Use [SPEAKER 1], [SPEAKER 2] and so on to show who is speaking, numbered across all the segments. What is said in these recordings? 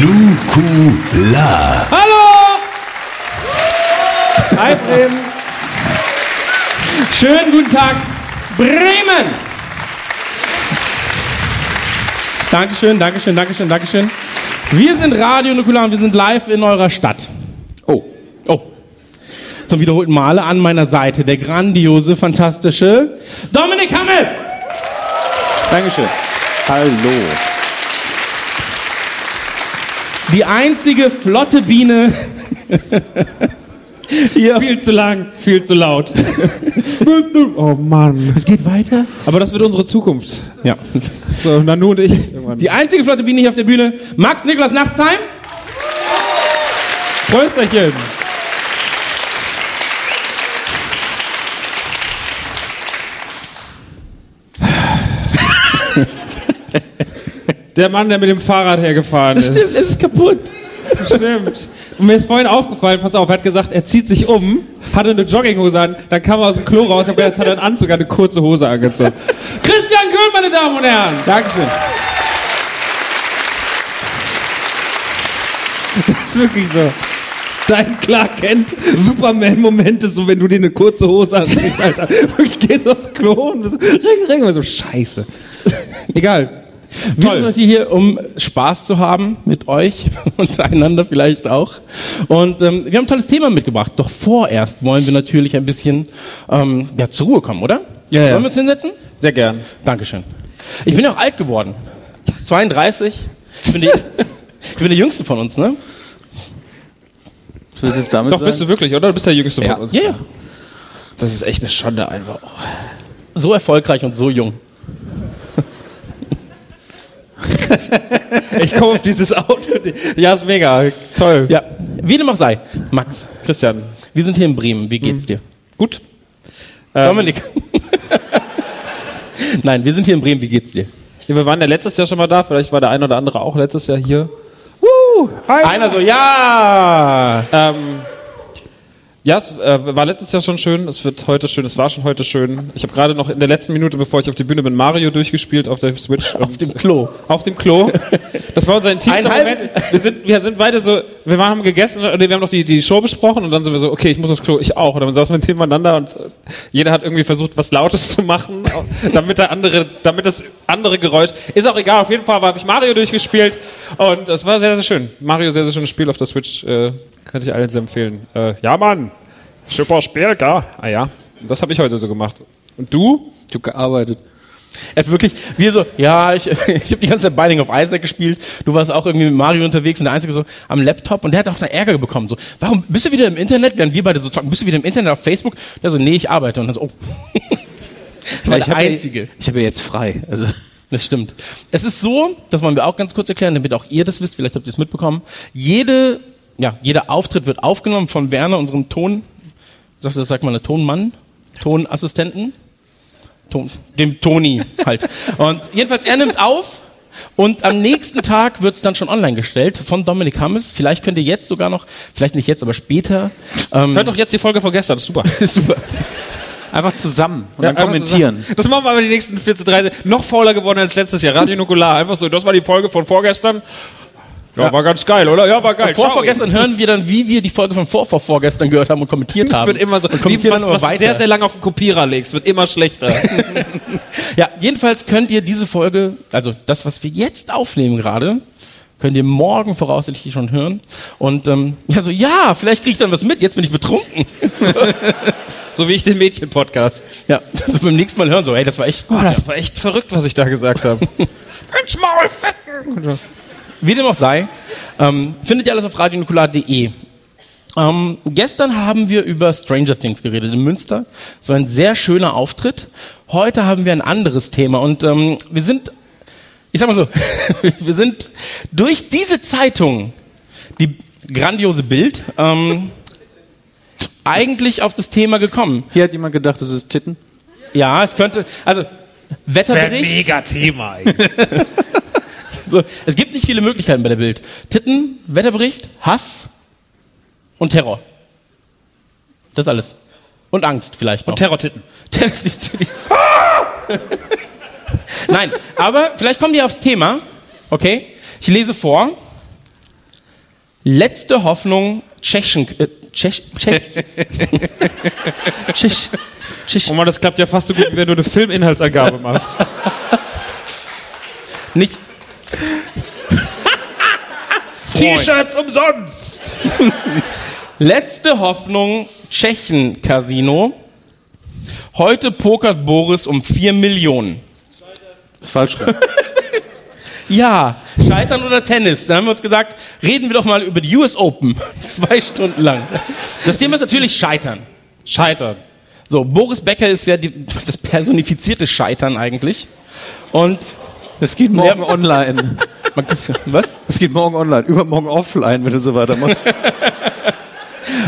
[SPEAKER 1] Nukular.
[SPEAKER 2] Hallo! Hi Bremen. Schönen guten Tag, Bremen! Dankeschön, Dankeschön, Dankeschön, Dankeschön. Wir sind Radio Nukular und wir sind live in eurer Stadt. Oh, oh. Zum wiederholten Male an meiner Seite der grandiose, fantastische Dominik Hammes.
[SPEAKER 3] Dankeschön. Hallo.
[SPEAKER 2] Die einzige flotte Biene. Hier. Viel zu lang, viel zu laut.
[SPEAKER 3] Oh Mann.
[SPEAKER 2] Es geht weiter.
[SPEAKER 3] Aber das wird unsere Zukunft.
[SPEAKER 2] Ja.
[SPEAKER 3] So, Nanu und ich. Irgendwann.
[SPEAKER 2] Die einzige flotte Biene hier auf der Bühne, Max Niklas Nachtsheim.
[SPEAKER 3] Prösterchen. Der Mann, der mit dem Fahrrad hergefahren ist.
[SPEAKER 2] Stimmt, es ist kaputt.
[SPEAKER 3] Stimmt. Und mir ist vorhin aufgefallen, pass auf, er hat gesagt, er zieht sich um, hatte eine Jogginghose an, dann kam er aus dem Klo raus, gedacht, jetzt hat er einen Anzug, eine kurze Hose angezogen.
[SPEAKER 2] Christian Köhn, meine Damen und Herren.
[SPEAKER 3] Dankeschön. Das ist wirklich so. Dein Clark Kent Superman-Moment ist so, wenn du dir eine kurze Hose anziehst, Alter. Ich gehst aufs Klo und bist so, ring, ring, und so, scheiße. Egal.
[SPEAKER 2] Wir sind heute hier, um Spaß zu haben mit euch, untereinander vielleicht auch. Und ähm, wir haben ein tolles Thema mitgebracht. Doch vorerst wollen wir natürlich ein bisschen ähm, ja, zur Ruhe kommen, oder?
[SPEAKER 3] Ja, ja.
[SPEAKER 2] Wollen wir uns hinsetzen?
[SPEAKER 3] Sehr gern.
[SPEAKER 2] Dankeschön. Ich bin ja auch alt geworden. 32. Ich bin, die, ich bin der Jüngste von uns, ne?
[SPEAKER 4] Du jetzt damit
[SPEAKER 3] Doch,
[SPEAKER 4] sagen?
[SPEAKER 3] bist du wirklich, oder? Du bist der Jüngste
[SPEAKER 2] Ja.
[SPEAKER 3] von uns.
[SPEAKER 2] Ja, ja.
[SPEAKER 3] Das ist echt eine Schande einfach.
[SPEAKER 2] So erfolgreich und so jung.
[SPEAKER 3] Ich komme auf dieses Outfit. Ja, ist mega. Toll.
[SPEAKER 2] Ja, wie dem auch sei. Max,
[SPEAKER 3] Christian.
[SPEAKER 2] wir sind hier in Bremen. Wie geht's dir?
[SPEAKER 3] Gut. Ähm,
[SPEAKER 2] Dominik. Nein, wir sind hier in Bremen. Wie geht's dir?
[SPEAKER 3] Ja, wir waren ja letztes Jahr schon mal da. Vielleicht war der ein oder andere auch letztes Jahr hier. Woo! Hi.
[SPEAKER 2] Einer so, ja!
[SPEAKER 3] Ähm, ja, es äh, war letztes Jahr schon schön. Es wird heute schön. Es war schon heute schön. Ich habe gerade noch in der letzten Minute, bevor ich auf die Bühne bin, Mario durchgespielt auf der Switch.
[SPEAKER 2] Auf dem Klo.
[SPEAKER 3] Auf dem Klo. Das war unser intimster Moment. Wir sind, wir sind beide so, wir waren, haben gegessen, und wir haben noch die, die Show besprochen und dann sind wir so, okay, ich muss aufs Klo, ich auch. Und dann saßen wir nebeneinander und äh, jeder hat irgendwie versucht, was Lautes zu machen, damit der andere, damit das andere Geräusch, ist auch egal, auf jeden Fall habe ich Mario durchgespielt und es war sehr, sehr schön. Mario, sehr, sehr schönes Spiel auf der Switch, äh, kann ich allen empfehlen. Äh, ja, Mann, super Spiel, gell? Ah ja, das habe ich heute so gemacht. Und du?
[SPEAKER 4] Ich habe gearbeitet.
[SPEAKER 2] Er hat wirklich, wir so, ja, ich, ich habe die ganze Zeit Binding of Isaac gespielt. Du warst auch irgendwie mit Mario unterwegs und der Einzige so am Laptop und der hat auch da Ärger bekommen. So, warum bist du wieder im Internet? Während wir beide so zocken, bist du wieder im Internet auf Facebook? Der so, nee, ich arbeite. Und dann so, oh. Ich war
[SPEAKER 4] ich
[SPEAKER 2] der
[SPEAKER 4] habe ja,
[SPEAKER 2] Einzige.
[SPEAKER 4] ich hab ja jetzt frei. Also
[SPEAKER 2] Das stimmt. Es ist so, das wollen wir auch ganz kurz erklären, damit auch ihr das wisst, vielleicht habt ihr es mitbekommen. Jede, ja, jeder Auftritt wird aufgenommen von Werner, unserem Ton, das sagt man, der Tonmann, Tonassistenten, Ton, dem Toni halt. Und jedenfalls, er nimmt auf und am nächsten Tag wird es dann schon online gestellt von Dominik Hammes. Vielleicht könnt ihr jetzt sogar noch, vielleicht nicht jetzt, aber später. Ähm,
[SPEAKER 3] Hört doch jetzt die Folge von gestern, das ist super.
[SPEAKER 2] super.
[SPEAKER 4] einfach zusammen und
[SPEAKER 3] Ja,
[SPEAKER 4] dann kommentieren.
[SPEAKER 3] zusammen. Das machen wir aber die nächsten 14, 30. Noch fauler geworden als letztes Jahr. Radio Nukular. Einfach so, das war die Folge von vorgestern. Ja, war ganz geil, oder? Ja, war geil.
[SPEAKER 2] Vor, vorgestern hören wir dann, wie wir die Folge von vor, vor, vorgestern gehört haben und kommentiert haben.
[SPEAKER 3] wird immer so,
[SPEAKER 2] und kommentieren
[SPEAKER 3] was, was du
[SPEAKER 2] weiter.
[SPEAKER 3] sehr, sehr lange auf den Kopierer legst, wird immer schlechter.
[SPEAKER 2] Ja, jedenfalls könnt ihr diese Folge, also das, was wir jetzt aufnehmen gerade, könnt ihr morgen voraussichtlich schon hören. Und ähm, ja, so, ja, vielleicht kriege ich dann was mit, jetzt bin ich betrunken.
[SPEAKER 3] so wie ich den Mädchen-Podcast.
[SPEAKER 2] Ja, so beim nächsten Mal hören, so, hey, das war echt
[SPEAKER 3] Boah, das war echt verrückt, was ich da gesagt habe. Ins Maul ficken!
[SPEAKER 2] Wie dem auch sei, ähm, findet ihr alles auf radionukular.de. Ähm, gestern haben wir über Stranger Things geredet in Münster. Es war ein sehr schöner Auftritt. Heute haben wir ein anderes Thema und ähm, wir sind, ich sag mal so, wir sind durch diese Zeitung, die grandiose Bild, ähm, eigentlich auf das Thema gekommen.
[SPEAKER 4] Hier hat jemand gedacht, das ist Titten.
[SPEAKER 2] Ja, es könnte, also Wetterbericht.
[SPEAKER 3] Mega Thema eigentlich.
[SPEAKER 2] So, es gibt nicht viele Möglichkeiten bei der Bild. Titten, Wetterbericht, Hass und Terror. Das alles. Und Angst vielleicht noch.
[SPEAKER 3] Und Terrortitten.
[SPEAKER 2] Nein, aber vielleicht kommen die aufs Thema. Okay? Ich lese vor. Letzte Hoffnung Tschechen. Äh, Tschech, Tschech, Tschech, Tschech,
[SPEAKER 3] Oh man, das klappt ja fast so gut, wie wenn du eine Filminhaltsangabe machst.
[SPEAKER 2] nicht.
[SPEAKER 3] T-Shirts umsonst!
[SPEAKER 2] Letzte Hoffnung Tschechen Casino. Heute pokert Boris um 4 Millionen.
[SPEAKER 4] ist falsch.
[SPEAKER 2] Ja, Scheitern oder Tennis. Da haben wir uns gesagt, reden wir doch mal über die US Open. Zwei Stunden lang. Das Thema ist natürlich Scheitern.
[SPEAKER 3] Scheitern.
[SPEAKER 2] So, Boris Becker ist ja die, das personifizierte Scheitern eigentlich. Und
[SPEAKER 4] Es geht morgen online.
[SPEAKER 2] was?
[SPEAKER 4] Es geht morgen online. Übermorgen offline, wenn du so weitermachst.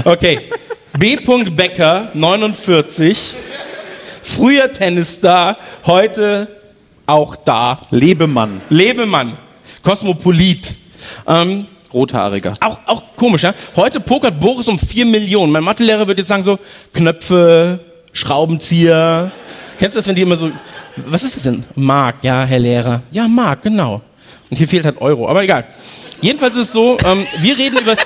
[SPEAKER 2] Okay. B. Becker, 49. Früher Tennisstar, heute auch da.
[SPEAKER 4] Lebemann.
[SPEAKER 2] Lebemann. Kosmopolit. Ähm,
[SPEAKER 4] Rothaariger.
[SPEAKER 2] Auch, auch komisch, ja? Heute pokert Boris um 4 Millionen. Mein Mathelehrer würde jetzt sagen so, Knöpfe, Schraubenzieher. Kennst du das, wenn die immer so, was ist das denn? Mark, ja, Herr Lehrer. Ja, Mark, genau. Und hier fehlt halt Euro, aber egal. Jedenfalls ist es so, ähm, wir reden über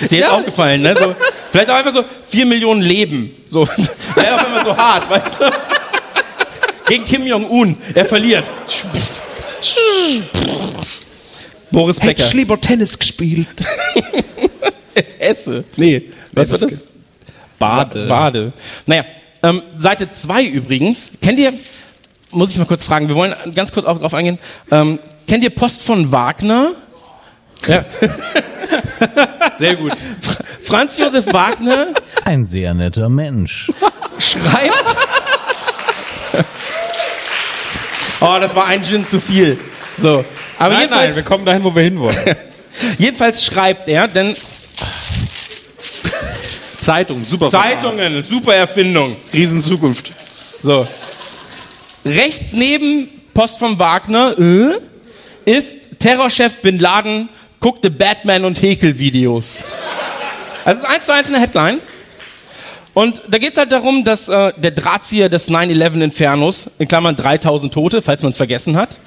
[SPEAKER 2] Ist dir jetzt aufgefallen, ne? So, vielleicht auch einfach so 4 Millionen Leben. So, wäre auch immer so hart, weißt du? Gegen Kim Jong-un. Er verliert. Boris Becker.
[SPEAKER 3] lieber Tennis gespielt.
[SPEAKER 2] Es Esse. Nee, was war das?
[SPEAKER 3] Bade.
[SPEAKER 2] Bade. Naja, ähm, Seite 2 übrigens. Kennt ihr, muss ich mal kurz fragen, wir wollen ganz kurz auch drauf eingehen. Ähm, kennt ihr Post von Wagner? Ja.
[SPEAKER 4] Sehr gut.
[SPEAKER 2] Franz Josef Wagner
[SPEAKER 5] Ein sehr netter Mensch.
[SPEAKER 2] schreibt. Oh, das war ein Gin zu viel. So. Aber
[SPEAKER 3] Nein,
[SPEAKER 2] jedenfalls,
[SPEAKER 3] nein, wir kommen dahin, wo wir hinwollen.
[SPEAKER 2] jedenfalls schreibt er, denn
[SPEAKER 4] Zeitung, super.
[SPEAKER 2] Zeitungen, super Erfindung.
[SPEAKER 4] Riesenzukunft.
[SPEAKER 2] So. Rechts neben Post von Wagner äh, ist Terrorchef Bin Laden guckte Batman und Häkel-Videos. Also es ist eins zu eins eine Headline. Und da geht es halt darum, dass äh, der Drahtzieher des 9-11 Infernos, in Klammern 3000 Tote, falls man es vergessen hat,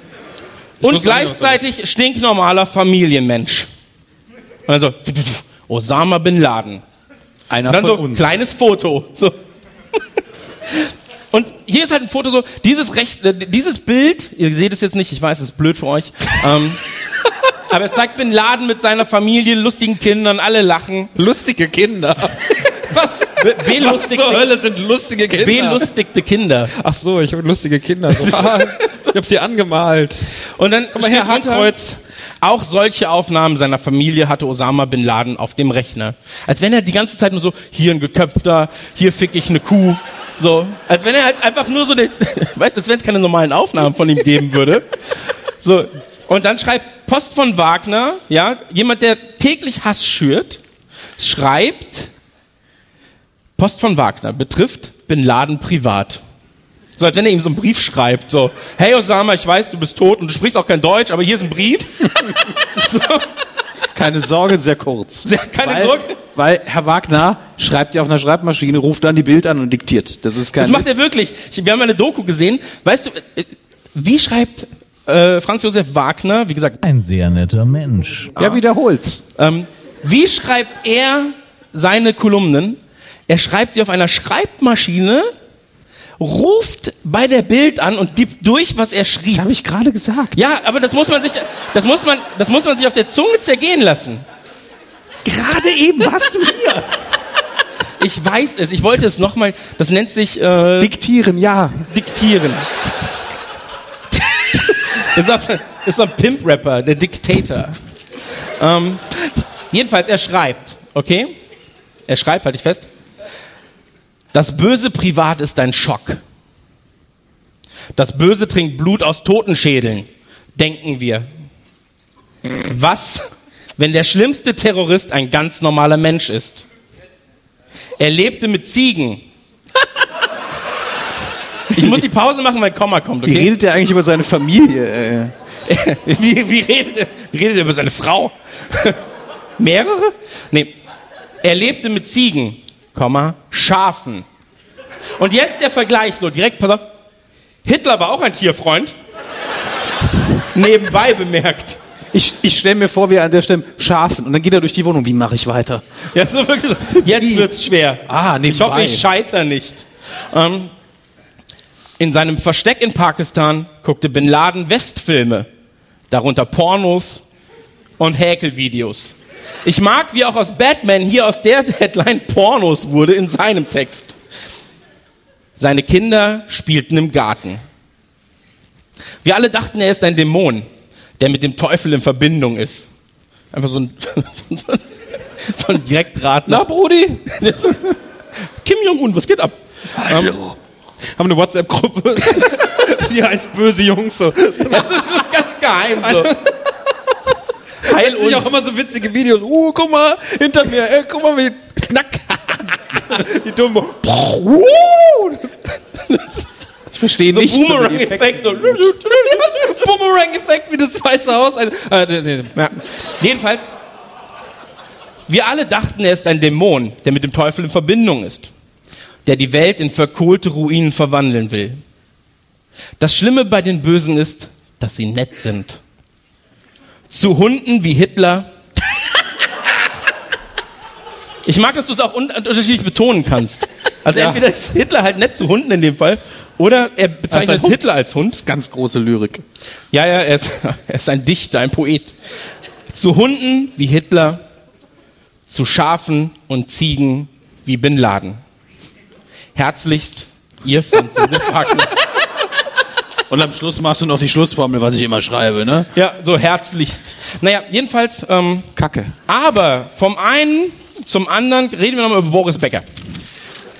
[SPEAKER 2] und
[SPEAKER 3] was da
[SPEAKER 2] gleichzeitig stinknormaler Familienmensch. Und dann so, Osama Bin Laden.
[SPEAKER 4] Einer
[SPEAKER 2] Und dann
[SPEAKER 4] von
[SPEAKER 2] so
[SPEAKER 4] uns.
[SPEAKER 2] kleines Foto. So. Und hier ist halt ein Foto so, dieses Recht, äh, dieses Bild, ihr seht es jetzt nicht, ich weiß, es ist blöd für euch, ähm, aber es zeigt Bin Laden mit seiner Familie, lustigen Kindern, alle lachen.
[SPEAKER 3] Lustige Kinder. Was? Was
[SPEAKER 2] Belustigte,
[SPEAKER 3] zur Hölle sind lustige Kinder?
[SPEAKER 2] belustigte Kinder.
[SPEAKER 3] Ach so, ich habe lustige Kinder. So, ah, ich habe sie angemalt.
[SPEAKER 2] Und dann
[SPEAKER 3] Komm mal
[SPEAKER 2] steht
[SPEAKER 3] her, Handkreuz.
[SPEAKER 2] auch solche Aufnahmen seiner Familie hatte Osama Bin Laden auf dem Rechner. Als wenn er die ganze Zeit nur so, hier ein geköpfter, hier fick ich eine Kuh. So, als wenn er halt einfach nur so, eine, weißt du, als wenn es keine normalen Aufnahmen von ihm geben würde. So, und dann schreibt Post von Wagner, ja, jemand, der täglich Hass schürt, schreibt, Post von Wagner betrifft Bin Laden privat. So, als wenn er ihm so einen Brief schreibt, so, hey Osama, ich weiß, du bist tot und du sprichst auch kein Deutsch, aber hier ist ein Brief.
[SPEAKER 4] Keine Sorge, sehr kurz.
[SPEAKER 2] Sehr, keine
[SPEAKER 4] weil,
[SPEAKER 2] Sorge.
[SPEAKER 4] Weil Herr Wagner schreibt ja auf einer Schreibmaschine, ruft dann die Bild an und diktiert. Das ist kein
[SPEAKER 2] Das macht
[SPEAKER 4] Witz.
[SPEAKER 2] er wirklich. Ich, wir haben eine Doku gesehen. Weißt du, äh, wie schreibt äh, Franz Josef Wagner, wie gesagt,
[SPEAKER 5] Ein sehr netter Mensch.
[SPEAKER 4] Ja, wiederhol's.
[SPEAKER 2] ähm, wie schreibt er seine Kolumnen? Er schreibt sie auf einer Schreibmaschine, ruft bei der Bild an und gibt durch, was er schrieb.
[SPEAKER 4] Das habe ich gerade gesagt.
[SPEAKER 2] Ja, aber das muss man sich, das muss man, das muss man sich auf der Zunge zergehen lassen.
[SPEAKER 4] Gerade eben warst du hier.
[SPEAKER 2] Ich weiß es. Ich wollte es nochmal. Das nennt sich äh,
[SPEAKER 4] Diktieren, ja.
[SPEAKER 2] diktieren. ist, auch, ist so ein Pimp-Rapper, der Dictator. Ähm, jedenfalls, er schreibt, okay? Er schreibt, halte ich fest. Das Böse privat ist ein Schock. Das Böse trinkt Blut aus Totenschädeln, denken wir. Was, wenn der schlimmste Terrorist ein ganz normaler Mensch ist? Er lebte mit Ziegen. Ich muss die Pause machen, weil Komma kommt,
[SPEAKER 4] Wie
[SPEAKER 2] okay?
[SPEAKER 4] redet der eigentlich über seine Familie?
[SPEAKER 2] Wie, wie, redet er? Wie redet er über seine Frau? Mehrere? Nee. Er lebte mit Ziegen, Schafen. Und jetzt der Vergleich so, direkt, pass auf. Hitler war auch ein Tierfreund. Nebenbei bemerkt.
[SPEAKER 4] ich ich stelle mir vor, wie er an der Stelle Schafen und dann geht er durch die Wohnung. Wie mache ich weiter?
[SPEAKER 2] Ja, so wirklich so. Jetzt wird's schwer.
[SPEAKER 4] Ah,
[SPEAKER 2] Ich hoffe,
[SPEAKER 4] nebenbei.
[SPEAKER 2] ich scheiter nicht. Ähm, in seinem Versteck in Pakistan guckte Bin Laden Westfilme, darunter Pornos und Häkelvideos. Ich mag, wie auch aus Batman hier aus der Headline Pornos wurde in seinem Text. Seine Kinder spielten im Garten. Wir alle dachten, er ist ein Dämon, der mit dem Teufel in Verbindung ist. Einfach so ein, so ein, so ein Direktdraht.
[SPEAKER 3] Na, Brudi?
[SPEAKER 2] Kim Jong-un, was geht ab? Ähm,
[SPEAKER 3] Haben eine WhatsApp-Gruppe. Die heißt Böse Jungs. So.
[SPEAKER 2] das ist ganz geheim so. Heil
[SPEAKER 3] Ich auch
[SPEAKER 2] uns.
[SPEAKER 3] immer so witzige Videos. Uh, guck mal, hinter mir. Ey, guck mal, wie knack. Die dumme.
[SPEAKER 4] Ich verstehe
[SPEAKER 2] So
[SPEAKER 4] nicht.
[SPEAKER 2] Boomerang-Effekt. So.
[SPEAKER 3] Boomerang-Effekt wie das Weiße Haus. Ein, äh, nee, nee.
[SPEAKER 2] Ja. Jedenfalls, wir alle dachten, er ist ein Dämon, der mit dem Teufel in Verbindung ist, der die Welt in verkohlte Ruinen verwandeln will. Das Schlimme bei den Bösen ist, dass sie nett sind. Zu Hunden wie Hitler. Ich mag, dass du es auch un unterschiedlich betonen kannst. Also entweder ist Hitler halt nett zu Hunden in dem Fall, oder er bezeichnet
[SPEAKER 4] Hund.
[SPEAKER 2] Hitler als Hund.
[SPEAKER 4] Ganz große Lyrik.
[SPEAKER 2] Ja, ja, er ist, er ist ein Dichter, ein Poet. Zu Hunden wie Hitler, zu Schafen und Ziegen wie Bin Laden. Herzlichst, ihr Franz Josef Wagner.
[SPEAKER 4] Und am Schluss machst du noch die Schlussformel, was ich immer schreibe, ne?
[SPEAKER 2] Ja, so herzlichst. Naja, jedenfalls, ähm,
[SPEAKER 4] Kacke.
[SPEAKER 2] aber vom einen zum anderen reden wir nochmal über Boris Becker.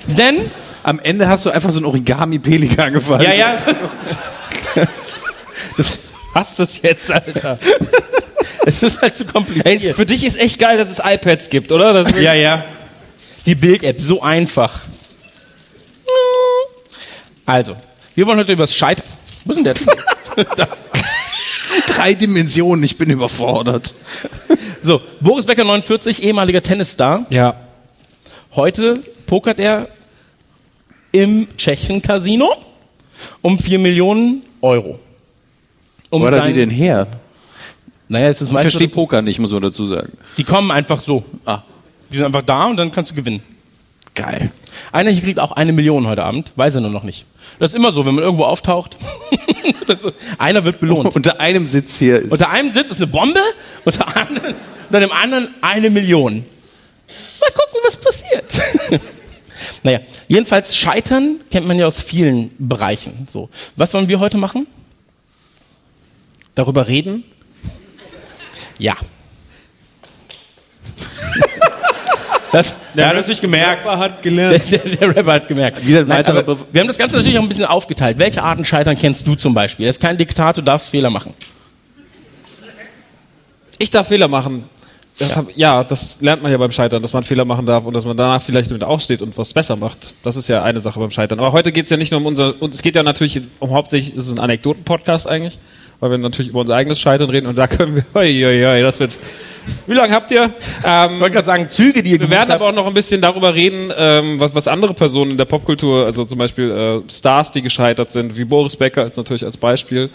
[SPEAKER 2] Denn,
[SPEAKER 4] Am Ende hast du einfach so ein Origami-Pelikan gefallen.
[SPEAKER 2] ja, ja,
[SPEAKER 3] Was das jetzt, Alter?
[SPEAKER 2] es ist halt zu
[SPEAKER 3] Ey,
[SPEAKER 2] kompliziert.
[SPEAKER 3] für dich ist echt geil, dass es iPads gibt, oder? Das
[SPEAKER 2] Ja, ja. Die Bild-App, so einfach. Also, wir wollen heute über das Scheitern. Wo ist denn der? da.
[SPEAKER 4] Drei Dimensionen, ich bin überfordert.
[SPEAKER 2] So, Boris Becker, 49, ehemaliger Tennisstar.
[SPEAKER 3] ja.
[SPEAKER 2] Heute pokert er im Tschechen-Casino um 4 Millionen Euro. Um
[SPEAKER 4] Wo hat er die denn her?
[SPEAKER 2] Naja, es ist
[SPEAKER 4] Ich
[SPEAKER 2] meistens,
[SPEAKER 4] verstehe Poker nicht, muss man dazu sagen.
[SPEAKER 2] die kommen einfach so.
[SPEAKER 4] Ah,
[SPEAKER 2] Die sind einfach da und dann kannst du gewinnen.
[SPEAKER 4] Geil.
[SPEAKER 2] Einer hier kriegt auch eine Million heute Abend, weiß er nur noch nicht. Das ist immer so, wenn man irgendwo auftaucht. einer wird belohnt.
[SPEAKER 4] Unter einem Sitz hier ist.
[SPEAKER 2] Unter einem Sitz ist eine Bombe, unter, anderen, unter dem anderen eine Million. Mal gucken, was passiert. naja, jedenfalls Scheitern kennt man ja aus vielen Bereichen. So, was wollen wir heute machen?
[SPEAKER 3] Darüber reden?
[SPEAKER 2] Ja. Das, der hat es nicht gemerkt.
[SPEAKER 3] hat gelernt.
[SPEAKER 2] Der, der, der Rapper hat gemerkt.
[SPEAKER 4] Wieder ein
[SPEAKER 2] Nein, aber
[SPEAKER 4] Be-
[SPEAKER 2] wir haben das Ganze natürlich auch ein bisschen aufgeteilt. Welche Arten Scheitern kennst du zum Beispiel? Er ist kein Diktat, du darfst Fehler machen.
[SPEAKER 3] Ich darf Fehler machen. Das hab, ja, das lernt man ja beim Scheitern, dass man Fehler machen darf und dass man danach vielleicht damit aufsteht und was besser macht. Das ist ja eine Sache beim Scheitern. Aber heute geht es ja nicht nur um unser, und es geht ja natürlich um hauptsächlich, es ist ein Anekdoten-Podcast eigentlich, weil wir natürlich über unser eigenes Scheitern reden und da können wir, oi, oi, oi, das wird, wie lange habt ihr? Ähm,
[SPEAKER 2] Ich wollte gerade sagen, Züge, die ihr
[SPEAKER 3] wir werden aber auch noch ein bisschen darüber reden, ähm, was, was andere Personen in der Popkultur, also zum Beispiel äh, Stars, die gescheitert sind, wie Boris Becker jetzt natürlich als Beispiel.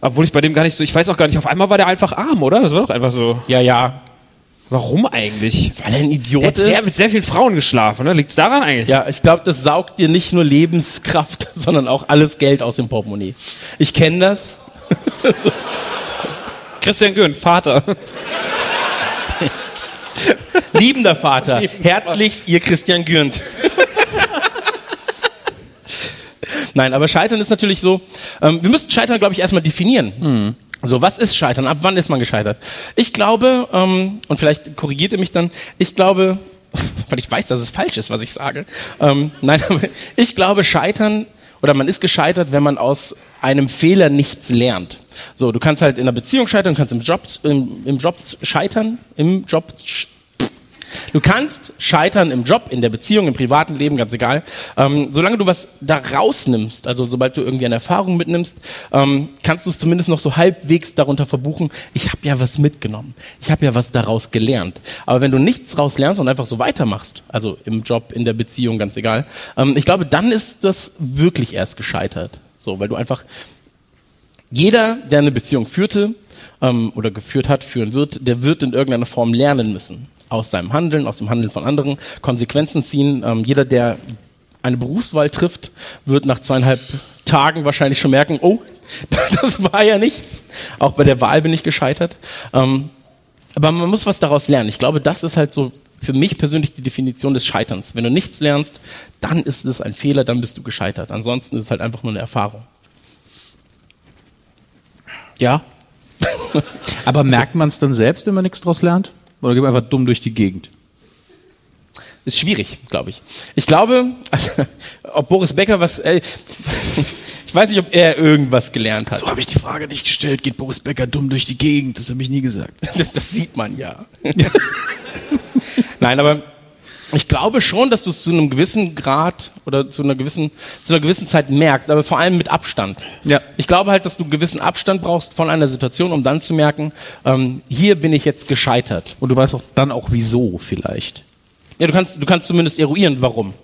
[SPEAKER 3] Obwohl ich bei dem gar nicht so, ich weiß auch gar nicht, auf einmal war der einfach arm, oder? Das war doch einfach so.
[SPEAKER 2] Ja, ja.
[SPEAKER 3] Warum eigentlich?
[SPEAKER 2] Weil er ein Idiot
[SPEAKER 3] Der hat sehr, mit sehr vielen Frauen geschlafen, ne? Liegt's daran eigentlich?
[SPEAKER 2] Ja, ich glaube, das saugt dir nicht nur Lebenskraft, sondern auch alles Geld aus dem Portemonnaie. Ich kenne das.
[SPEAKER 3] Christian Gürn, Vater.
[SPEAKER 2] Liebender Vater, herzlichst ihr Christian Gürnt. Nein, aber Scheitern ist natürlich so, ähm, wir müssten Scheitern, glaube ich, erstmal definieren. So, was ist Scheitern? Ab wann ist man gescheitert? Ich glaube, ähm, und vielleicht korrigiert ihr mich dann, ich glaube, weil ich weiß, dass es falsch ist, was ich sage. Ähm, nein, aber ich glaube, Scheitern oder man ist gescheitert, wenn man aus einem Fehler nichts lernt. So, du kannst halt in einer Beziehung scheitern, du kannst im Job, im, im Job scheitern, im Job Du kannst scheitern im Job, in der Beziehung, im privaten Leben, ganz egal. Ähm, solange du was da rausnimmst, also sobald du irgendwie eine Erfahrung mitnimmst, ähm, kannst du es zumindest noch so halbwegs darunter verbuchen, ich habe ja was mitgenommen, ich habe ja was daraus gelernt. Aber wenn du nichts daraus lernst und einfach so weitermachst, also im Job, in der Beziehung, ganz egal, ähm, ich glaube, dann ist das wirklich erst gescheitert. So, weil du einfach jeder, der eine Beziehung führte ähm, oder geführt hat, führen wird, der wird in irgendeiner Form lernen müssen. Aus seinem Handeln, aus dem Handeln von anderen, Konsequenzen ziehen. Ähm, jeder, der eine Berufswahl trifft, wird nach zweieinhalb Tagen wahrscheinlich schon merken, oh, das war ja nichts. Auch bei der Wahl bin ich gescheitert. Ähm, aber man muss was daraus lernen. Ich glaube, das ist halt so für mich persönlich die Definition des Scheiterns. Wenn du nichts lernst, dann ist es ein Fehler, dann bist du gescheitert. Ansonsten ist es halt einfach nur eine Erfahrung.
[SPEAKER 4] Ja. Aber merkt man es dann selbst, wenn man nichts draus lernt? Oder geht man einfach dumm durch die Gegend?
[SPEAKER 2] Ist schwierig, glaube ich. Ich glaube, ob Boris Becker was. Äh, ich weiß nicht, ob er irgendwas gelernt hat.
[SPEAKER 4] habe ich die Frage nicht gestellt. Geht Boris Becker dumm durch die Gegend? Das habe ich nie gesagt.
[SPEAKER 2] Das, das sieht man ja. Nein, aber ich glaube schon, dass du es zu einem gewissen Grad oder zu einer gewissen, zu einer gewissen Zeit merkst, aber vor allem mit Abstand.
[SPEAKER 4] Ja.
[SPEAKER 2] Ich glaube halt, dass du einen gewissen Abstand brauchst von einer Situation, um dann zu merken, ähm, hier bin ich jetzt gescheitert.
[SPEAKER 4] Und du weißt auch dann auch wieso vielleicht.
[SPEAKER 2] Ja, du kannst, du kannst zumindest eruieren, warum.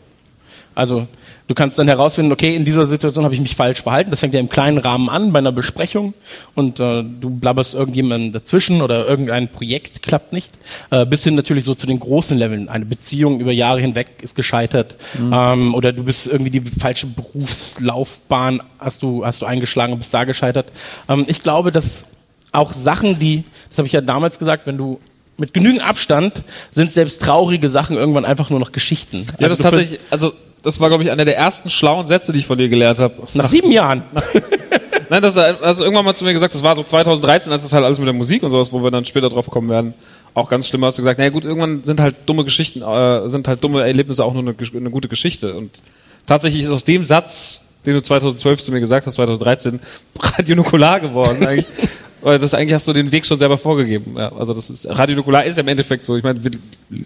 [SPEAKER 2] Also du kannst dann herausfinden, okay, in dieser Situation habe ich mich falsch verhalten. Das fängt ja im kleinen Rahmen an bei einer Besprechung und äh, du blabberst irgendjemanden dazwischen oder irgendein Projekt klappt nicht. Äh, bis hin natürlich so zu den großen Leveln. Eine Beziehung über Jahre hinweg ist gescheitert ähm, oder du bist irgendwie die falsche Berufslaufbahn hast du hast du eingeschlagen und bist da gescheitert. Ähm, ich glaube, dass auch Sachen, die, das habe ich ja damals gesagt, wenn du mit genügend Abstand sind selbst traurige Sachen irgendwann einfach nur noch Geschichten.
[SPEAKER 3] Ja, das
[SPEAKER 2] Also du
[SPEAKER 3] tatsächlich, also das war, glaube ich, einer der ersten schlauen Sätze, die ich von dir gelernt habe.
[SPEAKER 2] fühlst- Nach sieben Jahren.
[SPEAKER 3] Nein, das hast also irgendwann mal zu mir gesagt, das war so 2013, als das halt alles mit der Musik und sowas, wo wir dann später drauf kommen werden. Auch ganz schlimm hast du gesagt, naja gut, irgendwann sind halt dumme Geschichten, äh, sind halt dumme Erlebnisse auch nur eine, eine gute Geschichte. Und tatsächlich ist aus dem Satz, den du 2012 zu mir gesagt hast, 2013, Radio Nukular geworden eigentlich. Weil das eigentlich hast du den Weg schon selber vorgegeben. Ja, also das ist Radio Nukular ist ja im Endeffekt so. Ich meine, wir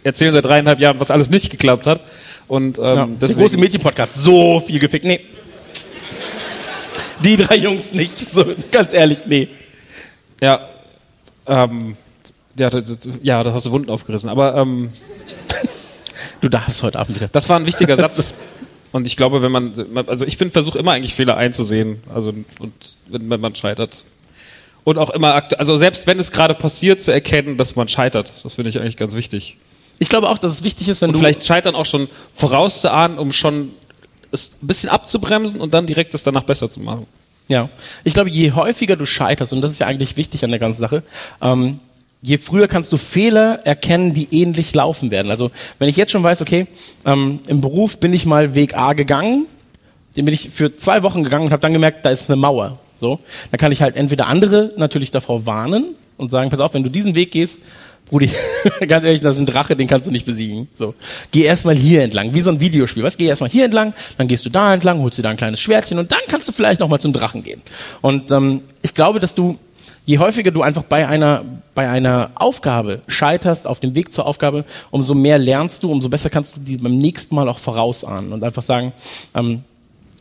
[SPEAKER 3] erzählen seit dreieinhalb Jahren, was alles nicht geklappt hat. Und ähm,
[SPEAKER 2] Ja, der
[SPEAKER 3] deswegen,
[SPEAKER 2] große Mädchenpodcast. So viel gefickt. Nee. Die drei Jungs nicht. So, ganz ehrlich, nee.
[SPEAKER 3] Ja, ähm, ja, das, ja, da hast du Wunden aufgerissen. Aber ähm,
[SPEAKER 2] Du darfst heute Abend wieder.
[SPEAKER 3] das war ein wichtiger Satz. Und ich glaube, wenn man, also ich bin versuche immer eigentlich Fehler einzusehen, also und wenn, wenn man scheitert. Und auch immer, also selbst wenn es gerade passiert, zu erkennen, dass man scheitert. Das finde ich eigentlich ganz wichtig.
[SPEAKER 2] Ich glaube auch, dass es wichtig ist, wenn
[SPEAKER 3] Und
[SPEAKER 2] du
[SPEAKER 3] vielleicht scheitern auch schon vorauszuahnen, um schon es ein bisschen abzubremsen und dann direkt das danach besser zu machen.
[SPEAKER 2] Ja, ich glaube, je häufiger du scheiterst, und das ist ja eigentlich wichtig an der ganzen Sache, ähm, je früher kannst du Fehler erkennen, die ähnlich laufen werden. Also wenn ich jetzt schon weiß, okay, ähm, im Beruf bin ich mal Weg A gegangen, den bin ich für zwei Wochen gegangen und habe dann gemerkt, da ist eine Mauer. So, dann kann ich halt entweder andere natürlich davor warnen und sagen, pass auf, wenn du diesen Weg gehst, Brudi, ganz ehrlich, das ist ein Drache, den kannst du nicht besiegen. So, geh erstmal hier entlang, wie so ein Videospiel. Was? Geh erstmal hier entlang, dann gehst du da entlang, holst dir da ein kleines Schwertchen und dann kannst du vielleicht noch mal zum Drachen gehen. Und ähm, ich glaube, dass du je häufiger du einfach bei einer bei einer Aufgabe scheiterst auf dem Weg zur Aufgabe, umso mehr lernst du, umso besser kannst du die beim nächsten Mal auch vorausahnen und einfach sagen, ähm,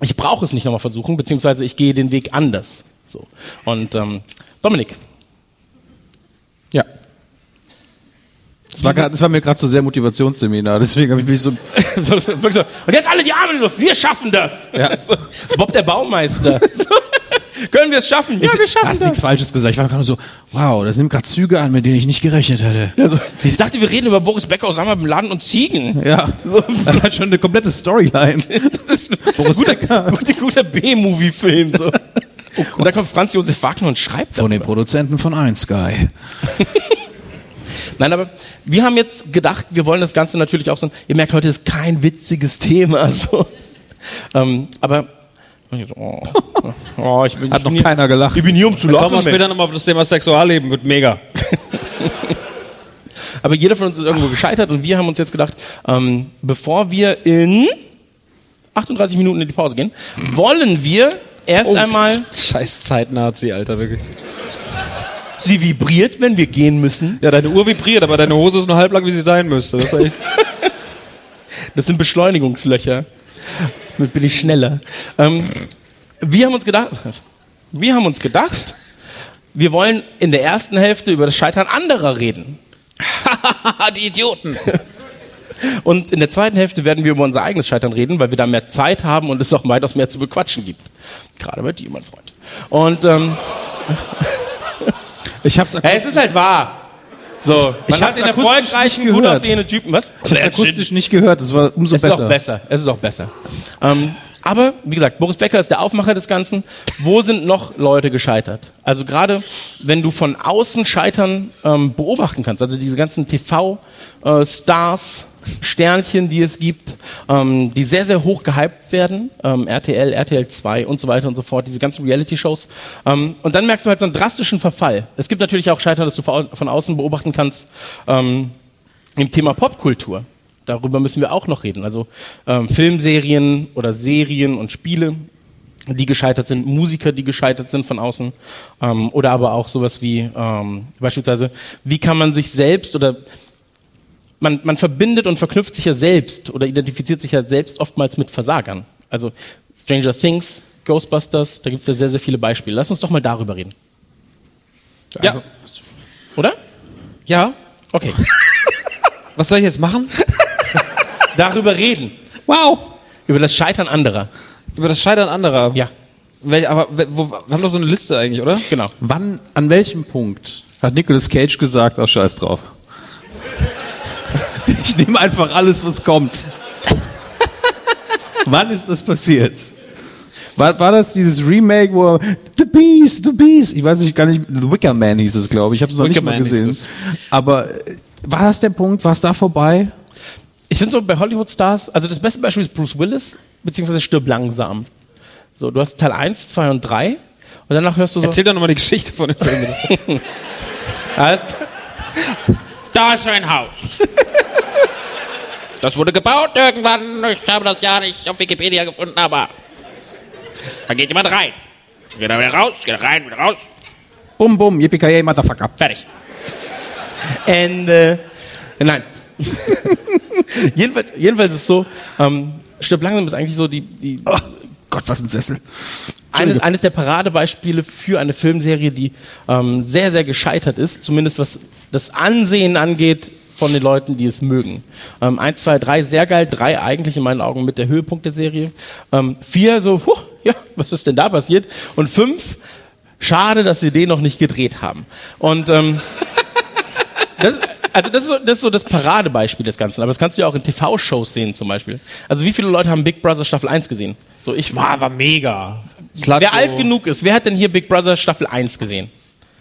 [SPEAKER 2] ich brauche es nicht nochmal versuchen, beziehungsweise ich gehe den Weg anders. So. Und ähm, Dominik,
[SPEAKER 4] Ja. Das war, grad, das war mir gerade so sehr Motivationsseminar, deswegen habe ich mich so.
[SPEAKER 2] so, so, und jetzt alle die Arme in die Luft, wir schaffen das.
[SPEAKER 4] Ja.
[SPEAKER 2] So, so Bob der Baumeister. So, können wir es schaffen? Ja, wir
[SPEAKER 4] Du
[SPEAKER 2] schaffen
[SPEAKER 4] hast
[SPEAKER 2] das.
[SPEAKER 4] nichts Falsches gesagt. Ich war gerade so, wow, das nimmt gerade Züge an, mit denen ich nicht gerechnet hätte.
[SPEAKER 2] Also, ich dachte, wir reden über Boris Becker, Osama Bin Laden und Ziegen.
[SPEAKER 4] Ja,
[SPEAKER 2] So.
[SPEAKER 4] dann hat schon eine komplette Storyline.
[SPEAKER 2] Das ist
[SPEAKER 4] Boris
[SPEAKER 2] guter,
[SPEAKER 4] Becker.
[SPEAKER 2] guter, guter B-Movie-Film. So. und dann kommt Franz Josef Wagner und schreibt
[SPEAKER 4] Von den
[SPEAKER 2] darüber.
[SPEAKER 4] Produzenten von 1 Sky.
[SPEAKER 2] Nein, aber wir haben jetzt gedacht, wir wollen das Ganze natürlich auch so. Ihr merkt, heute ist kein witziges Thema. So. Ähm, aber oh, oh, ich bin,
[SPEAKER 4] Hat
[SPEAKER 2] ich
[SPEAKER 4] noch
[SPEAKER 2] bin hier,
[SPEAKER 4] keiner gelacht.
[SPEAKER 2] Ich bin hier, um zu
[SPEAKER 3] Kommen wir
[SPEAKER 2] lachen.
[SPEAKER 3] Später nochmal auf das Thema Sexualleben, wird mega.
[SPEAKER 2] Aber jeder von uns ist irgendwo gescheitert und wir haben uns jetzt gedacht, ähm, bevor wir in 38 Minuten in die Pause gehen, wollen wir erst
[SPEAKER 3] Oh,
[SPEAKER 2] einmal,
[SPEAKER 3] Scheiß Zeitnazi, Alter, wirklich.
[SPEAKER 2] Sie vibriert, wenn wir gehen müssen.
[SPEAKER 3] Ja, deine Uhr vibriert, aber deine Hose ist nur halb lang, wie sie sein müsste. Das
[SPEAKER 2] Das sind Beschleunigungslöcher. Damit bin ich schneller. Ähm, wir haben uns gedacht, wir haben uns gedacht, wir wollen in der ersten Hälfte über das Scheitern anderer reden.
[SPEAKER 3] die Idioten.
[SPEAKER 2] Und in der zweiten Hälfte werden wir über unser eigenes Scheitern reden, weil wir da mehr Zeit haben und es auch weitaus mehr zu bequatschen gibt. Gerade bei dir, mein Freund. Und ähm,
[SPEAKER 4] Ich hab's
[SPEAKER 2] ja, es ist halt wahr. So,
[SPEAKER 4] Ich
[SPEAKER 2] hat
[SPEAKER 4] hab's
[SPEAKER 2] den erfolgreichen, gut
[SPEAKER 4] gehört.
[SPEAKER 2] aussehenden Typen. Was?
[SPEAKER 4] Ich hab's akustisch nicht gehört, das war umso
[SPEAKER 2] Es ist
[SPEAKER 4] besser.
[SPEAKER 2] auch besser. Es ist auch besser. Ähm, aber wie gesagt, Boris Becker ist der Aufmacher des Ganzen. Wo sind noch Leute gescheitert? Also gerade wenn du von außen Scheitern ähm, beobachten kannst, also diese ganzen TV-Stars, Sternchen, die es gibt, ähm, die sehr, sehr hoch gehypt werden, ähm, RTL, RTL 2 und so weiter und so fort, diese ganzen Reality-Shows. Ähm, und dann merkst du halt so einen drastischen Verfall. Es gibt natürlich auch Scheitern, das du von außen beobachten kannst. Ähm, im Thema Popkultur. Darüber müssen wir auch noch reden. Also ähm, Filmserien oder Serien und Spiele, die gescheitert sind, Musiker, die gescheitert sind von außen, ähm, oder aber auch sowas wie ähm, beispielsweise, wie kann man sich selbst oder man, man verbindet und verknüpft sich ja selbst oder identifiziert sich ja selbst oftmals mit Versagern. Also Stranger Things, Ghostbusters, da gibt es ja sehr, sehr viele Beispiele. Lass uns doch mal darüber reden.
[SPEAKER 3] Ja.
[SPEAKER 2] Oder?
[SPEAKER 3] Ja.
[SPEAKER 2] Okay.
[SPEAKER 3] Was soll ich jetzt machen?
[SPEAKER 2] darüber reden.
[SPEAKER 3] Wow.
[SPEAKER 2] Über das Scheitern anderer.
[SPEAKER 3] Über das Scheitern anderer.
[SPEAKER 2] Ja,
[SPEAKER 3] Wel, aber wo, wir haben doch so eine Liste eigentlich, oder?
[SPEAKER 2] genau.
[SPEAKER 4] Wann, an welchem Punkt hat Nicolas Cage gesagt, ach scheiß drauf? Ich nehme einfach alles, was kommt. Wann ist das passiert? War, war das dieses Remake, wo er, The Beast, The Beast, ich weiß nicht, gar nicht, The Wicker Man hieß es, glaube ich, ich habe es noch
[SPEAKER 3] Wicker
[SPEAKER 4] nicht mal
[SPEAKER 3] Man
[SPEAKER 4] gesehen.
[SPEAKER 3] es.
[SPEAKER 4] Aber äh, war das der Punkt, war es da vorbei?
[SPEAKER 2] Ich finde so bei Hollywood-Stars, also das beste Beispiel ist Bruce Willis, beziehungsweise Stirb langsam. So, du hast Teil 1, 2 und 3 und danach hörst du so.
[SPEAKER 3] Erzähl doch nochmal die Geschichte von dem Film. da ist ein Haus. Das wurde gebaut irgendwann. Ich habe das ja nicht auf Wikipedia gefunden, aber da geht jemand rein. Geht er wieder raus, geht er rein, wieder raus.
[SPEAKER 4] Bum, bum, yippie Motherfucker.
[SPEAKER 3] Fertig.
[SPEAKER 2] Ende. Nein. jedenfalls, jedenfalls ist es so, ähm, Stirb langsam ist eigentlich so die, die
[SPEAKER 4] Gott, was ein Sessel.
[SPEAKER 2] eines, eines der Paradebeispiele für eine Filmserie, die ähm, sehr, sehr gescheitert ist, zumindest was das Ansehen angeht von den Leuten, die es mögen. Ähm, eins, zwei, drei, sehr geil. Drei eigentlich in meinen Augen mit der Höhepunkt der Serie. Ähm, vier, so, puh, ja, was ist denn da passiert? Und fünf, schade, dass sie den noch nicht gedreht haben. Und ähm, das, also das ist, so, das ist so das Paradebeispiel des Ganzen. Aber das kannst du ja auch in TV-Shows sehen zum Beispiel. Also wie viele Leute haben Big Brother Staffel 1 gesehen? So, ich
[SPEAKER 3] War, war mega.
[SPEAKER 2] Wer alt genug ist, wer hat denn hier Big Brother Staffel 1 gesehen?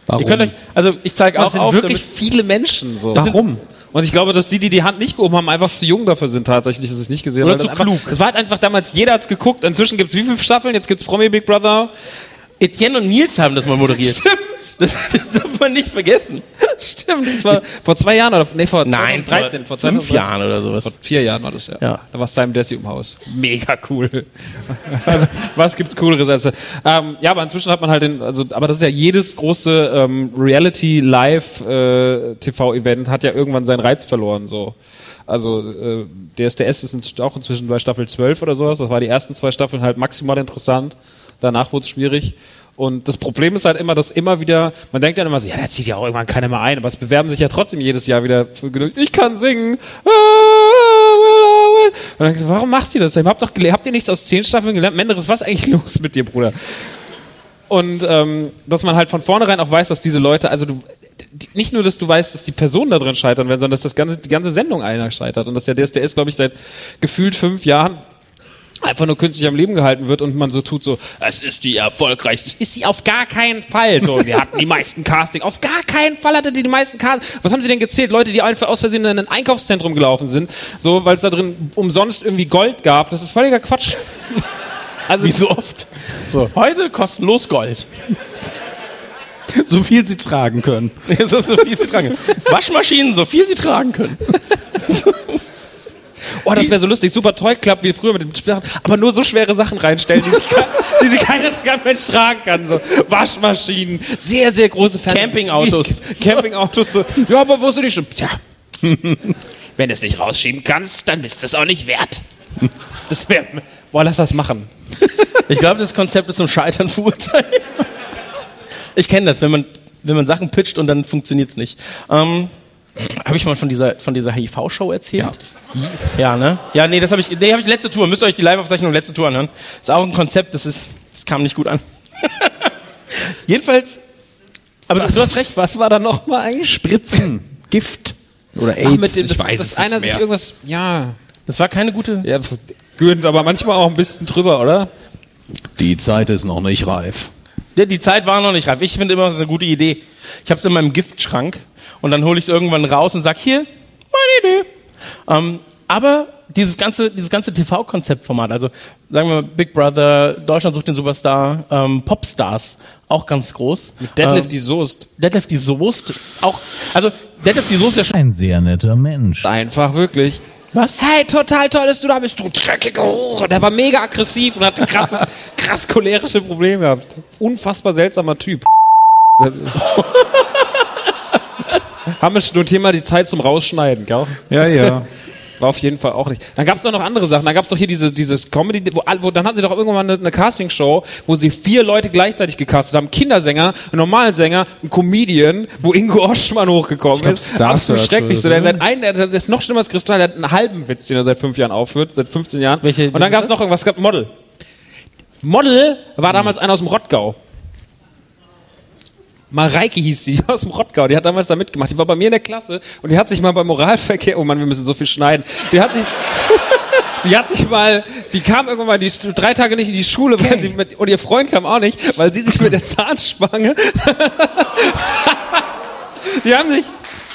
[SPEAKER 4] Warum?
[SPEAKER 2] Ihr könnt euch, also ich zeige auch
[SPEAKER 3] Das sind
[SPEAKER 2] auf,
[SPEAKER 3] wirklich viele Menschen so.
[SPEAKER 4] Warum?
[SPEAKER 3] Und ich glaube, dass die, die die Hand nicht gehoben haben, einfach zu jung dafür sind tatsächlich, dass sie es nicht gesehen
[SPEAKER 2] Oder
[SPEAKER 3] haben.
[SPEAKER 2] zu
[SPEAKER 3] Das einfach-
[SPEAKER 2] klug.
[SPEAKER 3] Es war halt einfach damals, jeder hat's geguckt. Inzwischen gibt's wie viele Staffeln? Jetzt gibt's Promi Big Brother.
[SPEAKER 2] Etienne und Nils haben das mal moderiert. Das, das darf man nicht vergessen.
[SPEAKER 3] Stimmt, das war vor zwei Jahren oder nee, vor
[SPEAKER 2] Nein,
[SPEAKER 3] 2013,
[SPEAKER 2] vor
[SPEAKER 3] vor
[SPEAKER 2] fünf
[SPEAKER 3] 2013.
[SPEAKER 2] Jahren oder sowas.
[SPEAKER 3] Vor vier Jahren war das ja.
[SPEAKER 2] Ja.
[SPEAKER 3] Da war Simon Desi im Haus. Mega cool. also, was gibt's cooleres als ähm, Ja, aber inzwischen hat man halt den, also, aber das ist ja jedes große ähm, Reality Live äh, TV Event hat ja irgendwann seinen Reiz verloren, so. Also, äh, DSDS ist auch inzwischen bei Staffel 12 oder sowas. Das war die ersten zwei Staffeln halt maximal interessant. Danach wurde es schwierig. Und das Problem ist halt immer, dass immer wieder, man denkt dann immer so, ja, da zieht ja auch irgendwann keiner mehr ein, aber es bewerben sich ja trotzdem jedes Jahr wieder für genug, ich kann singen. Ah, always- Und dann warum machst du das? Habt doch habt ihr nichts aus zehn Staffeln gelernt? Menderes, was ist eigentlich los mit dir, Bruder? Und ähm, dass man halt von vornherein auch weiß, dass diese Leute, also du, nicht nur, dass du weißt, dass die Personen da drin scheitern werden, sondern dass das ganze, die ganze Sendung einer scheitert. Und dass der DSDS, glaube ich, seit gefühlt fünf Jahren einfach nur künstlich am Leben gehalten wird und man so tut so, es ist die erfolgreichste. Ist sie auf gar keinen Fall. So, wir hatten die meisten Casting. Auf gar keinen Fall hatte die die meisten Casting. Was haben sie denn gezählt? Leute, die einfach aus Versehen in ein Einkaufszentrum gelaufen sind, so, weil es da drin umsonst irgendwie Gold gab. Das ist völliger Quatsch. Also
[SPEAKER 2] Wie so oft. So, heute kostenlos Gold.
[SPEAKER 4] So viel sie tragen können.
[SPEAKER 2] so, so viel sie tragen können. Waschmaschinen, so viel sie tragen können.
[SPEAKER 3] Oh, das wäre so lustig. Super Toy Club, wie früher mit dem Spiel, aber nur so schwere Sachen reinstellen, die sich, kein, die sich keiner, kein Mensch tragen kann. So Waschmaschinen, sehr, sehr große Fernseher.
[SPEAKER 2] Campingautos.
[SPEAKER 3] Campingautos. So. Ja, aber wo sind die schon? Tja, wenn du es nicht rausschieben kannst, dann bist du es auch nicht wert. Das wäre, boah, lass das machen.
[SPEAKER 2] Ich glaube, das Konzept ist zum Scheitern verurteilt. Ich kenne das, wenn man, wenn man Sachen pitcht und dann funktioniert es nicht. Ähm, habe ich mal von dieser, von dieser HIV-Show erzählt? Ja. ne? Ja, nee, das habe ich, nee, habe ich letzte Tour. Müsst ihr euch die Live-Aufzeichnung letzte Tour anhören. Ist auch ein Konzept, das ist, das kam nicht gut an. Jedenfalls, aber du hast recht.
[SPEAKER 3] Was war da nochmal eigentlich?
[SPEAKER 4] Spritzen, Gift oder AIDS.
[SPEAKER 3] Ach, mit dem, das,
[SPEAKER 4] ich weiß
[SPEAKER 3] dass
[SPEAKER 4] es
[SPEAKER 3] einer
[SPEAKER 4] nicht
[SPEAKER 3] sich
[SPEAKER 4] mehr.
[SPEAKER 3] irgendwas, ja,
[SPEAKER 2] Das war keine gute.
[SPEAKER 3] ja, gönnt, aber manchmal auch ein bisschen drüber, oder?
[SPEAKER 4] Die Zeit ist noch nicht reif.
[SPEAKER 2] Ja, die Zeit war noch nicht reif. Ich finde immer, das ist eine gute Idee. Ich habe es in meinem Giftschrank und dann hole ich es irgendwann raus und sag hier, meine Idee. Ähm, aber dieses ganze, dieses ganze TV-Konzeptformat, also sagen wir mal Big Brother, Deutschland sucht den Superstar, ähm, Popstars, auch ganz groß.
[SPEAKER 3] Deadlift
[SPEAKER 2] ähm,
[SPEAKER 3] die Soest.
[SPEAKER 2] Deadlift die Soest, auch, also Deadlift die Soest ist ja schon,
[SPEAKER 5] Ein sehr netter Mensch.
[SPEAKER 3] Einfach wirklich.
[SPEAKER 2] was?
[SPEAKER 3] Hey, total toll, dass du da bist, du dreckiger Hure. Der war mega aggressiv und hatte krasse, krass cholerische Probleme gehabt. Unfassbar seltsamer Typ. Haben wir schon ein Thema die Zeit zum Rausschneiden, gell?
[SPEAKER 4] Ja, ja.
[SPEAKER 3] War auf jeden Fall auch nicht. Dann gab es doch noch andere Sachen. Dann gab es doch hier diese, dieses Comedy, wo, wo dann hatten sie doch irgendwann eine, eine Castingshow, wo sie vier Leute gleichzeitig gecastet haben. Kindersänger, einen normalen Sänger, einen Comedian, wo Ingo Oschmann hochgekommen
[SPEAKER 4] glaub,
[SPEAKER 3] ist.
[SPEAKER 4] Star
[SPEAKER 3] Absolut schrecklich. So, der, seit ein, der, der ist noch schlimmer als Kristall, der hat einen halben Witz, den er seit fünf Jahren aufführt, seit 15 Jahren.
[SPEAKER 2] Welche-
[SPEAKER 3] Und dann gab es noch irgendwas, es gab Model. Model war damals einer aus dem Rottgau. Mareike hieß sie aus dem Rottgau, die hat damals da mitgemacht. Die war bei mir in der Klasse und die hat sich mal beim Moralverkehr, oh Mann, wir müssen so viel schneiden. Die hat sich, die hat sich mal, die kam irgendwann mal die, drei Tage nicht in die Schule, weil sie mit, und ihr Freund kam auch nicht, weil sie sich mit der Zahnspange, die haben sich,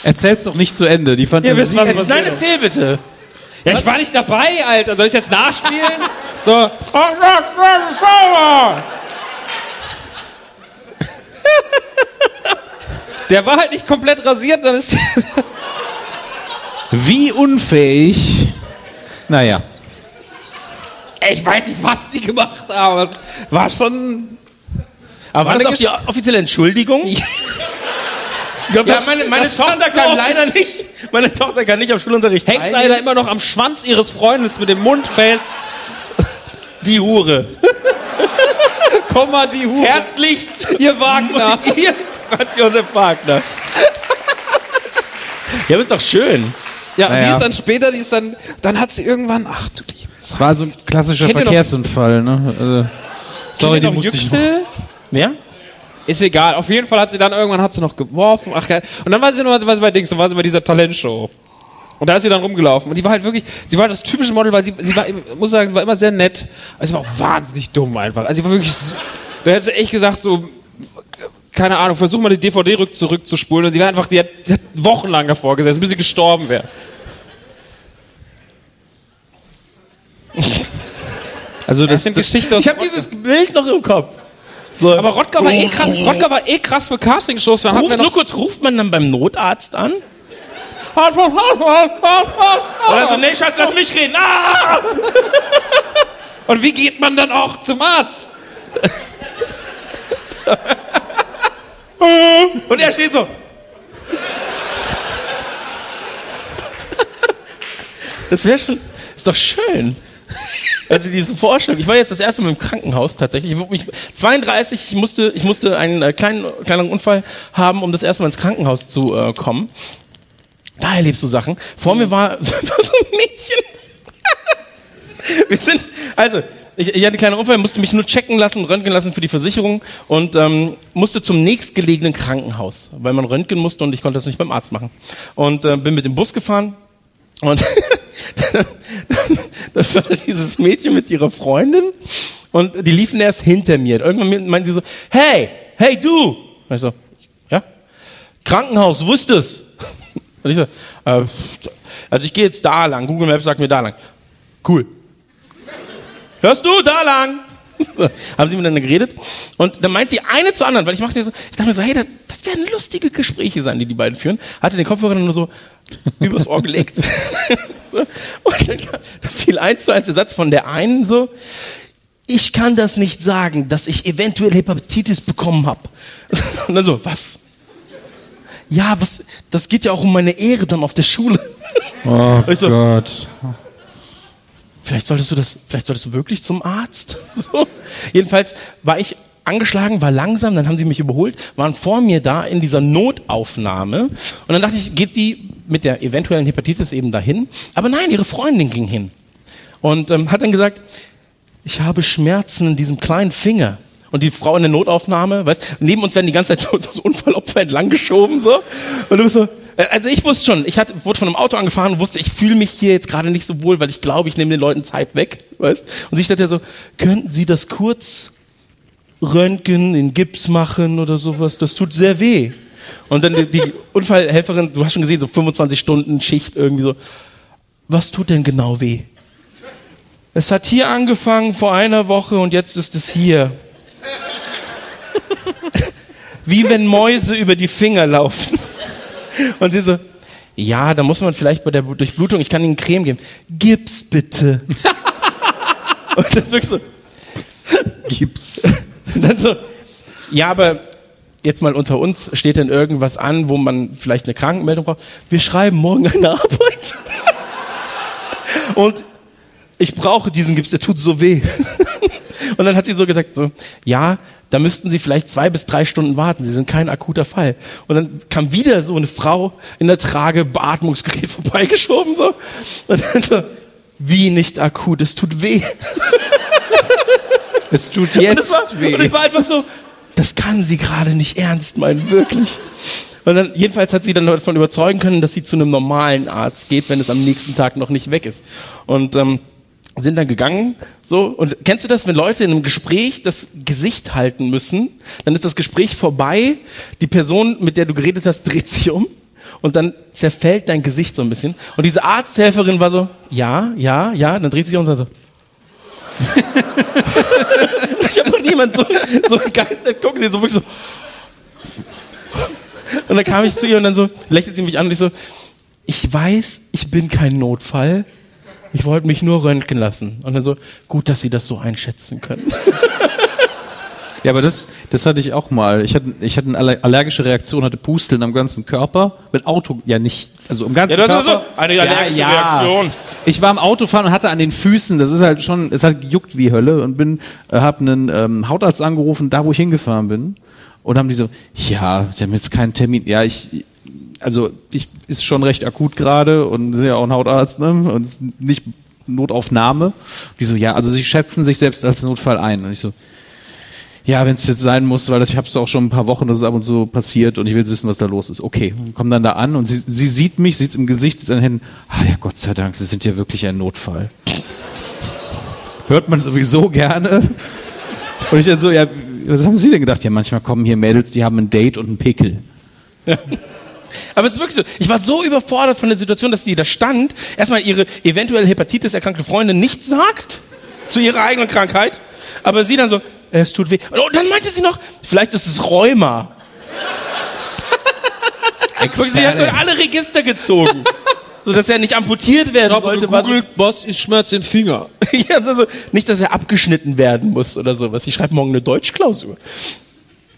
[SPEAKER 4] Erzähl's doch nicht zu Ende. Die Fantasie.
[SPEAKER 3] ihr wisst, was passiert
[SPEAKER 2] Nein,
[SPEAKER 3] ist.
[SPEAKER 2] erzähl bitte.
[SPEAKER 3] Ja, ich war nicht dabei, Alter. Soll ich jetzt nachspielen? so. Der war halt nicht komplett rasiert, dann ist
[SPEAKER 4] Wie unfähig. Naja.
[SPEAKER 3] Ich weiß nicht, was die gemacht haben. War schon.
[SPEAKER 2] Aber war das auch die offizielle Entschuldigung?
[SPEAKER 3] Ich
[SPEAKER 2] Ja, meine, Tochter
[SPEAKER 3] so.
[SPEAKER 2] kann leider nicht, meine Tochter kann nicht am Schulunterricht
[SPEAKER 3] Hängt
[SPEAKER 2] teilnehmen.
[SPEAKER 3] leider immer noch am Schwanz ihres Freundes mit dem Mund fest.
[SPEAKER 2] die Hure.
[SPEAKER 3] Komm mal, die Hure.
[SPEAKER 2] Herzlichst,
[SPEAKER 3] ihr Wagner.
[SPEAKER 2] ihr Franz Josef Wagner. Ja, aber ist doch schön.
[SPEAKER 3] Ja, und die
[SPEAKER 4] Naja.
[SPEAKER 3] ist dann später, die ist dann, dann hat sie irgendwann, ach du liebe
[SPEAKER 4] Es war so ein klassischer
[SPEAKER 3] Kennt
[SPEAKER 4] Verkehrsunfall, ne? Also, sorry, die musste ich noch.
[SPEAKER 3] Yüksel?
[SPEAKER 2] Wer?
[SPEAKER 3] Ist egal. Auf jeden Fall hat sie dann irgendwann hat sie noch geworfen. Ach geil. Und dann war sie noch war sie bei Dings, dann war sie bei dieser Talentshow. Und da ist sie dann rumgelaufen. Und die war halt wirklich, sie war das typische Model, weil sie, sie war, ich muss sagen, sie war immer sehr nett. Aber sie war auch wahnsinnig dumm einfach. Also sie war wirklich, so- da hätte sie echt gesagt so, keine Ahnung, versuch mal die DVD rück zurückzuspulen. Und sie war einfach, die hat, die hat wochenlang davor gesessen, bis sie gestorben wäre.
[SPEAKER 4] Also
[SPEAKER 3] Das
[SPEAKER 4] das,
[SPEAKER 3] sind
[SPEAKER 4] das
[SPEAKER 3] Geschichten aus
[SPEAKER 2] Ich habe dieses Bild noch im Kopf. So.
[SPEAKER 3] Aber Rottgau war, eh krass, Rottgau war eh krass für Castingshows. Wir
[SPEAKER 2] nur kurz, ruft man dann beim Notarzt an? Oder so, nee, Schatz, lass mich reden. Ah!
[SPEAKER 3] und wie geht man dann auch zum Arzt?
[SPEAKER 2] Und er steht so. Das wäre schon, ist doch schön. Also diese Vorstellung. Ich war jetzt das erste Mal im Krankenhaus tatsächlich. Ich, ich, 32, ich musste, ich musste einen äh, kleinen, kleineren Unfall haben, um das erste Mal ins Krankenhaus zu äh, kommen. Da erlebst du Sachen. Vor mir war, so ein Mädchen. Wir sind, also, ich, ich hatte einen kleinen Unfall, musste mich nur checken lassen, röntgen lassen für die Versicherung und ähm, musste zum nächstgelegenen Krankenhaus, weil man röntgen musste und ich konnte das nicht beim Arzt machen. Und äh, bin mit dem Bus gefahren und das war dieses Mädchen mit ihrer Freundin und die liefen erst hinter mir. Irgendwann meinen sie so, hey, hey du. Und ich so, ja? Krankenhaus, wo ist? Und ich so, äh, also ich gehe jetzt da lang. Google Maps sagt mir da lang. Cool. Hörst du? Da lang. So, haben sie miteinander geredet. Und dann meint die eine zur anderen, weil ich machte so, ich dachte mir so, hey, das, das werden lustige Gespräche sein, die die beiden führen. Hatte den Kopfhörer nur so übers Ohr gelegt. so. Und dann fiel eins zu eins der Satz von der einen so, ich kann das nicht sagen, dass ich eventuell Hepatitis bekommen habe. Und dann so, was? Ja, was, das geht ja auch um meine Ehre dann auf der Schule.
[SPEAKER 4] Oh
[SPEAKER 2] so-
[SPEAKER 4] Gott.
[SPEAKER 2] vielleicht solltest du das, vielleicht solltest du wirklich zum Arzt. So. Jedenfalls war ich angeschlagen, war langsam, dann haben sie mich überholt, waren vor mir da in dieser Notaufnahme und dann dachte ich, geht die mit der eventuellen Hepatitis eben dahin? Aber nein, ihre Freundin ging hin und ähm, hat dann gesagt, ich habe Schmerzen in diesem kleinen Finger. Und die Frau in der Notaufnahme, weißt, neben uns werden die ganze Zeit so, so Unfallopfer entlang geschoben, so. Und du bist so, äh, also ich wusste schon, ich hatte, wurde von einem Auto angefahren und wusste, ich fühle mich hier jetzt gerade nicht so wohl, weil ich glaube, ich nehme den Leuten Zeit weg, weißt. Und sie stand ja so, könnten Sie das kurz Röntgen, in Gips machen oder sowas, das tut sehr weh. Und dann die, die Unfallhelferin, du hast schon gesehen, so 25 Stunden Schicht irgendwie so, was tut denn genau weh? Es hat hier angefangen vor einer Woche und jetzt ist es hier. Wie wenn Mäuse über die Finger laufen. Und sie so, ja, da muss man vielleicht bei der Durchblutung, ich kann Ihnen Creme geben. Gips bitte. Und dann wirklich so,
[SPEAKER 4] Gips.
[SPEAKER 2] und dann so, ja, aber jetzt mal unter uns, steht denn irgendwas an, wo man vielleicht eine Krankenmeldung braucht? Wir schreiben morgen eine Arbeit. Und ich brauche diesen Gips, der tut so weh. Und dann hat sie so gesagt, so, ja, da müssten Sie vielleicht zwei bis drei Stunden warten. Sie sind kein akuter Fall. Und dann kam wieder so eine Frau in der Trage, Beatmungsgerät vorbeigeschoben, so. Und dann so, wie nicht akut, es tut weh.
[SPEAKER 4] Es tut
[SPEAKER 2] Und
[SPEAKER 4] jetzt
[SPEAKER 2] es, war, und
[SPEAKER 4] weh.
[SPEAKER 2] es war einfach so, das kann sie gerade nicht ernst meinen, wirklich. Und dann, jedenfalls hat sie dann davon überzeugen können, dass sie zu einem normalen Arzt geht, wenn es am nächsten Tag noch nicht weg ist. Und ähm, sind dann gegangen, so. Und kennst du das, wenn Leute in einem Gespräch das Gesicht halten müssen, dann ist das Gespräch vorbei, die Person, mit der du geredet hast, dreht sich um und dann zerfällt dein Gesicht so ein bisschen. Und diese Arzthelferin war so, ja, ja, ja, dann dreht sich um und sagt so, ich habe noch niemand so, so begeistert gucken, sie so wirklich so. Und dann kam ich zu ihr und dann so, lächelt sie mich an und ich so, ich weiß, ich bin kein Notfall. Ich wollte mich nur röntgen lassen. Und dann so, gut, dass Sie das so einschätzen können.
[SPEAKER 4] Ja, aber das, das hatte ich auch mal. Ich hatte, ich hatte eine aller- allergische Reaktion, hatte Pusteln am ganzen Körper. Mit Auto, ja nicht. Also im ganzen
[SPEAKER 2] Ja, das ist
[SPEAKER 4] Körper.
[SPEAKER 2] so eine allergische Reaktion.
[SPEAKER 4] Ich war im Autofahren und hatte an den Füßen, das ist halt schon, es hat gejuckt wie Hölle und bin, äh, hab einen ähm, Hautarzt angerufen, da wo ich hingefahren bin. Und haben die so, ja, die haben jetzt keinen Termin. Ja, ich, also ich ist schon recht akut gerade und sind ja auch ein Hautarzt, ne? Und nicht Notaufnahme. Die so, ja, also sie schätzen sich selbst als Notfall ein. Und ich so, ja, wenn es jetzt sein muss, weil das, ich habe es auch schon ein paar Wochen, dass es ab und zu passiert und ich will wissen, was da los ist. Okay, komm dann da an und sie, sie sieht mich, sieht es im Gesicht, sieht an den Händen. Ah ja, Gott sei Dank, Sie sind ja wirklich ein Notfall. Hört man sowieso gerne. Und ich dann so, ja, was haben Sie denn gedacht? Ja, manchmal kommen hier Mädels, die haben ein Date und einen Pickel.
[SPEAKER 2] Aber es ist wirklich so. Ich war so überfordert von der Situation, dass sie da stand, erstmal ihre eventuell Hepatitis erkrankte Freundin nichts sagt zu ihrer eigenen Krankheit, aber sie dann so, es tut weh. Und dann meinte sie noch, vielleicht ist es Rheuma. Wirklich, sie hat so alle Register gezogen. So dass er nicht amputiert werden sollte. was-
[SPEAKER 3] was ist Schmerz im Finger?
[SPEAKER 2] ja, also nicht, dass er abgeschnitten werden muss oder sowas. Ich schreibe morgen eine Deutschklausur.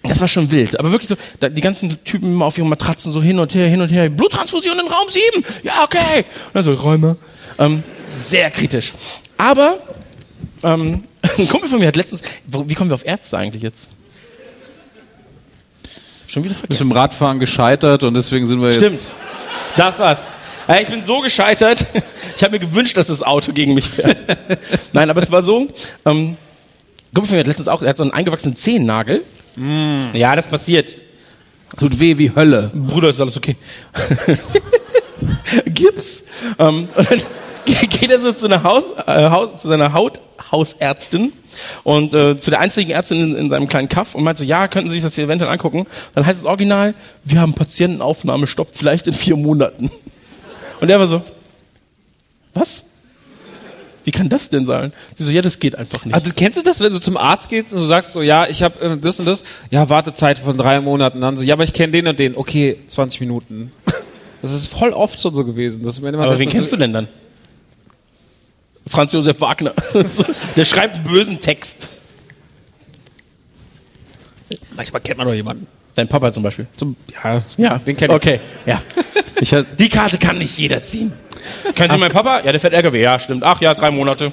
[SPEAKER 2] Das war schon wild. Aber wirklich so, die ganzen Typen immer auf ihren Matratzen so hin und her, hin und her. Bluttransfusion in Raum 7. Ja, okay. Und dann so, Räume. Ähm, sehr kritisch. Aber ähm, ein Kumpel von mir hat letztens, wo, wie kommen wir auf Ärzte eigentlich jetzt? Schon wieder vergessen.
[SPEAKER 4] im Radfahren gescheitert und deswegen sind wir jetzt.
[SPEAKER 2] Stimmt. Das war's. Ja, Ich bin so gescheitert. Ich habe mir gewünscht, dass das Auto gegen mich fährt. Nein, aber es war so. Ähm, Kumpel von mir hat letztens auch, er hat so einen eingewachsenen Zehennagel. Ja, das passiert.
[SPEAKER 4] Tut weh wie Hölle.
[SPEAKER 2] Bruder, ist alles okay. Gips. Ähm, und dann geht er so zu einer Haus, äh, Haus, zu seiner Haut, Hausärztin und äh, zu der einzigen Ärztin in, in seinem kleinen Kaff und meint so, ja, könnten Sie sich das hier eventuell angucken? Dann heißt es original, wir haben Patientenaufnahmestopp vielleicht in vier Monaten. Und er war so, was? Wie kann das denn sein? Sie so, ja, das geht einfach nicht.
[SPEAKER 3] Also kennst du das, wenn du zum Arzt gehst und du sagst so, ja, ich habe äh, das und das, ja, Wartezeit von drei Monaten, dann so, ja, aber ich kenne den und den, okay, 20 Minuten. Das ist voll oft schon so gewesen. Dass immer
[SPEAKER 2] Aber wen kennst du denn dann? Franz Josef Wagner. Der schreibt einen bösen Text.
[SPEAKER 3] Manchmal kennt man doch jemanden.
[SPEAKER 2] Dein Papa zum Beispiel.
[SPEAKER 3] Zum, ja,
[SPEAKER 2] Ja,
[SPEAKER 3] den kenn ich.
[SPEAKER 2] Okay, ja. Die Karte kann nicht jeder ziehen. Kennen Sie meinen Papa? Ja, der fährt LKW. Ja, stimmt. Ach ja, drei Monate.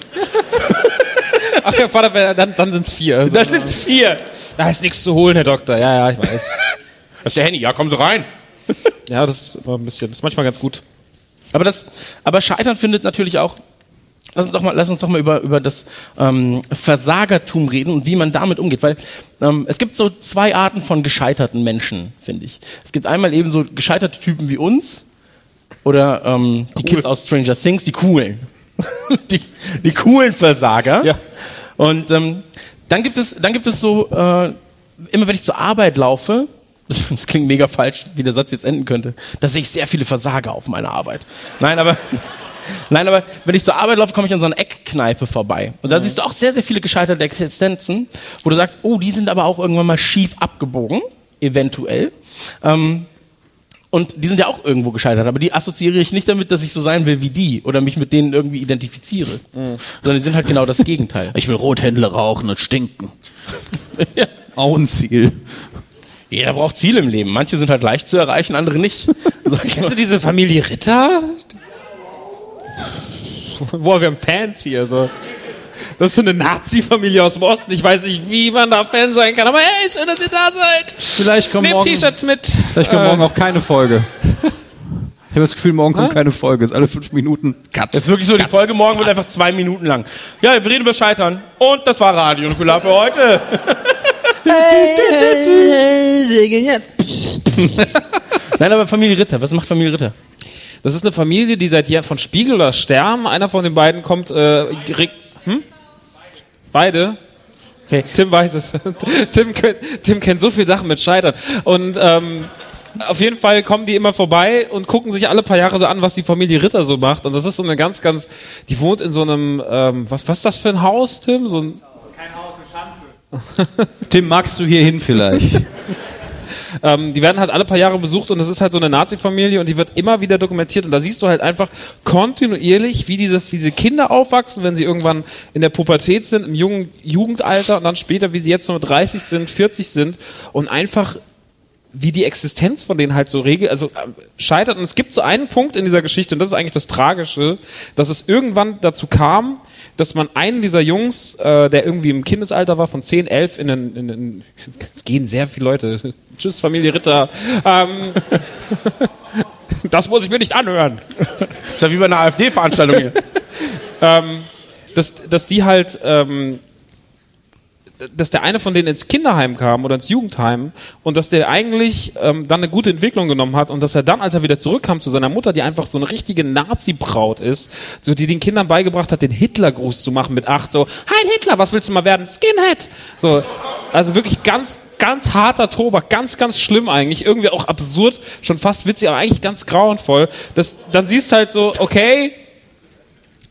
[SPEAKER 3] Ach ja, Vater, dann, dann sind's vier. Also,
[SPEAKER 2] Das sind vier.
[SPEAKER 3] da ist nichts zu holen, Herr Doktor. Ja, ja, ich weiß.
[SPEAKER 2] Das ist der Handy. Ja, kommen Sie rein.
[SPEAKER 3] Ja, das ist ein bisschen, das ist manchmal ganz gut.
[SPEAKER 2] Aber das, aber Scheitern findet natürlich auch. Lass uns doch mal, lass uns doch mal über, über das ähm, Versagertum reden und wie man damit umgeht. Weil ähm, es gibt so zwei Arten von gescheiterten Menschen, finde ich. Es gibt einmal eben so gescheiterte Typen wie uns oder ähm, die Kids aus Stranger Things, die coolen. die, die coolen Versager.
[SPEAKER 3] Ja.
[SPEAKER 2] Und ähm, dann gibt es, dann gibt es so, äh, immer wenn ich zur Arbeit laufe, das klingt mega falsch, wie der Satz jetzt enden könnte, da sehe ich sehr viele Versager auf meiner Arbeit. Nein, aber Nein, aber wenn ich zur Arbeit laufe, komme ich an so einer Eckkneipe vorbei. Und da siehst du auch sehr, sehr viele gescheiterte Existenzen, wo du sagst, oh, die sind aber auch irgendwann mal schief abgebogen, eventuell. Ähm, und die sind ja auch irgendwo gescheitert, aber die assoziiere ich nicht damit, dass ich so sein will wie die oder mich mit denen irgendwie identifiziere. Sondern die sind halt genau das Gegenteil.
[SPEAKER 4] ich will Rothändle rauchen und stinken. Auch ein Ziel.
[SPEAKER 2] Jeder braucht Ziele im Leben. Manche sind halt leicht zu erreichen, andere nicht.
[SPEAKER 3] Kennst du diese Familie Ritter? Boah, wir haben Fans hier. So. Das ist so eine Nazi-Familie aus dem Osten. Ich weiß nicht, wie man da Fan sein kann. Aber hey, schön, dass ihr da seid.
[SPEAKER 4] Vielleicht kommt
[SPEAKER 3] Nehmt
[SPEAKER 4] morgen,
[SPEAKER 3] T-Shirts mit.
[SPEAKER 4] vielleicht kommt
[SPEAKER 3] Äh,
[SPEAKER 4] morgen auch keine Folge. Ich habe das Gefühl, morgen kommt keine Folge. Es ist alle fünf Minuten Cut.
[SPEAKER 2] Das ist wirklich so, die Folge morgen wird einfach zwei Minuten lang. Ja, wir reden über Scheitern. Und das war Radio Nukular für heute. Nein, aber Familie Ritter, was macht Familie Ritter?
[SPEAKER 3] Das ist eine Familie, die seit Jahren von Spiegel oder Stern, einer von den beiden kommt, äh, hm? Beide?
[SPEAKER 2] Okay.
[SPEAKER 3] Tim weiß es. Tim, kennt- Tim kennt so viele Sachen mit Scheitern. Und ähm, auf jeden Fall kommen die immer vorbei und gucken sich alle paar Jahre so an, was die Familie Ritter so macht. Und das ist so eine ganz, ganz. Die wohnt in so einem. Ähm, was, was ist das für ein Haus, Tim? So ein,
[SPEAKER 4] Tim, magst du hier hin vielleicht?
[SPEAKER 3] Ähm, die werden halt alle paar Jahre besucht und das ist halt so eine Nazi-Familie und die wird immer wieder dokumentiert und da siehst du halt einfach kontinuierlich, wie diese, wie diese Kinder aufwachsen, wenn sie irgendwann in der Pubertät sind, im jungen Jugendalter und dann später, wie sie jetzt nur 30 sind, 40 sind und einfach wie die Existenz von denen halt so regelt, also äh, scheitert. Und es gibt so einen Punkt in dieser Geschichte, und das ist eigentlich das Tragische, dass es irgendwann dazu kam, dass man einen dieser Jungs, äh, der irgendwie im Kindesalter war, von 10, 11, in einen, in einen es gehen sehr viele Leute, tschüss Familie Ritter, ähm, das muss ich mir nicht anhören.
[SPEAKER 2] Ist ja wie bei einer AfD-Veranstaltung hier.
[SPEAKER 3] dass, dass die halt, ähm, dass der eine von denen ins Kinderheim kam oder ins Jugendheim und dass der eigentlich ähm, dann eine gute Entwicklung genommen hat und dass er dann, als er wieder zurückkam zu seiner Mutter, die einfach so eine richtige Nazi-Braut ist, so die den Kindern beigebracht hat, den Hitlergruß zu machen mit acht, so, Heil Hitler, was willst du mal werden? Skinhead! So, also wirklich ganz, ganz harter Tobak, ganz, ganz schlimm eigentlich, irgendwie auch absurd, schon fast witzig, aber eigentlich ganz grauenvoll. Das, dann siehst du halt so, okay,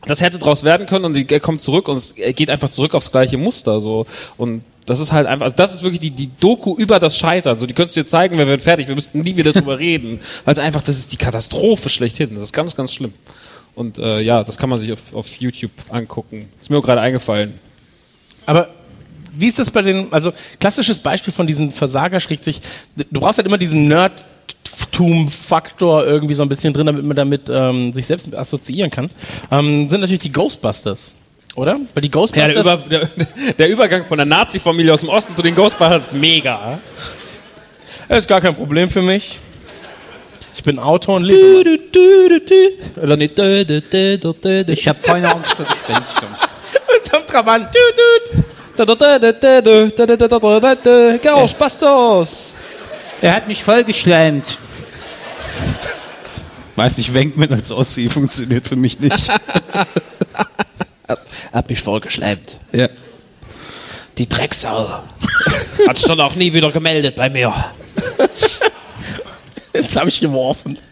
[SPEAKER 3] das hätte draus werden können und er kommt zurück und es er geht einfach zurück aufs gleiche Muster so und das ist halt einfach, also das ist wirklich die, die Doku über das Scheitern. So, die könntest du dir zeigen, wir werden fertig, wir müssten nie wieder drüber reden. Weil es einfach, das ist die Katastrophe schlechthin. Das ist ganz, ganz schlimm. Und äh, ja, das kann man sich auf, auf YouTube angucken. Ist mir auch gerade eingefallen.
[SPEAKER 2] Aber wie ist das bei den, also klassisches Beispiel von diesen Versager schrägstrich, du brauchst halt immer diesen Nerdtum-Faktor irgendwie so ein bisschen drin, damit man damit ähm, sich selbst assoziieren kann, ähm, sind natürlich die Ghostbusters, oder? Weil die
[SPEAKER 3] Ja,
[SPEAKER 2] Ghostbusters,
[SPEAKER 3] der, Über, der, der Übergang von der Nazi-Familie aus dem Osten zu den Ghostbusters ist mega.
[SPEAKER 2] Das ist gar kein Problem für mich. Ich bin Autor und lebe.
[SPEAKER 3] Oder nicht?
[SPEAKER 4] Ich habe keine Angst vor Gespenstern.
[SPEAKER 2] Mit so einem Trabant.
[SPEAKER 3] Ghostbusters!
[SPEAKER 4] Er hat mich vollgeschleimt. Weiß nicht, Wenkman als Ossi funktioniert für mich nicht.
[SPEAKER 3] Hab mich vollgeschleimt.
[SPEAKER 4] ja.
[SPEAKER 3] Die Drecksau. Hat sich dann auch nie wieder gemeldet bei mir.
[SPEAKER 2] Jetzt habe ich geworfen.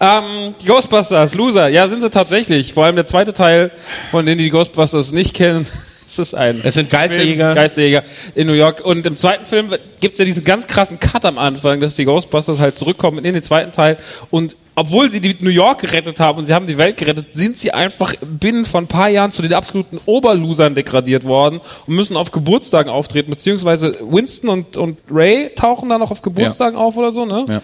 [SPEAKER 3] Ähm, die Ghostbusters, Loser, ja, sind sie tatsächlich. Vor allem der zweite Teil, von denen die Ghostbusters nicht kennen, ist es ein.
[SPEAKER 2] Es sind Geisterjäger.
[SPEAKER 3] Geisterjäger in New York. Und im zweiten Film gibt's ja diesen ganz krassen Cut am Anfang, dass die Ghostbusters halt zurückkommen in den zweiten Teil. Und obwohl sie die New York gerettet haben und sie haben die Welt gerettet, sind sie einfach binnen von ein paar Jahren zu den absoluten Oberlosern degradiert worden und müssen auf Geburtstagen auftreten. Beziehungsweise Winston und, und Ray tauchen dann noch auf Geburtstagen auf oder so, ne?
[SPEAKER 4] Ja.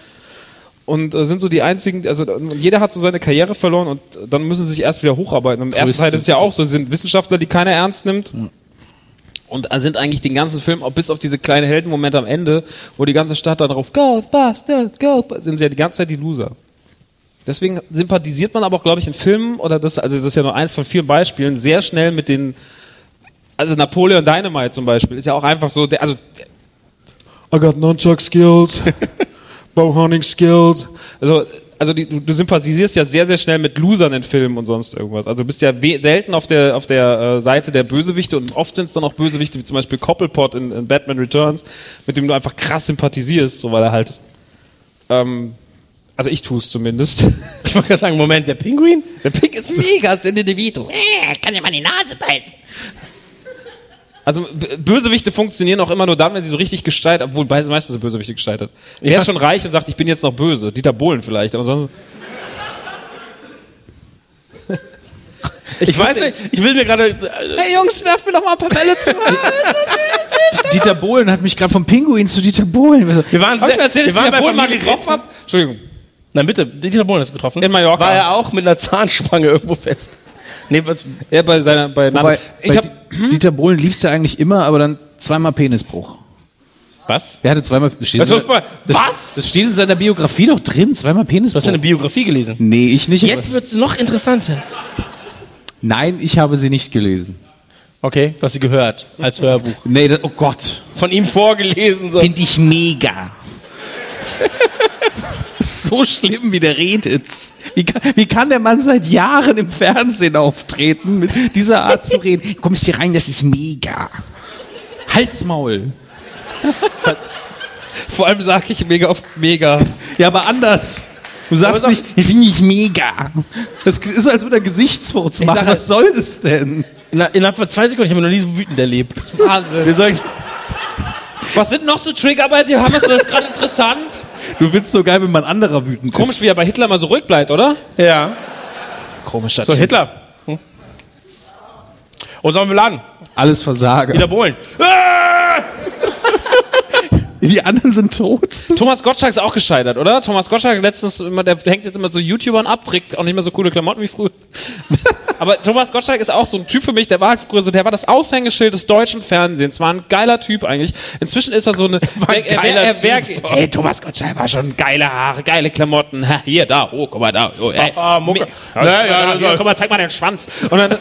[SPEAKER 3] Und äh, sind so die einzigen, also äh, jeder hat so seine Karriere verloren und dann müssen sie sich erst wieder hocharbeiten. Im ersten Teil ist es ja auch so, sie sind Wissenschaftler, die keiner ernst nimmt. Und äh, sind eigentlich den ganzen Film, auch bis auf diese kleinen Heldenmomente am Ende, wo die ganze Stadt dann drauf Ghostbusters, Ghostbusters, sind sie ja die ganze Zeit die Loser. Deswegen sympathisiert man aber auch, glaube ich, in Filmen, oder das, also das ist ja nur eins von vielen Beispielen, sehr schnell mit den, also Napoleon Dynamite zum Beispiel, ist ja auch einfach so, der, also I got nunchuck skills, bowhunting skills. Also, also die, du, du sympathisierst ja sehr, sehr schnell mit Losern in Filmen und sonst irgendwas. Also du bist ja selten auf der, auf der äh, Seite der Bösewichte und oft sind es dann auch Bösewichte, wie zum Beispiel Cobblepot in, in Batman Returns, mit dem du einfach krass sympathisierst, so weil er halt, ähm, also ich tue es zumindest.
[SPEAKER 2] Ich wollte gerade sagen, Moment, der Pinguin?
[SPEAKER 3] Der Pink ist mega, ist de Vito.
[SPEAKER 6] Äh, kann ja mal in die Nase beißen.
[SPEAKER 3] Also Bösewichte funktionieren auch immer nur dann, wenn sie so richtig gescheitert, obwohl meistens sind Bösewichte gescheitert. Er ist schon reich und sagt, ich bin jetzt noch böse. Dieter Bohlen vielleicht, aber sonst.
[SPEAKER 2] Ich, weiß nicht, ich will mir gerade. äh,
[SPEAKER 3] Hey Jungs, werft mir doch mal ein paar Bälle zu.
[SPEAKER 4] Dieter Bohlen hat mich gerade vom Pinguin zu Dieter Bohlen.
[SPEAKER 2] Wir waren,
[SPEAKER 3] Hab ich mir erzählt, dass
[SPEAKER 2] wir
[SPEAKER 3] ich
[SPEAKER 2] waren
[SPEAKER 3] Dieter
[SPEAKER 2] bei
[SPEAKER 3] Bohlen mal getroffen? Entschuldigung.
[SPEAKER 2] Nein, bitte, Dieter Bohlen hast du getroffen.
[SPEAKER 3] In Mallorca.
[SPEAKER 2] War er auch mit einer Zahnspange irgendwo fest. Nee, was,
[SPEAKER 3] Ja, bei seiner, bei,
[SPEAKER 4] Wobei,
[SPEAKER 3] ich
[SPEAKER 4] bei
[SPEAKER 3] hab,
[SPEAKER 4] Di- Dieter Bohlen lief's ja eigentlich immer, aber dann zweimal Penisbruch.
[SPEAKER 2] was?
[SPEAKER 4] Er hatte zweimal. Das steht,
[SPEAKER 2] Was?
[SPEAKER 4] in das,
[SPEAKER 2] Was?
[SPEAKER 4] das steht in seiner Biografie doch drin, zweimal Penisbruch.
[SPEAKER 2] Du hast eine Biografie gelesen.
[SPEAKER 4] nee, ich nicht.
[SPEAKER 2] Jetzt wird's noch interessanter.
[SPEAKER 4] Nein, ich habe sie nicht gelesen.
[SPEAKER 2] Okay, du hast sie gehört als Hörbuch.
[SPEAKER 4] Nee, das, oh Gott.
[SPEAKER 2] Von ihm vorgelesen. So.
[SPEAKER 4] Finde ich mega. so schlimm, wie der redet. Wie kann, wie kann der Mann seit Jahren im Fernsehen auftreten, mit dieser Art zu reden? Kommst hier rein, das ist mega. Halsmaul.
[SPEAKER 3] vor allem sage ich mega oft mega.
[SPEAKER 4] Ja, aber anders. Du sagst nicht, ich finde ich mega. Das ist, als würde er Gesichtsfurz machen.
[SPEAKER 2] sag
[SPEAKER 4] Was soll das denn?
[SPEAKER 2] Inner- Innerhalb von zwei Sekunden, ich habe mich noch nie so wütend erlebt.
[SPEAKER 3] Wahnsinn.
[SPEAKER 2] Wir sagen,
[SPEAKER 3] Was sind noch so Trigger bei dir? Haben wir das gerade interessant?
[SPEAKER 4] Du findest so geil, wenn man anderer wütend
[SPEAKER 3] Komisch,
[SPEAKER 4] ist.
[SPEAKER 3] wie er bei Hitler mal so ruhig bleibt, oder?
[SPEAKER 2] ja.
[SPEAKER 3] Komisch,
[SPEAKER 2] So, Hitler. Hm. Und sollen wir laden?
[SPEAKER 4] Alles Versager.
[SPEAKER 2] Dieter Bohlen.
[SPEAKER 4] Die anderen sind tot.
[SPEAKER 3] Thomas Gottschalk ist auch gescheitert, oder? Thomas Gottschalk letztens immer, der hängt jetzt immer so YouTubern ab, trägt auch nicht mehr so coole Klamotten wie früher. Aber Thomas Gottschalk ist auch so ein Typ für mich, der war halt früher so, der war das Aushängeschild des deutschen Fernsehens, war ein geiler Typ eigentlich. Inzwischen ist er so eine,
[SPEAKER 2] ein
[SPEAKER 3] er,
[SPEAKER 2] geiler
[SPEAKER 3] er, er,
[SPEAKER 2] Typ.
[SPEAKER 3] Ey, Thomas Gottschalk war schon geile Haare, geile Klamotten. Ha, hier, da, oh, guck mal da. Oh, ey.
[SPEAKER 2] Ah, Mucke.
[SPEAKER 3] Ja,
[SPEAKER 2] Ja, ja,
[SPEAKER 3] ja, hier,
[SPEAKER 2] war-
[SPEAKER 3] guck mal, zeig mal den Schwanz. Und dann,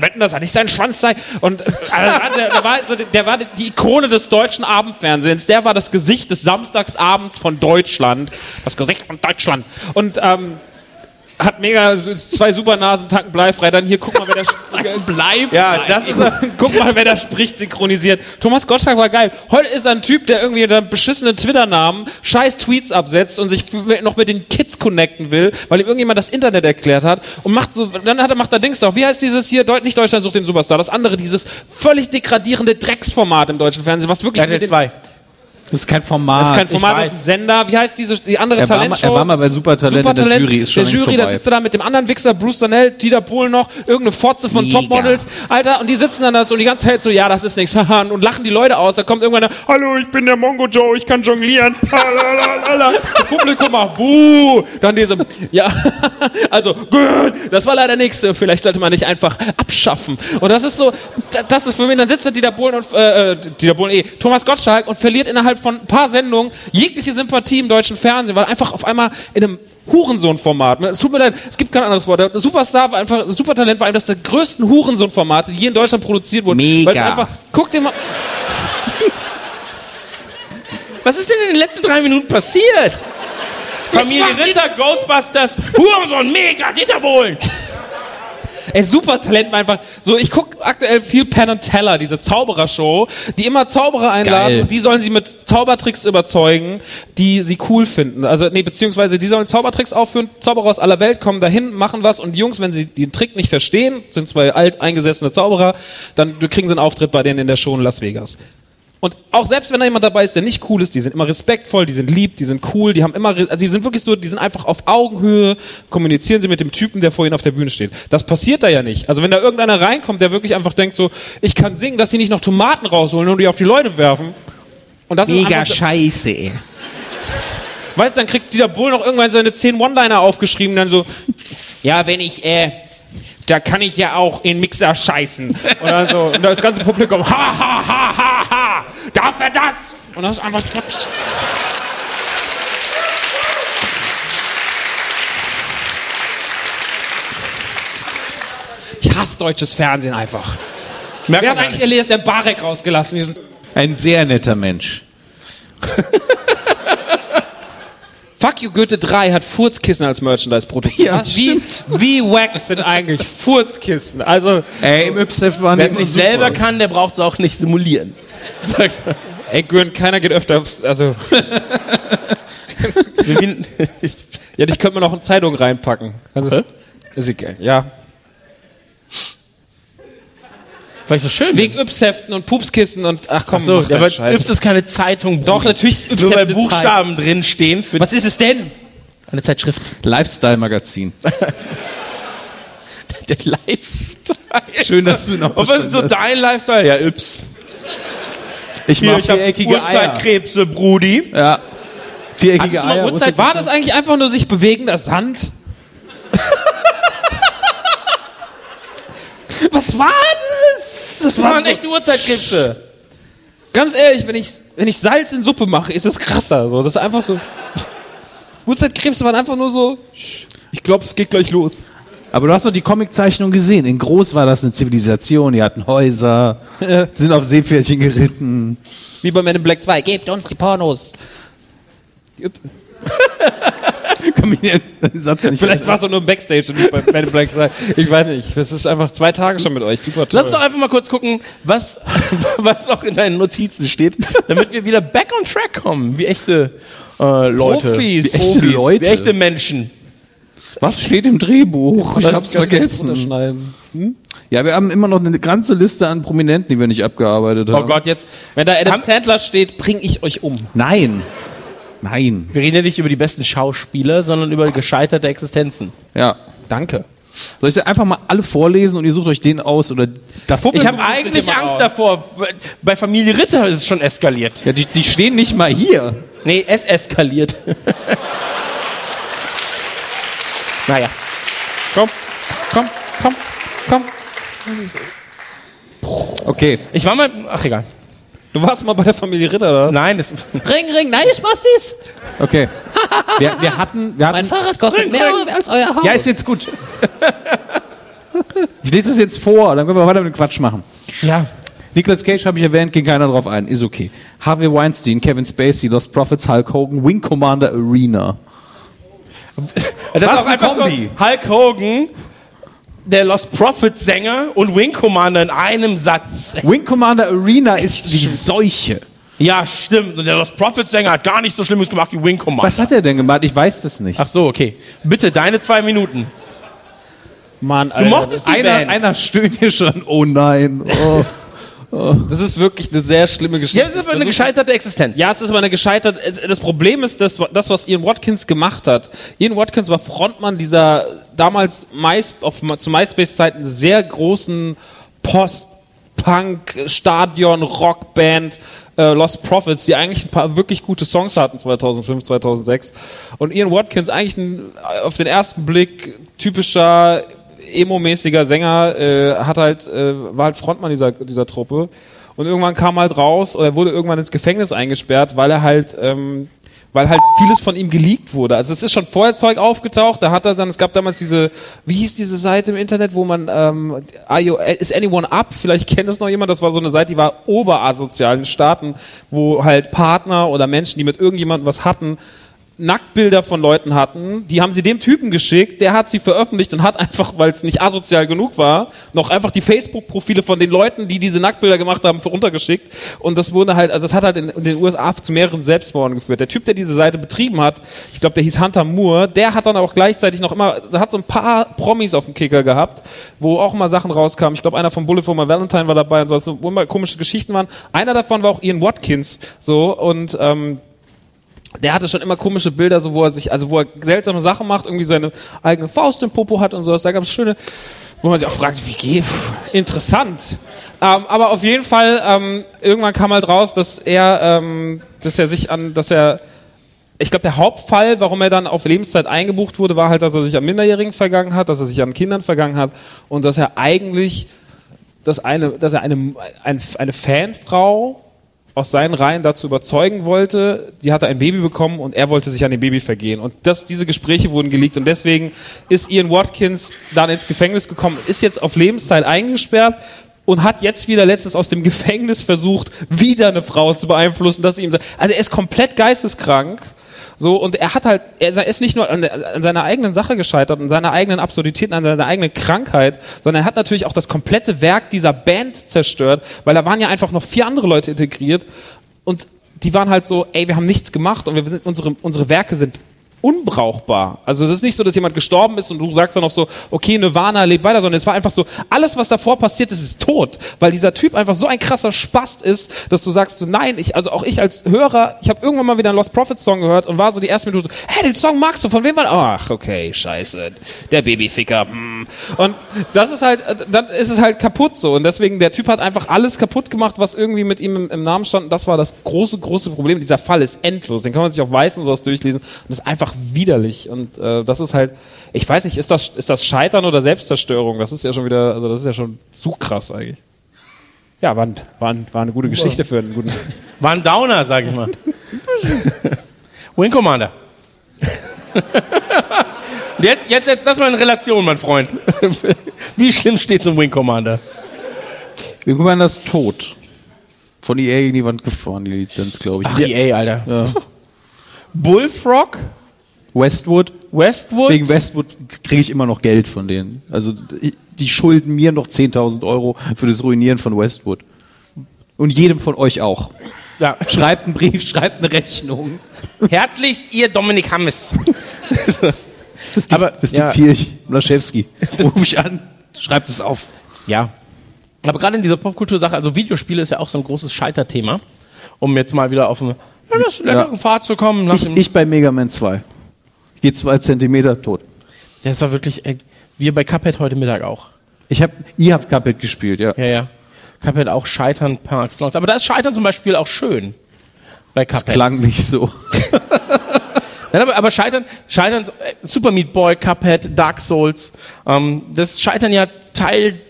[SPEAKER 3] wetten, dass er nicht sein Schwanz sei. Und also, der, der, war, so, der war die Ikone des deutschen Abendfernsehens. Der war das Gesicht des Samstagsabends von Deutschland. Das Gesicht von Deutschland. Und ähm, hat mega zwei Supernasen, Tacken bleifrei. Dann hier, guck mal, wer da bleifrei.
[SPEAKER 2] Ja, das ist er.
[SPEAKER 3] Guck mal, wer da spricht, synchronisiert. Thomas Gottschalk war geil. Heute ist er ein Typ, der irgendwie unter beschissenen Twitter-Namen scheiß Tweets absetzt und sich noch mit den Kids connecten will, weil ihm irgendjemand das Internet erklärt hat und macht so, dann hat er, macht er Dings doch. Wie heißt dieses hier? Deut nicht Deutschland sucht den Superstar. Das andere, dieses völlig degradierende Drecksformat im deutschen Fernsehen, was wirklich.
[SPEAKER 2] RTL
[SPEAKER 3] mit den-
[SPEAKER 2] 2.
[SPEAKER 4] Das ist kein Format.
[SPEAKER 3] das ist kein Format, das ist ein Sender. Wie heißt diese, die andere
[SPEAKER 4] Er war mal-
[SPEAKER 3] Talentshow?
[SPEAKER 4] er war mal bei Supertalent in der Jury, ist schon
[SPEAKER 3] der Jury, da sitzt er da mit dem anderen Wichser, Bruce Danell, Dieter Pohl noch, irgendeine Fotze von
[SPEAKER 4] Mega.
[SPEAKER 3] Topmodels, Alter, und die sitzen dann da so und die ganze Zeit so, ja, das ist nichts, und lachen die Leute aus. Da kommt irgendwann der, hallo, ich bin der Mongo Joe, ich kann jonglieren. Das Publikum macht, buh. Dann diese, ja, also, gut, das war leider nichts. Vielleicht sollte man nicht einfach abschaffen. Und das ist so, da- das ist für mich, dann sitzt da Dieter Bohlen und, äh, äh, Dieter Bohlen eh, Thomas Gottschalk und verliert innerhalb von ein paar Sendungen jegliche Sympathie im deutschen Fernsehen, weil einfach auf einmal in einem Hurensohn-Format. Es tut mir leid, es gibt kein anderes Wort. Der Superstar war einfach, Supertalent war eines der größten Hurensohn-Formate, die hier in Deutschland produziert wurden.
[SPEAKER 4] Mega.
[SPEAKER 3] Einfach, guck dir mal,
[SPEAKER 2] Was ist denn in den letzten drei Minuten passiert? Familie Ritter, Ghostbusters, Hurensohn, mega, Dieter Bohlen.
[SPEAKER 3] Ey, super Talent einfach. So, ich guck aktuell viel Penn and Teller, diese Zauberershow, die immer Zauberer einladen
[SPEAKER 4] Geil.
[SPEAKER 3] und die sollen sie mit Zaubertricks überzeugen, die sie cool finden. Also, nee, beziehungsweise die sollen Zaubertricks aufführen, Zauberer aus aller Welt kommen dahin, machen was und die Jungs, wenn sie den Trick nicht verstehen, sind zwei alt eingesessene Zauberer, dann kriegen sie einen Auftritt bei denen in der Show in Las Vegas. Und auch selbst wenn da jemand dabei ist, der nicht cool ist, die sind immer respektvoll, die sind lieb, die sind cool, die haben immer, also die sind wirklich so, die sind einfach auf Augenhöhe, kommunizieren sie mit dem Typen, der vor ihnen auf der Bühne steht. Das passiert da ja nicht. Also wenn da irgendeiner reinkommt, der wirklich einfach denkt so, ich kann singen, dass sie nicht noch Tomaten rausholen und die auf die Leute werfen. Und das ist einfach,
[SPEAKER 4] scheiße, ey.
[SPEAKER 3] weißt du, dann kriegt Dieter Bohl noch irgendwann seine 10 One-Liner aufgeschrieben, dann so, ja, wenn ich, äh, da kann ich ja auch in Mixer scheißen. Und dann so, und das ganze Publikum, ha, ha, ha, ha, ha, darf er das? Und das ist einfach, ich hasse deutsches Fernsehen einfach.
[SPEAKER 2] Merkt
[SPEAKER 3] Wer hat eigentlich Elias der Barek rausgelassen? Diesen
[SPEAKER 4] Ein sehr netter Mensch.
[SPEAKER 3] Fuck You Goethe 3 hat Furzkissen als Merchandise-Produkt.
[SPEAKER 4] Ja,
[SPEAKER 3] wie, wie wack sind eigentlich Furzkissen? Also,
[SPEAKER 4] Ey, im YPSF waren
[SPEAKER 2] Wer es nicht selber kann, der braucht es auch nicht simulieren. Sag,
[SPEAKER 3] ey, Gürn, keiner geht öfter aufs, also, ja, dich könnte man auch in Zeitungen reinpacken. Also, ist egal, ja.
[SPEAKER 2] Weil ich so schön
[SPEAKER 3] Wegen Yps-Heften und Pupskissen und, ach komm,
[SPEAKER 2] so,
[SPEAKER 3] mach
[SPEAKER 2] ja, aber. Yps ist keine Zeitung.
[SPEAKER 3] Doch, natürlich ist Yps
[SPEAKER 2] Nur weil
[SPEAKER 3] Hefte
[SPEAKER 2] Buchstaben drin stehen für
[SPEAKER 3] Was ist es denn?
[SPEAKER 2] eine Zeitschrift.
[SPEAKER 4] Lifestyle-Magazin.
[SPEAKER 2] Der Lifestyle.
[SPEAKER 4] Schön, dass du noch
[SPEAKER 2] Und was ist so dein Lifestyle? Ja, Yps.
[SPEAKER 4] Ich
[SPEAKER 2] Hier,
[SPEAKER 4] mach
[SPEAKER 2] ich habe
[SPEAKER 4] viereckige Eier.
[SPEAKER 2] Uhrzeitkrebse, Brudi.
[SPEAKER 4] Ja. Viereckige Eier.
[SPEAKER 2] Uhrzeit-
[SPEAKER 3] War das eigentlich einfach nur sich bewegender Sand? Was war das? Das
[SPEAKER 2] Das waren echte Uhrzeitkrebse.
[SPEAKER 3] Ganz ehrlich, wenn ich, wenn ich Salz in Suppe mache, ist es krasser. So, das ist einfach so. Urzeitkrebse waren einfach nur so. Ich glaube, es geht gleich los.
[SPEAKER 4] Aber du hast doch die Comiczeichnung gesehen. In groß war das eine Zivilisation. Die hatten Häuser, sind auf Seepferdchen geritten.
[SPEAKER 3] Wie bei Men in Black 2.
[SPEAKER 6] Gebt uns die Pornos.
[SPEAKER 4] Kann mir den Satz nicht
[SPEAKER 3] Vielleicht war es auch nur im Backstage und nicht bei Men in Black 2. Ich weiß nicht. Das ist einfach zwei Tage schon mit euch. Super toll.
[SPEAKER 2] Lass doch einfach mal kurz gucken, was, was noch in deinen Notizen steht, damit wir wieder back on track kommen. Wie echte äh, Leute.
[SPEAKER 3] Profis.
[SPEAKER 2] Wie echte
[SPEAKER 4] Profis.
[SPEAKER 2] Leute. Wie echte Menschen.
[SPEAKER 4] Was steht im Drehbuch? Ich hab's vergessen.
[SPEAKER 3] runterschneiden.
[SPEAKER 4] Ja, wir haben immer noch eine ganze Liste an Prominenten, die wir nicht abgearbeitet haben.
[SPEAKER 2] Oh Gott, jetzt.
[SPEAKER 3] Wenn da Adam
[SPEAKER 2] Haben-
[SPEAKER 3] Sandler steht, bring ich euch um.
[SPEAKER 4] Nein. Nein.
[SPEAKER 2] Wir reden ja nicht über die besten Schauspieler, sondern über gescheiterte Existenzen.
[SPEAKER 4] Ja.
[SPEAKER 3] Danke.
[SPEAKER 4] Soll ich sie einfach mal alle vorlesen und ihr sucht euch den aus oder das?
[SPEAKER 2] Ich habe eigentlich Angst
[SPEAKER 3] aus.
[SPEAKER 2] davor. Bei Familie Ritter ist es schon eskaliert.
[SPEAKER 4] ja, die, die stehen nicht mal hier.
[SPEAKER 2] Nee, es eskaliert. naja.
[SPEAKER 3] Komm, komm, komm, komm.
[SPEAKER 4] Okay.
[SPEAKER 2] Ich war mal. Ach, egal.
[SPEAKER 3] Du warst mal bei der Familie Ritter, oder?
[SPEAKER 2] Nein, das.
[SPEAKER 6] Ring, ring, nein, mach's dies.
[SPEAKER 4] Okay. Wir, wir hatten, wir
[SPEAKER 6] Mein
[SPEAKER 4] hatten.
[SPEAKER 6] Fahrrad kostet mehr als euer Haus.
[SPEAKER 4] Ja, ist jetzt gut. Ich lese es jetzt vor, dann können wir weiter mit dem Quatsch machen.
[SPEAKER 2] Ja.
[SPEAKER 4] Nicolas Cage habe ich erwähnt, ging keiner drauf ein. Ist okay. Harvey Weinstein, Kevin Spacey, Lost Prophets, Hulk Hogan, Wing Commander Arena.
[SPEAKER 2] Das
[SPEAKER 4] Was
[SPEAKER 2] ist auch
[SPEAKER 4] ein
[SPEAKER 2] einfach
[SPEAKER 4] Kombi.
[SPEAKER 2] so Hulk Hogan, der Lost Prophets Sänger und Wing Commander in einem Satz.
[SPEAKER 4] Wing Commander Arena ist die Seuche.
[SPEAKER 2] Ja, stimmt. Und der Lost Prophets Sänger hat gar nicht so Schlimmes gemacht wie Wing Commander.
[SPEAKER 4] Was hat er denn gemacht? Ich weiß das nicht.
[SPEAKER 2] Ach so, okay. Bitte, deine zwei Minuten.
[SPEAKER 3] Mann,
[SPEAKER 2] Du
[SPEAKER 3] Alter.
[SPEAKER 2] mochtest die
[SPEAKER 4] einer,
[SPEAKER 2] Band.
[SPEAKER 4] einer stöhnt hier schon. Oh nein. Oh.
[SPEAKER 3] Das ist wirklich eine sehr schlimme Geschichte.
[SPEAKER 2] Ja, das ist aber eine
[SPEAKER 3] versuch-
[SPEAKER 2] gescheiterte Existenz.
[SPEAKER 3] Ja, es ist aber eine gescheiterte. es- Das Problem ist, dass das, was Ian Watkins gemacht hat. Ian Watkins war Frontmann dieser damals Mais, auf, zu MySpace-Zeiten sehr großen Post-Punk, Stadion, Rockband, äh, Lost Prophets, die eigentlich ein paar wirklich gute Songs hatten 2005, 2006. Und Ian Watkins eigentlich ein, auf den ersten Blick typischer emo-mäßiger Sänger, äh, hat halt, äh, war halt Frontmann dieser, dieser Truppe. Und irgendwann kam halt raus, oder er wurde irgendwann ins Gefängnis eingesperrt, weil er halt, ähm, weil halt vieles von ihm geleakt wurde. Also es ist schon vorher Zeug aufgetaucht, da hat er dann, es gab damals diese, wie hieß diese Seite im Internet, wo man, ähm, you, is anyone up? Vielleicht kennt das noch jemand, das war so eine Seite, die war oberasozial in Staaten, wo halt Partner oder Menschen, die mit irgendjemandem was hatten, Nacktbilder von Leuten hatten, die haben sie dem Typen geschickt, der hat sie veröffentlicht und hat einfach, weil es nicht asozial genug war, noch einfach die Facebook-Profile von den Leuten, die diese Nacktbilder gemacht haben, runtergeschickt. Und das wurde halt, also das hat halt in, in den USA zu mehreren Selbstmorden geführt. Der Typ, der diese Seite betrieben hat, ich glaube, der hieß Hunter Moore, der hat dann auch gleichzeitig noch immer, der hat so ein paar Promis auf dem Kicker gehabt, wo auch mal Sachen rauskamen. Ich glaube, einer von Bullet for My Valentine war dabei und so, wo immer komische Geschichten waren. Einer davon war auch Ian Watkins, so, und, ähm, der hatte schon immer komische Bilder, so wo er sich, also wo er seltsame Sachen macht, irgendwie seine eigene Faust im Popo hat und so. Da gab es schöne, wo man sich auch fragt, wie geht? Interessant. Ähm, aber auf jeden Fall, ähm, irgendwann kam halt raus, dass er, ähm, dass er sich an, dass er, ich glaube, der Hauptfall, warum er dann auf Lebenszeit eingebucht wurde, war halt, dass er sich an Minderjährigen vergangen hat, dass er sich an Kindern vergangen hat und dass er eigentlich, dass eine, dass er eine, ein, eine Fanfrau aus seinen Reihen dazu überzeugen wollte, die hatte ein Baby bekommen und er wollte sich an dem Baby vergehen. Und das, diese Gespräche wurden geleakt und deswegen ist Ian Watkins dann ins Gefängnis gekommen, ist jetzt auf Lebenszeit eingesperrt und hat jetzt wieder letztens aus dem Gefängnis versucht, wieder eine Frau zu beeinflussen, dass sie ihm sagt, also er ist komplett geisteskrank. So, und er hat halt, er ist nicht nur an, an seiner eigenen Sache gescheitert, an seiner eigenen Absurdität, an seiner eigenen Krankheit, sondern er hat natürlich auch das komplette Werk dieser Band zerstört, weil da waren ja einfach noch vier andere Leute integriert und die waren halt so, ey, wir haben nichts gemacht und wir sind, unsere, unsere Werke sind unbrauchbar. Also es ist nicht so, dass jemand gestorben ist und du sagst dann noch so, okay, Nirvana lebt weiter, sondern es war einfach so, alles, was davor passiert ist, ist tot. Weil dieser Typ einfach so ein krasser Spast ist, dass du sagst so, nein, ich, also auch ich als Hörer, ich habe irgendwann mal wieder einen Lost Prophet Song gehört und war so die erste Minute so, hey, den Song magst du, von wem war der? Ach, okay, scheiße, der Babyficker. Hm. Und das ist halt, dann ist es halt kaputt so. Und deswegen, der Typ hat einfach alles kaputt gemacht, was irgendwie mit ihm im, im Namen stand. Und das war das große, große Problem. Dieser Fall ist endlos. Den kann man sich auf Weiß und sowas durchlesen. Und ist einfach widerlich. Und äh, das ist halt, ich weiß nicht, ist das, ist das Scheitern oder Selbstzerstörung? Das ist ja schon wieder, also das ist ja schon zu krass eigentlich. Ja, war, war, war eine gute Geschichte für einen guten.
[SPEAKER 2] War ein Downer, sag ich mal. Wing Commander. Jetzt, jetzt setzt das mal in Relation, mein Freund. Wie schlimm steht's um Wing Commander?
[SPEAKER 4] Gucken das ist tot. Von EA in die Wand gefahren, die Lizenz, glaube ich.
[SPEAKER 2] Ach, EA, Alter. Bullfrog?
[SPEAKER 4] Westwood.
[SPEAKER 2] Westwood?
[SPEAKER 4] Wegen Westwood kriege ich immer noch Geld von denen. Also die- schulden mir noch 10.000 Euro für das Ruinieren von Westwood. Und jedem von euch auch.
[SPEAKER 2] Ja.
[SPEAKER 4] Schreibt einen Brief, schreibt eine Rechnung.
[SPEAKER 2] Herzlichst, ihr Dominik Hammes.
[SPEAKER 4] Das,
[SPEAKER 2] Aber-
[SPEAKER 4] das
[SPEAKER 2] ja.
[SPEAKER 4] diktiere ich. Laschewski. Ruf ich an, schreibt es auf.
[SPEAKER 2] Ja. Aber gerade in dieser Popkultur-Sache, also Videospiele ist ja auch so ein großes Scheiterthema. Um jetzt mal wieder auf einen leckeren Pfad zu kommen.
[SPEAKER 4] Ich, ich bei Mega Man 2. Geht zwei Zentimeter tot.
[SPEAKER 2] das war wirklich, ey, wir bei Cuphead heute Mittag auch.
[SPEAKER 4] Ich hab, ihr habt Cuphead gespielt, ja.
[SPEAKER 2] Ja, ja. Cuphead auch Scheitern par excellence. Aber da ist Scheitern zum Beispiel auch schön. Bei
[SPEAKER 4] Das
[SPEAKER 2] Cuphead.
[SPEAKER 4] klang nicht so.
[SPEAKER 2] Nein, aber, aber Scheitern, Scheitern, äh, Super Meat Boy, Cuphead, Dark Souls, ähm, das Scheitern ja Teil,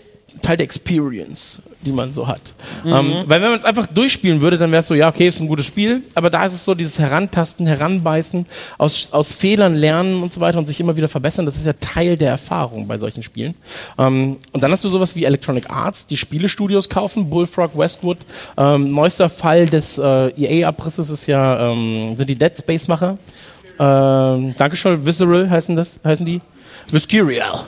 [SPEAKER 2] Teil der Experience, die man so hat. Ähm, weil wenn man es einfach durchspielen würde, dann wäre es so, ja, okay, ist ein gutes Spiel, aber da ist es so dieses Herantasten, Heranbeißen, aus, aus Fehlern lernen und so weiter und sich immer wieder verbessern, das ist ja Teil der Erfahrung bei solchen Spielen. Ähm, und dann hast du sowas wie Electronic Arts, die Spielestudios kaufen, Bullfrog, Westwood. Ähm, neuester Fall des äh, EA-Abrisses ist ja, ähm, sind die Dead Space-Macher. Ähm, Dankeschön, Visceral heißen das, heißen die? Viscerial.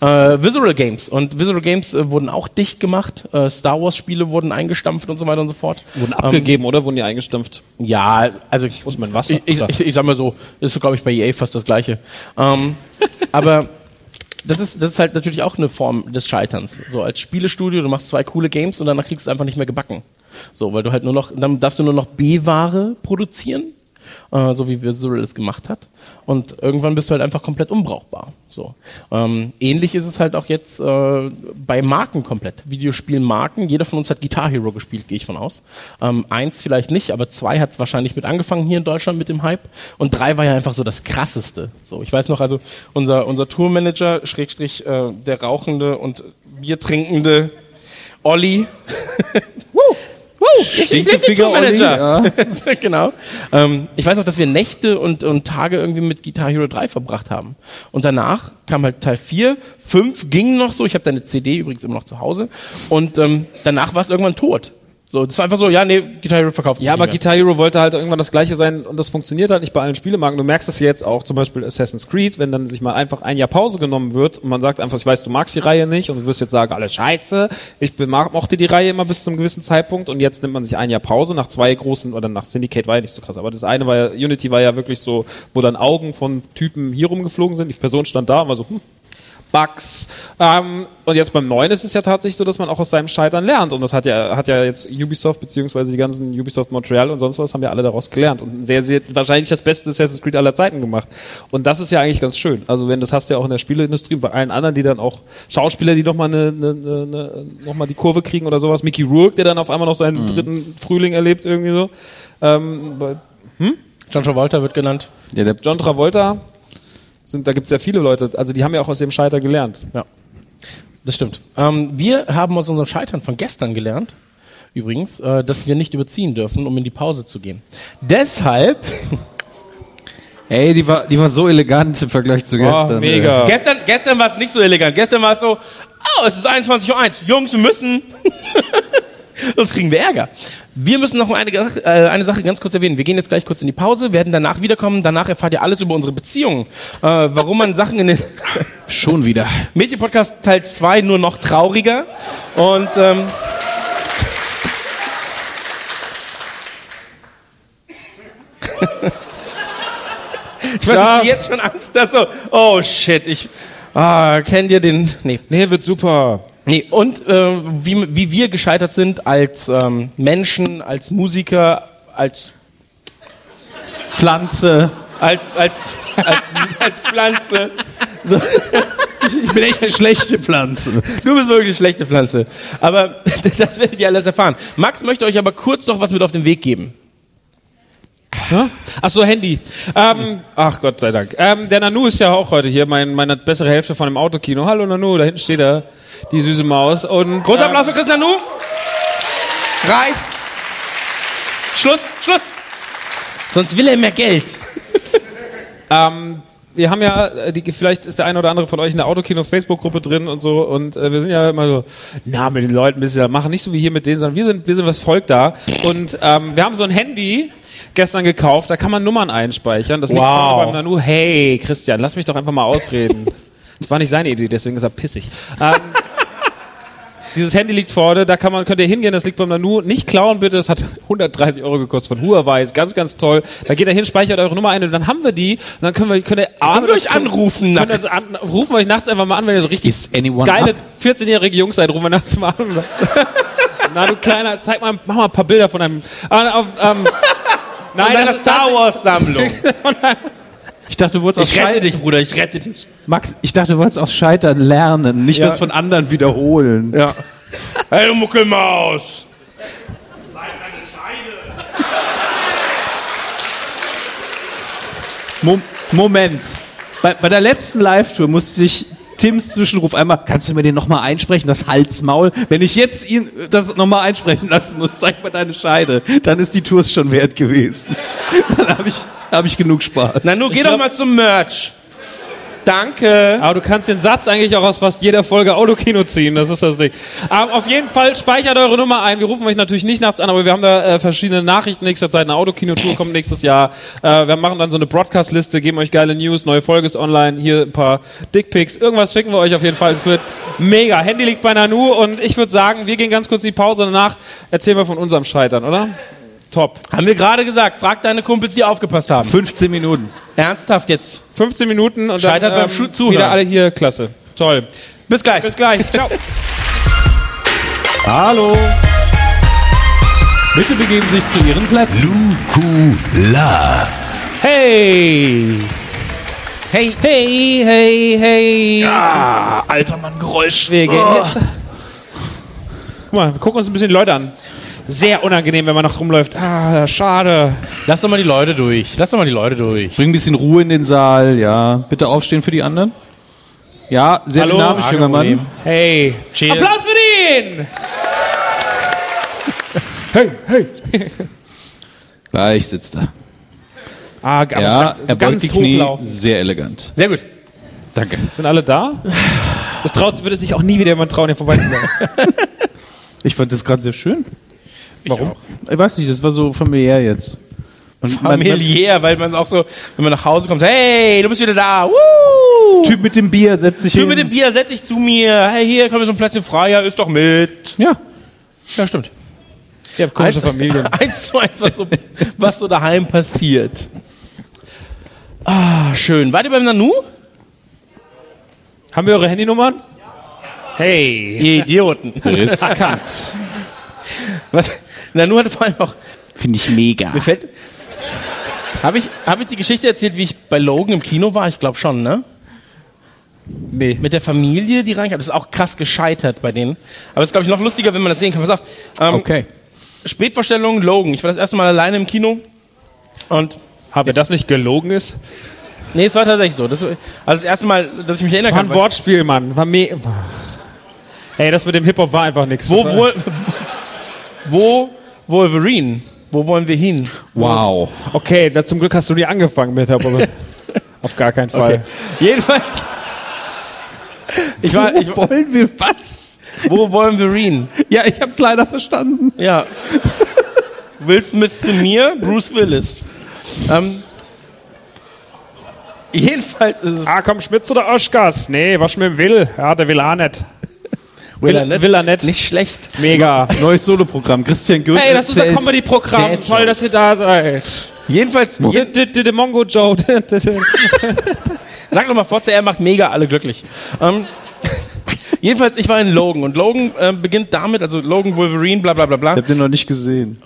[SPEAKER 2] Äh, Visceral Games. Und Visceral Games äh, wurden auch dicht gemacht. Äh, Star Wars Spiele wurden eingestampft und so weiter und so fort.
[SPEAKER 3] Wurden abgegeben, oder? Wurden die eingestampft?
[SPEAKER 2] Ja, also
[SPEAKER 3] ist mein Wasser?
[SPEAKER 2] ich, ich, ich, sag mal so, ist so, glaube ich, bei EA fast das Gleiche. Ähm, aber das ist, das ist halt natürlich auch eine Form des Scheiterns. So als Spielestudio, du machst zwei coole Games und danach kriegst du es einfach nicht mehr gebacken. So, weil du halt nur noch, dann darfst du nur noch B-Ware produzieren, äh, so wie Visual es gemacht hat. Und irgendwann bist du halt einfach komplett unbrauchbar. So. Ähm, ähnlich ist es halt auch jetzt äh, bei Marken komplett. Videospielmarken. Jeder von uns hat Guitar Hero gespielt, gehe ich von aus. Ähm, eins vielleicht nicht, aber zwei hat es wahrscheinlich mit angefangen hier in Deutschland mit dem Hype. Und drei war ja einfach so das krasseste. So, ich weiß noch, also unser, unser Tourmanager, Schrägstrich, äh, der rauchende und biertrinkende Olli. Ich,
[SPEAKER 4] Stinkefinger Olli,
[SPEAKER 2] Tourmanager. genau. Ähm, ich weiß noch, dass wir Nächte und, und Tage irgendwie mit Guitar Hero 3 verbracht haben. Und danach kam halt Teil 4, 5 ging noch so. Ich habe deine CD übrigens immer noch zu Hause. Und ähm, danach war es irgendwann tot. So, das war einfach so, ja, nee, Guitar Hero verkauft sich
[SPEAKER 3] Ja, aber. Guitar Hero wollte halt irgendwann das gleiche sein und das funktioniert halt nicht bei allen Spielemarken. Du merkst das jetzt auch, zum Beispiel Assassin's Creed, wenn dann sich mal einfach ein Jahr Pause genommen wird und man sagt einfach, ich weiß, du magst die Reihe nicht und du wirst jetzt sagen, alles scheiße, ich mochte die Reihe immer bis zu einem gewissen Zeitpunkt und jetzt nimmt man sich ein Jahr Pause nach zwei großen, oder nach Syndicate war ja nicht so krass, aber das eine war ja, Unity war ja wirklich so, wo dann Augen von Typen hier rumgeflogen sind, die Person stand da und war so, hm, Bugs. Ähm, und jetzt beim neuen ist es ja tatsächlich so, dass man auch aus seinem Scheitern lernt. Und das hat ja, hat ja jetzt Ubisoft, beziehungsweise die ganzen Ubisoft Montreal und sonst was, haben ja alle daraus gelernt. Und sehr, sehr, wahrscheinlich das beste Assassin's Creed aller Zeiten gemacht. Und das ist ja eigentlich ganz schön. Also wenn, das hast du ja auch in der Spieleindustrie, bei allen anderen, die dann auch Schauspieler, die nochmal eine, eine, eine, noch mal die Kurve kriegen oder sowas. Mickey Rourke, der dann auf einmal noch seinen dritten Frühling erlebt, irgendwie so. Ähm, bei
[SPEAKER 2] John Travolta wird genannt.
[SPEAKER 4] Ja, der
[SPEAKER 3] John Travolta, sind, da gibt es ja viele Leute, also die haben ja auch aus ihrem Scheiter gelernt.
[SPEAKER 2] Ja, das stimmt. Ähm, wir haben aus unserem Scheitern von gestern gelernt, übrigens, äh, dass wir nicht überziehen dürfen, um in die Pause zu gehen. Deshalb,
[SPEAKER 4] Ey, die war, die war so elegant im Vergleich zu gestern.
[SPEAKER 3] Oh, mega.
[SPEAKER 2] gestern, gestern war es nicht so elegant. Gestern war es so, oh, es ist 21.01 Uhr. Jungs, wir müssen. Sonst kriegen wir Ärger. Wir müssen noch eine, äh, eine Sache ganz kurz erwähnen. Wir gehen jetzt gleich kurz in die Pause, werden danach wiederkommen. Danach erfahrt ihr alles über unsere Beziehungen. Äh, warum man Sachen in den
[SPEAKER 4] Schon wieder.
[SPEAKER 2] Mädchenpodcast Teil 2 nur noch trauriger. Und ähm, ich weiß,
[SPEAKER 3] Ja.
[SPEAKER 2] dass jetzt schon Angst hast. So, oh shit, ich ah, kennt ihr den? Nee.
[SPEAKER 3] Nee, wird super.
[SPEAKER 2] Nee, und äh, wie, wie wir gescheitert sind als ähm, Menschen, als Musiker, als
[SPEAKER 4] Pflanze.
[SPEAKER 2] als als als, als Pflanze. So.
[SPEAKER 4] Ich bin echt eine schlechte Pflanze.
[SPEAKER 2] Du bist wirklich eine schlechte Pflanze. Aber das werdet ihr alles erfahren. Max möchte euch aber kurz noch was mit auf den Weg geben.
[SPEAKER 3] Ach so, Handy. Ähm, ach Gott sei Dank. Ähm, der Nanu ist ja auch heute hier, mein, meine bessere Hälfte von dem Autokino. Hallo Nanu, da hinten steht er, die süße Maus. Und
[SPEAKER 2] Großer
[SPEAKER 3] ähm,
[SPEAKER 2] Applaus für Chris Nanu. Reicht. Schluss, Schluss. Sonst will er mehr Geld.
[SPEAKER 3] Ähm, wir haben ja, äh, die, vielleicht ist der eine oder andere von euch in der Autokino-Facebook-Gruppe drin und so und äh, wir sind ja immer so, na, mit den Leuten müssen wir machen, nicht so wie hier mit denen, sondern wir sind, wir sind das Volk da und ähm, wir haben so ein Handy gestern gekauft, da kann man Nummern einspeichern, das liegt
[SPEAKER 2] Wow.
[SPEAKER 3] vorne beim Nanu, hey Christian, lass mich doch einfach mal ausreden. Das war nicht seine Idee, deswegen ist er pissig. Ähm, dieses Handy liegt vorne, da kann man, könnt ihr hingehen, das liegt beim Nanu. Nicht klauen bitte, es hat 130 Euro gekostet von Huawei, ist ganz, ganz toll. Da geht ihr hin, speichert eure Nummer ein und dann haben wir die und dann können wir, könnt ihr
[SPEAKER 2] Können wir euch anrufen nachts?
[SPEAKER 3] ihr an, rufen wir euch nachts einfach mal an, wenn ihr so richtig geile
[SPEAKER 4] up?
[SPEAKER 3] 14-jährige Jungs seid, rufen wir nachts mal an. Na du Kleiner, zeig mal, mach mal ein paar Bilder von einem, ah, auf, ähm, Nein,
[SPEAKER 2] Von deiner Star Wars Sammlung.
[SPEAKER 4] Ich dachte, du wolltest aus
[SPEAKER 2] Ich rette
[SPEAKER 4] Scheitern.
[SPEAKER 2] dich, Bruder, ich rette dich.
[SPEAKER 4] Max, ich dachte, du wolltest aus Scheitern lernen, nicht
[SPEAKER 2] Ja.
[SPEAKER 4] das von anderen wiederholen.
[SPEAKER 2] Ja. Hey, du Muckelmaus.
[SPEAKER 4] Mo Moment. Bei, bei der letzten Live-Tour musste ich Tims Zwischenruf einmal, kannst du mir den nochmal einsprechen, das Halsmaul? Wenn ich jetzt ihn das nochmal einsprechen lassen muss, zeig mal deine Scheide, dann ist die Tour schon wert gewesen. Dann habe ich, hab ich genug Spaß.
[SPEAKER 2] Nanu, geh doch mal zum Merch. Danke.
[SPEAKER 3] Aber du kannst den Satz eigentlich auch aus fast jeder Folge Autokino ziehen, das ist das Ding. Aber auf jeden Fall speichert eure Nummer ein. Wir rufen euch natürlich nicht nachts an, aber wir haben da äh, verschiedene Nachrichten nächster Zeit. Eine Autokino-Tour kommt nächstes Jahr. Äh, wir machen dann so eine Broadcast-Liste, geben euch geile News, neue Folge ist online, hier ein paar Dickpics. Irgendwas schicken wir euch auf jeden Fall. Es wird mega. Handy liegt bei Nanu und ich würde sagen, wir gehen ganz kurz in die Pause. Danach erzählen wir von unserem Scheitern, oder? Top.
[SPEAKER 2] Haben wir gerade gesagt. Frag deine Kumpels, die aufgepasst haben.
[SPEAKER 4] 15 Minuten.
[SPEAKER 2] Ernsthaft jetzt.
[SPEAKER 3] 15 Minuten und
[SPEAKER 2] Scheitert
[SPEAKER 3] dann,
[SPEAKER 2] beim Schu- Zuhören.
[SPEAKER 3] wieder alle hier. Klasse. Toll.
[SPEAKER 2] Bis gleich.
[SPEAKER 3] Bis gleich. Ciao.
[SPEAKER 4] Hallo. Bitte begeben Sie sich zu Ihren Plätzen.
[SPEAKER 1] Nukular.
[SPEAKER 3] Hey!
[SPEAKER 2] Hey.
[SPEAKER 3] Hey, hey, hey!
[SPEAKER 4] Ah, alter Mann, Geräusch.
[SPEAKER 3] Wir gehen jetzt. Guck mal, wir gucken uns ein bisschen die Leute an. Sehr unangenehm, wenn man noch rumläuft. Ah, schade.
[SPEAKER 2] Lass doch mal die Leute durch. Lass doch mal die Leute durch.
[SPEAKER 4] Bring ein bisschen Ruhe in den Saal, ja. Bitte aufstehen für die anderen. Ja, sehr
[SPEAKER 3] Hallo?
[SPEAKER 4] dynamisch, junger. Mann.
[SPEAKER 3] Hey!
[SPEAKER 2] Cheers.
[SPEAKER 3] Applaus für den!
[SPEAKER 4] Gleich sitzt er.
[SPEAKER 3] Ah,
[SPEAKER 4] Ja,
[SPEAKER 3] ganz,
[SPEAKER 4] er beugt
[SPEAKER 3] ganz
[SPEAKER 4] die Knie.
[SPEAKER 3] hochlaufen.
[SPEAKER 4] Sehr elegant.
[SPEAKER 2] Sehr gut.
[SPEAKER 4] Danke.
[SPEAKER 3] Sind alle da? Das traut, würde sich auch nie wieder jemand trauen, hier vorbeizulaufen.
[SPEAKER 4] Ich fand das gerade sehr schön.
[SPEAKER 3] Warum?
[SPEAKER 4] Ich weiß nicht, das war so familiär jetzt. Man- man-
[SPEAKER 2] Familiär, weil man auch so, wenn man nach Hause kommt, hey, du bist wieder da, Woo!
[SPEAKER 4] Typ mit dem Bier setzt sich
[SPEAKER 2] Typ
[SPEAKER 4] hin.
[SPEAKER 2] mit dem Bier, setz dich zu mir. Hey, hier, komm, so ein Plätzchen frei, ja, ist doch mit.
[SPEAKER 4] ja.
[SPEAKER 2] Ja, stimmt.
[SPEAKER 3] Ihr habt komische
[SPEAKER 2] Eins-
[SPEAKER 3] Familien.
[SPEAKER 2] Eins zu eins, was so, was so daheim passiert. Ah, schön. Wart ihr beim Nanu?
[SPEAKER 3] Haben wir eure Handynummern? Hey.
[SPEAKER 2] Ihr Idioten.
[SPEAKER 4] Riskant.
[SPEAKER 2] Was? Nanu hatte vor allem auch,
[SPEAKER 4] Finde ich mega.
[SPEAKER 2] mir fällt, habe ich, hab ich die Geschichte erzählt, wie ich bei Logan im Kino war? Ich glaube schon, ne?
[SPEAKER 3] Nee.
[SPEAKER 2] Mit der Familie, die reinkam. Das ist auch krass gescheitert bei denen. Aber es ist, glaube ich, noch lustiger, wenn man das sehen kann. Pass auf. Ähm,
[SPEAKER 4] Okay.
[SPEAKER 2] Spätvorstellung, Logan. Ich war das erste Mal alleine im Kino. Und,
[SPEAKER 3] Habe das nicht gelogen ist?
[SPEAKER 2] nee, es war tatsächlich so. Das, also das erste Mal, dass ich mich
[SPEAKER 3] Das
[SPEAKER 2] erinnern
[SPEAKER 3] war
[SPEAKER 2] kann.
[SPEAKER 3] ein Wortspiel, Mann. War me Ey, das mit dem Hip-Hop war einfach nichts.
[SPEAKER 2] Wo, wo, wo Wolverine? Wo wollen wir hin?
[SPEAKER 4] Wow.
[SPEAKER 3] Okay, da, zum Glück hast du nie angefangen mit Hip-Hop. Auf gar keinen Fall.
[SPEAKER 2] Okay. Jedenfalls. Ich war, ich,
[SPEAKER 4] wollen wir was?
[SPEAKER 2] wo Wolverine?
[SPEAKER 4] Ja, ich hab's leider verstanden.
[SPEAKER 2] Ja. Will Smith zu mir, Bruce Willis. Ähm, jedenfalls ist es.
[SPEAKER 3] Ah, komm, Schmitz oder Oschkas? Nee, was mit dem Will? Ja, der will auch nicht.
[SPEAKER 2] Will
[SPEAKER 3] er nicht?
[SPEAKER 2] schlecht.
[SPEAKER 3] Mega.
[SPEAKER 4] Neues Soloprogramm. Christian Goethe.
[SPEAKER 3] Hey, das ist unser
[SPEAKER 4] erzählt
[SPEAKER 3] Comedy-Programm. Toll, dass ihr da seid.
[SPEAKER 2] Jedenfalls, je,
[SPEAKER 3] D- d- d- Mongo Joe.
[SPEAKER 2] sag doch mal, VCR macht mega alle glücklich. Ähm, jedenfalls, ich war in Logan und Logan äh, beginnt damit, also Logan, Wolverine, bla bla bla bla.
[SPEAKER 4] Ich hab den noch nicht gesehen.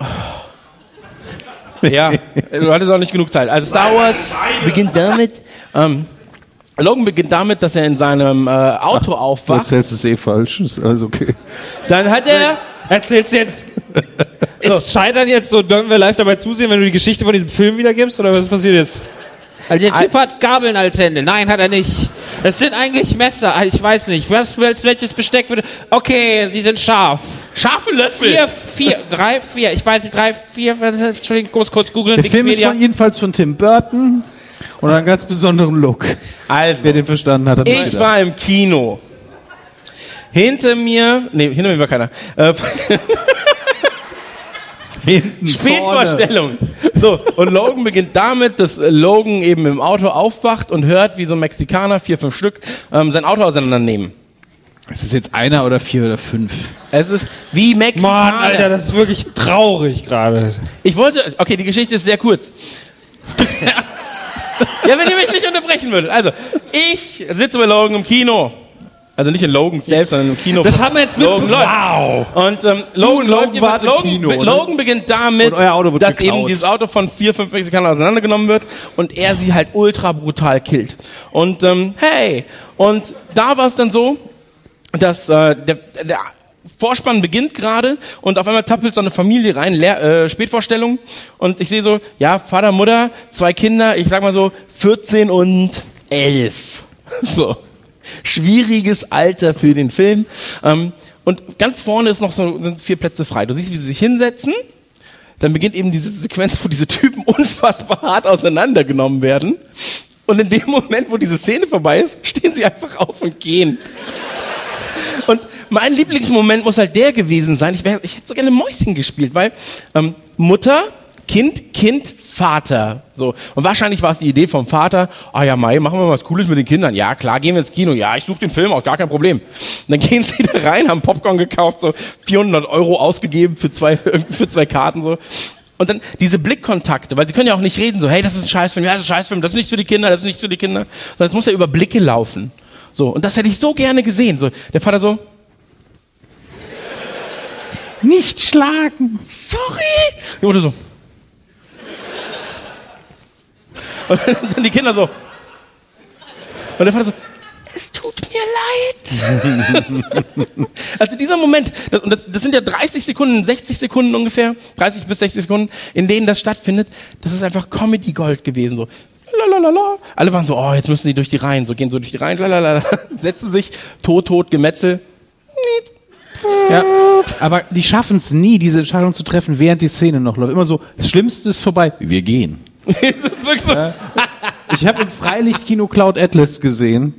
[SPEAKER 2] Ja, du hattest auch nicht genug Zeit. Also Star Wars beginnt damit. Ähm, Logan beginnt damit, dass er in seinem äh, Auto
[SPEAKER 4] Du
[SPEAKER 2] aufwacht.
[SPEAKER 4] erzählst es eh falsch. Ist alles okay.
[SPEAKER 2] Dann hat er.
[SPEAKER 3] Erzählst du jetzt. Ist Scheitern jetzt so, dürfen wir live dabei zusehen, wenn du die Geschichte von diesem Film wiedergibst? Oder was passiert jetzt?
[SPEAKER 6] Also der Typ hat Gabeln als Hände. Nein, hat er nicht. Es sind eigentlich Messer. Ah, Ich weiß nicht. Was, welches welches Besteck würde. Okay, sie sind scharf.
[SPEAKER 2] Scharfe Löffel.
[SPEAKER 6] Vier, vier, drei, vier. Ich weiß nicht, drei, vier. Entschuldigung, ich muss kurz googeln.
[SPEAKER 4] Der Film ist von, jedenfalls von Tim Burton und einen ganz besonderen Look.
[SPEAKER 2] Also,
[SPEAKER 4] Wer den verstanden hat, hat
[SPEAKER 2] ich
[SPEAKER 4] leider.
[SPEAKER 2] war im Kino. Hinter mir, nee, hinter mir war keiner. Äh,
[SPEAKER 4] hinten
[SPEAKER 2] Spätvorstellung. So, und Logan beginnt damit, dass Logan eben im Auto aufwacht und hört, wie so Mexikaner, vier, fünf Stück, ähm, sein Auto auseinandernehmen.
[SPEAKER 4] Ist es jetzt einer oder vier oder fünf?
[SPEAKER 2] Es ist wie Mexikaner.
[SPEAKER 3] Mann, Alter, das ist wirklich traurig gerade.
[SPEAKER 2] Ich wollte, okay, die Geschichte ist sehr kurz. Ja, wenn ihr mich nicht unterbrechen würdet. Also, ich sitze bei Logan im Kino. Also nicht in Logan selbst, sondern im Kino.
[SPEAKER 6] Das haben wir jetzt
[SPEAKER 2] Logan
[SPEAKER 6] mit.
[SPEAKER 2] läuft.
[SPEAKER 3] Wow.
[SPEAKER 2] Und ähm, Logan
[SPEAKER 4] Logan
[SPEAKER 2] läuft
[SPEAKER 4] im
[SPEAKER 2] Logan,
[SPEAKER 4] Kino, oder?
[SPEAKER 2] Logan beginnt damit, dass
[SPEAKER 4] geklaut.
[SPEAKER 2] eben dieses Auto von vier, fünf Mexikanern auseinandergenommen wird und er sie halt ultra brutal killt. Und ähm, hey, und da war es dann so, dass äh, der, der Vorspann beginnt gerade und auf einmal tappelt so eine Familie rein, Leer, äh, Spätvorstellung und ich sehe so, ja, Vater, Mutter, zwei Kinder, ich sag mal so 14 und 11. So. Schwieriges Alter für den Film. Ähm, und ganz vorne ist noch so, sind vier Plätze frei. Du siehst, wie sie sich hinsetzen. Dann beginnt eben diese Sequenz, wo diese Typen unfassbar hart auseinandergenommen werden. Und in dem Moment, wo diese Szene vorbei ist, stehen sie einfach auf und gehen. Und mein Lieblingsmoment muss halt der gewesen sein. Ich, wär, ich hätte so gerne Mäuschen gespielt, weil ähm, Mutter, Kind, Kind, Vater. So. Und wahrscheinlich war es die Idee vom Vater, ah ja, Mai, machen wir mal was Cooles mit den Kindern. Ja, klar, gehen wir ins Kino. Ja, ich suche den Film auch, gar kein Problem. Und dann gehen sie da rein, haben Popcorn gekauft, so 400 Euro ausgegeben für zwei, für zwei Karten. so. Und dann diese Blickkontakte, weil sie können ja auch nicht reden, so, hey, das ist ein Scheißfilm, ja, das ist ein Scheißfilm, das ist nicht für die Kinder, das ist nicht für die Kinder. Sondern es muss ja über Blicke laufen. So, und das hätte ich so gerne gesehen. So, der Vater so,
[SPEAKER 4] Nicht schlagen.
[SPEAKER 2] sorry. Mutter so. Und dann die Kinder so. Und der Vater so, es tut mir leid. also dieser Moment, das, das, das sind ja 30 Sekunden, 60 Sekunden ungefähr, 30 bis 60 Sekunden, in denen das stattfindet, das ist einfach Comedy Gold gewesen. So. Alle waren so, oh, jetzt müssen sie durch die Reihen, so gehen so durch die Reihen, lalalala. setzen sich, tot, tot, Gemetzel.
[SPEAKER 4] Ja, aber die schaffen es nie, diese Entscheidung zu treffen, während die Szene noch läuft. Immer so, das Schlimmste ist vorbei. Wir gehen.
[SPEAKER 2] ist wirklich so.
[SPEAKER 4] Ich habe im Freilichtkino Cloud Atlas gesehen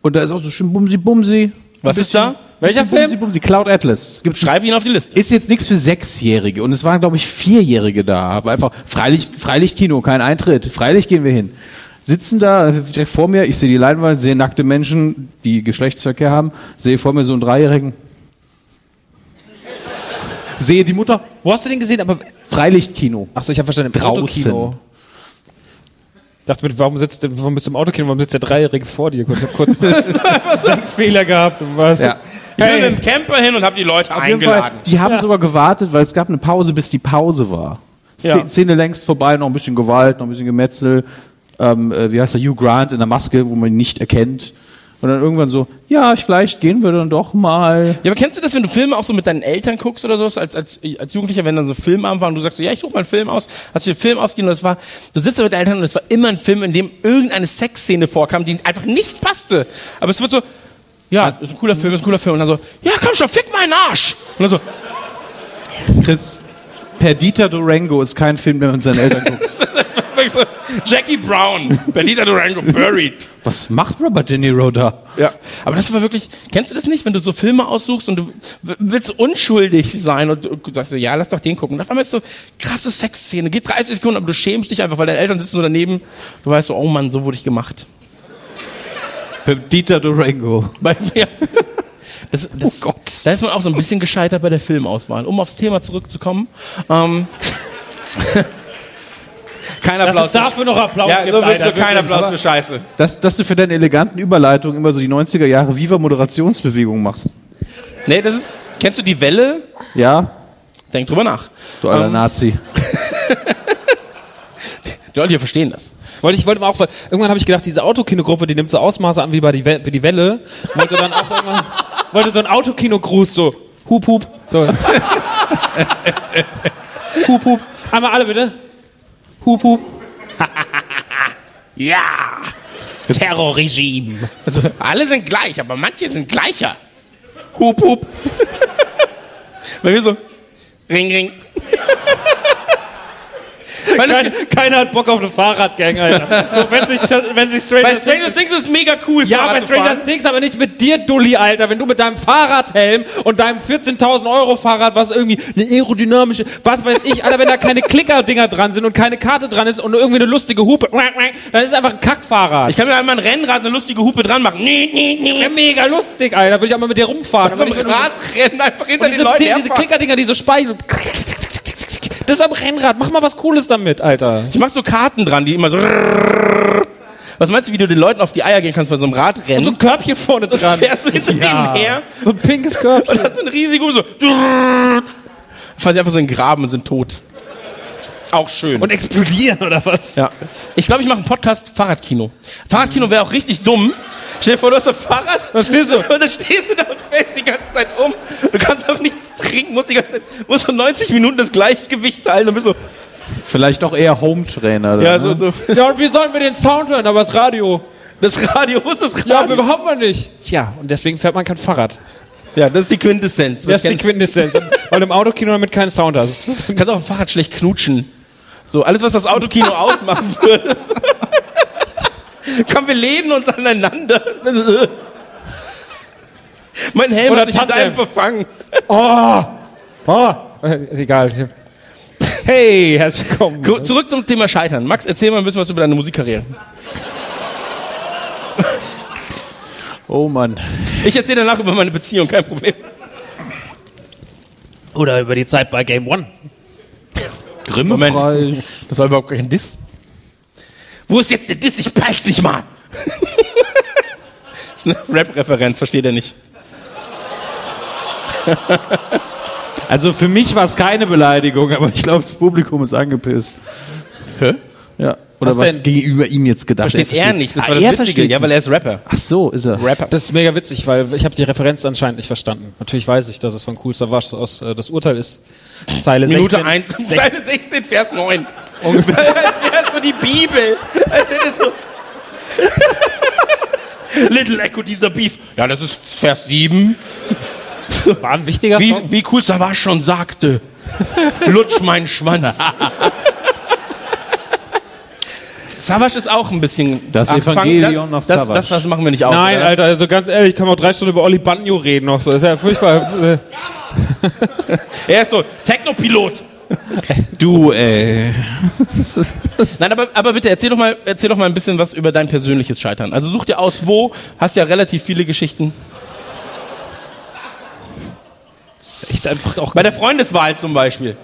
[SPEAKER 4] und da ist auch so schön Bumsi Bumsi.
[SPEAKER 2] Was ist da?
[SPEAKER 3] Welcher
[SPEAKER 4] Bumsi,
[SPEAKER 3] Film?
[SPEAKER 4] Bumsi, Bumsi, Cloud Atlas. Gibt's
[SPEAKER 2] Schreib ihn auf die Liste.
[SPEAKER 4] ist jetzt nichts für Sechsjährige und es waren, glaube ich, Vierjährige da. Aber einfach Freilicht, Freilichtkino, kein Eintritt. Freilich gehen wir hin. Sitzen da direkt vor mir, ich sehe die Leinwand, sehe nackte Menschen, die Geschlechtsverkehr haben, sehe vor mir so einen Dreijährigen. Sehe die Mutter,
[SPEAKER 3] Wo hast du den gesehen? Aber
[SPEAKER 4] Freilichtkino.
[SPEAKER 3] Achso, ich habe verstanden, im
[SPEAKER 4] Draußen.
[SPEAKER 3] Autokino. Ich dachte mir, warum sitzt, warum bist du im Autokino, warum sitzt der Dreijährige vor dir? Ich habe kurz einen Fehler gehabt. Was.
[SPEAKER 4] Ja.
[SPEAKER 2] Ich bin mit dem Camper hin und habe die Leute
[SPEAKER 4] Auf jeden Fall,
[SPEAKER 2] eingeladen.
[SPEAKER 4] die haben sogar gewartet, weil es gab eine Pause, bis die Pause war. Szene,
[SPEAKER 2] Ja.
[SPEAKER 4] Szene längst vorbei, noch ein bisschen Gewalt, noch ein bisschen Gemetzel. Ähm, äh, wie heißt der? Hugh Grant in der Maske, wo man ihn nicht erkennt. Und dann irgendwann so, ja, vielleicht gehen wir dann doch mal.
[SPEAKER 2] Ja, aber kennst du das, wenn du Filme auch so mit deinen Eltern guckst oder sowas, als, als, als Jugendlicher, wenn dann so Filmabend war und du sagst so, ja, ich suche mal einen Film aus, hast du einen Film ausgegeben und das war, du sitzt da mit deinen Eltern und es war immer ein Film, in dem irgendeine Sexszene vorkam, die einfach nicht passte. Aber es wird so, ja, ist ein cooler Film, ist ein cooler Film. Und dann so, ja, komm schon, fick meinen Arsch. Und dann so,
[SPEAKER 4] Chris, Perdita Durango ist kein Film, den man mit seinen Eltern guckt.
[SPEAKER 2] Jackie Brown, Benita Durango, Buried.
[SPEAKER 4] Was macht Robert De Niro da?
[SPEAKER 2] Ja, aber das war wirklich, kennst du das nicht, wenn du so Filme aussuchst und du willst unschuldig sein und du sagst so, ja, lass doch den gucken. Und auf einmal ist so krasse Sexszene, geht 30 Sekunden, aber du schämst dich einfach, weil deine Eltern sitzen so daneben. Du weißt so, oh Mann, so wurde ich gemacht.
[SPEAKER 4] Perdita Durango.
[SPEAKER 2] Bei mir. Das, das,
[SPEAKER 4] Oh Gott.
[SPEAKER 2] Da ist man auch so ein bisschen gescheitert bei der Filmauswahl. Um aufs Thema zurückzukommen. Ähm, kein
[SPEAKER 3] Dass
[SPEAKER 2] Applaus.
[SPEAKER 3] es dafür noch Applaus
[SPEAKER 2] ja,
[SPEAKER 3] gibt,
[SPEAKER 2] so
[SPEAKER 3] Alter,
[SPEAKER 2] so kein. Applaus für Scheiße.
[SPEAKER 4] Dass, dass du für deine eleganten Überleitungen immer so die 90er Jahre Viva-Moderationsbewegung machst.
[SPEAKER 2] Nee, das ist, kennst du die Welle?
[SPEAKER 4] Ja?
[SPEAKER 2] Denk drüber nach.
[SPEAKER 4] Du alter
[SPEAKER 2] Ähm,
[SPEAKER 4] Nazi.
[SPEAKER 2] Die Leute hier verstehen das.
[SPEAKER 3] Wollte ich wollte mal auch, irgendwann habe ich gedacht, diese Autokinogruppe, die nimmt so Ausmaße an wie bei die, We wie die Welle. Wollte dann auch irgendwann, wollte so ein Autokinogruß so, hup hup, so. hup hup. Einmal alle bitte. Hup hup. ja. Terrorregime.
[SPEAKER 2] Also, alle sind gleich, aber manche sind gleicher. Hup, hup. Bei mir so, ring, ring.
[SPEAKER 3] Kein, keiner hat Bock auf eine Fahrradgang, Alter. So, wenn sich, wenn sich Stranger
[SPEAKER 2] bei Stranger Things ist mega cool,
[SPEAKER 3] Ja,
[SPEAKER 2] Fahrrad
[SPEAKER 3] bei Stranger. Things, aber nicht mit dir, Dulli, Alter. Wenn du mit deinem Fahrradhelm und deinem 14.000 Euro Fahrrad, was irgendwie eine aerodynamische, was weiß ich, Alter, wenn da keine Klicker-Dinger dran sind und keine Karte dran ist und irgendwie eine lustige Hupe, dann ist es einfach ein Kackfahrrad.
[SPEAKER 2] Ich kann mir einmal ein Rennrad eine lustige Hupe dran machen. Nee, nee, nee.
[SPEAKER 3] Ja, mega lustig, Alter. Will ich auch mal mit dir rumfahren.
[SPEAKER 2] So
[SPEAKER 3] Aber
[SPEAKER 2] ein
[SPEAKER 3] nicht, wenn du-
[SPEAKER 2] Radrennen einfach hinter
[SPEAKER 3] und
[SPEAKER 2] den
[SPEAKER 3] diese,
[SPEAKER 2] Leuten
[SPEAKER 3] Ding- diese. Klickerdinger, die so speichern. Das ist am Rennrad. Mach mal was Cooles damit, Alter.
[SPEAKER 2] Ich mach so Karten dran, die immer so... Was meinst du, wie du den Leuten auf die Eier gehen kannst bei so einem Radrennen?
[SPEAKER 3] Und so ein Körbchen vorne
[SPEAKER 2] Und
[SPEAKER 3] dran.
[SPEAKER 2] fährst du hinter denen her
[SPEAKER 3] So ein pinkes Körbchen.
[SPEAKER 2] und hast ein Risiko so... Fahren sie einfach so in den Graben und sind tot. Auch schön.
[SPEAKER 3] Und explodieren oder was?
[SPEAKER 2] Ja. Ich glaube, ich mache einen Podcast Fahrradkino. Fahrradkino wäre auch richtig dumm. Stell dir vor, du hast ein Fahrrad.
[SPEAKER 3] Da stehst du.
[SPEAKER 2] Und dann stehst du da und fällst die ganze Zeit um. Du kannst auch nichts trinken, musst die ganze Zeit, musst so 90 Minuten das Gleichgewicht halten und bist so,
[SPEAKER 4] Vielleicht auch eher Home-Trainer.
[SPEAKER 2] ja,
[SPEAKER 4] ne?
[SPEAKER 2] so, so.
[SPEAKER 3] Ja, und wie sollen wir den Sound hören? Aber das Radio.
[SPEAKER 2] Das Radio, wo ist das
[SPEAKER 3] Ja, aber
[SPEAKER 2] Radio?
[SPEAKER 3] überhaupt mal nicht. Tja, und deswegen fährt man kein Fahrrad.
[SPEAKER 2] Ja, das ist die Quintessenz.
[SPEAKER 3] Das ist die Quintessenz. Weil du im Autokino damit keinen Sound hast.
[SPEAKER 2] Du kannst auch ein Fahrrad schlecht knutschen. So, alles, was das Autokino ausmachen würde. Komm, wir lehnen uns aneinander. mein Helm
[SPEAKER 3] Oder
[SPEAKER 2] hat sich in deinem verfangen.
[SPEAKER 3] Oh! Oh! Ist egal. Hey, herzlich willkommen.
[SPEAKER 2] Zurück zum Thema Scheitern. Max, erzähl mal ein bisschen was über deine Musikkarriere.
[SPEAKER 4] Oh Mann.
[SPEAKER 2] Ich erzähle danach über meine Beziehung, kein Problem.
[SPEAKER 6] Oder über die Zeit bei Game One.
[SPEAKER 2] Moment, das war überhaupt kein Diss. Wo ist jetzt der Diss? Ich peil's nicht mal. das ist eine Rap-Referenz, versteht er nicht.
[SPEAKER 4] Also für mich war es keine Beleidigung, aber ich glaube, das Publikum ist angepisst.
[SPEAKER 2] Hä?
[SPEAKER 4] Ja. Oder
[SPEAKER 3] Was
[SPEAKER 4] was,
[SPEAKER 3] denn?
[SPEAKER 4] gegenüber ihm jetzt gedacht?
[SPEAKER 2] Versteht er
[SPEAKER 4] versteht's.
[SPEAKER 2] nicht, das
[SPEAKER 4] Ah,
[SPEAKER 2] war
[SPEAKER 4] er
[SPEAKER 2] das Witzige.
[SPEAKER 4] versteht's
[SPEAKER 2] Ja, weil er ist Rapper.
[SPEAKER 4] Ach so, ist er.
[SPEAKER 2] Rapper.
[SPEAKER 3] Das ist mega witzig, weil ich habe die Referenz anscheinend nicht verstanden. Natürlich weiß ich, dass es von Cool Savage aus äh, das Urteil ist. Zeile
[SPEAKER 2] Minute
[SPEAKER 3] 16.
[SPEAKER 2] 1, Seite 16, Vers 9. Als wäre es so die Bibel. Als hätte so... Little Echo, dieser Beef. Ja, das ist Vers 7.
[SPEAKER 3] War ein wichtiger
[SPEAKER 2] Wie,
[SPEAKER 3] Song.
[SPEAKER 2] wie cool Savage schon sagte. Lutsch meinen Schwanz. Savage ist auch ein bisschen.
[SPEAKER 4] Das
[SPEAKER 2] Ach,
[SPEAKER 4] Evangelion nach
[SPEAKER 2] das, das,
[SPEAKER 4] Savage.
[SPEAKER 2] das, das machen wir nicht auch.
[SPEAKER 3] Nein,
[SPEAKER 2] oder?
[SPEAKER 3] Alter, also ganz ehrlich, ich kann mal drei Stunden über Olli Banjo reden noch so. Das ist ja furchtbar. Äh,
[SPEAKER 2] Er ist so Technopilot.
[SPEAKER 4] Du, ey.
[SPEAKER 2] Nein, aber, aber bitte erzähl doch mal, erzähl doch mal ein bisschen was über dein persönliches Scheitern. Also such dir aus, wo. Hast ja relativ viele Geschichten.
[SPEAKER 3] echt einfach auch
[SPEAKER 2] Bei der Freundeswahl zum Beispiel.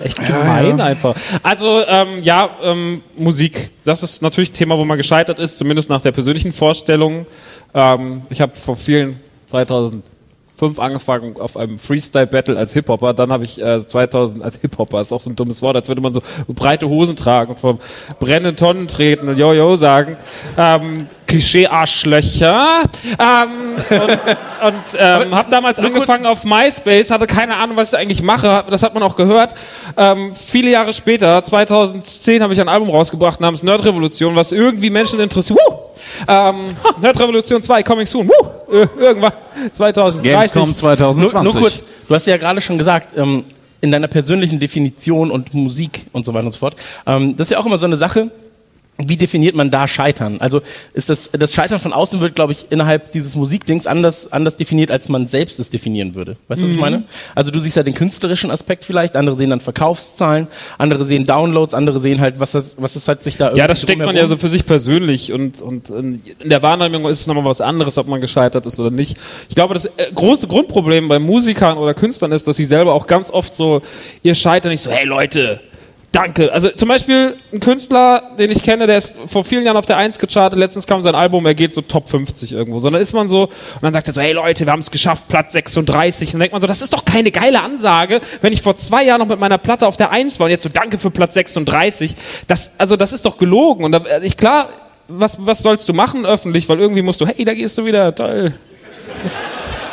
[SPEAKER 3] Echt gemein einfach. Also ähm, ja, ähm, Musik, das ist natürlich ein Thema, wo man gescheitert ist, zumindest nach der persönlichen Vorstellung. Ähm, ich habe vor vielen 2005 angefangen auf einem Freestyle-Battle als Hip-Hopper, dann habe ich äh, 2000 als Hip-Hopper, ist auch so ein dummes Wort, als würde man so breite Hosen tragen und vor brennenden Tonnen treten und Yo-Yo sagen. Ähm, Klischee-Arschlöcher. Ähm, und und ähm, habe damals angefangen auf MySpace, hatte keine Ahnung, was ich eigentlich mache. Das hat man auch gehört. Ähm, viele Jahre später, 2010, habe ich ein Album rausgebracht namens Nerd Revolution, was irgendwie Menschen interessiert. Woo! Ähm, Nerd Revolution 2, coming soon. Woo! Äh, irgendwann 2030.
[SPEAKER 4] Gamescom
[SPEAKER 2] Nur,
[SPEAKER 4] 2020.
[SPEAKER 2] nur kurz, du hast ja gerade schon gesagt, ähm, in deiner persönlichen Definition und Musik und so weiter und so fort, ähm, das ist ja auch immer so eine Sache, wie definiert man da Scheitern? Also ist das, das Scheitern von außen wird, glaube ich, innerhalb dieses Musikdings anders, anders definiert, als man selbst es definieren würde. Weißt du, was ich meine? Also du siehst ja den künstlerischen Aspekt vielleicht, andere sehen dann Verkaufszahlen, andere sehen Downloads, andere sehen halt, was das, was es halt sich da irgendwie
[SPEAKER 3] Ja, das steckt man ja so für sich persönlich und, und in der Wahrnehmung ist es nochmal was anderes, ob man gescheitert ist oder nicht. Ich glaube, das äh, große Grundproblem bei Musikern oder Künstlern ist, dass sie selber auch ganz oft so, ihr scheitert nicht so, hey Leute, danke. Also zum Beispiel ein Künstler, den ich kenne, der ist vor vielen Jahren auf der 1 gechartet, letztens kam sein Album, er geht so Top 50 irgendwo. So, dann ist man so, und dann sagt er so, hey Leute, wir haben es geschafft, Platz 36. Und dann denkt man so, das ist doch keine geile Ansage, wenn ich vor zwei Jahren noch mit meiner Platte auf der 1 war und jetzt so danke für Platz 36. Das, also das ist doch gelogen. Und da, ich klar, was, was sollst du machen öffentlich, weil irgendwie musst du, hey, da gehst du wieder, toll.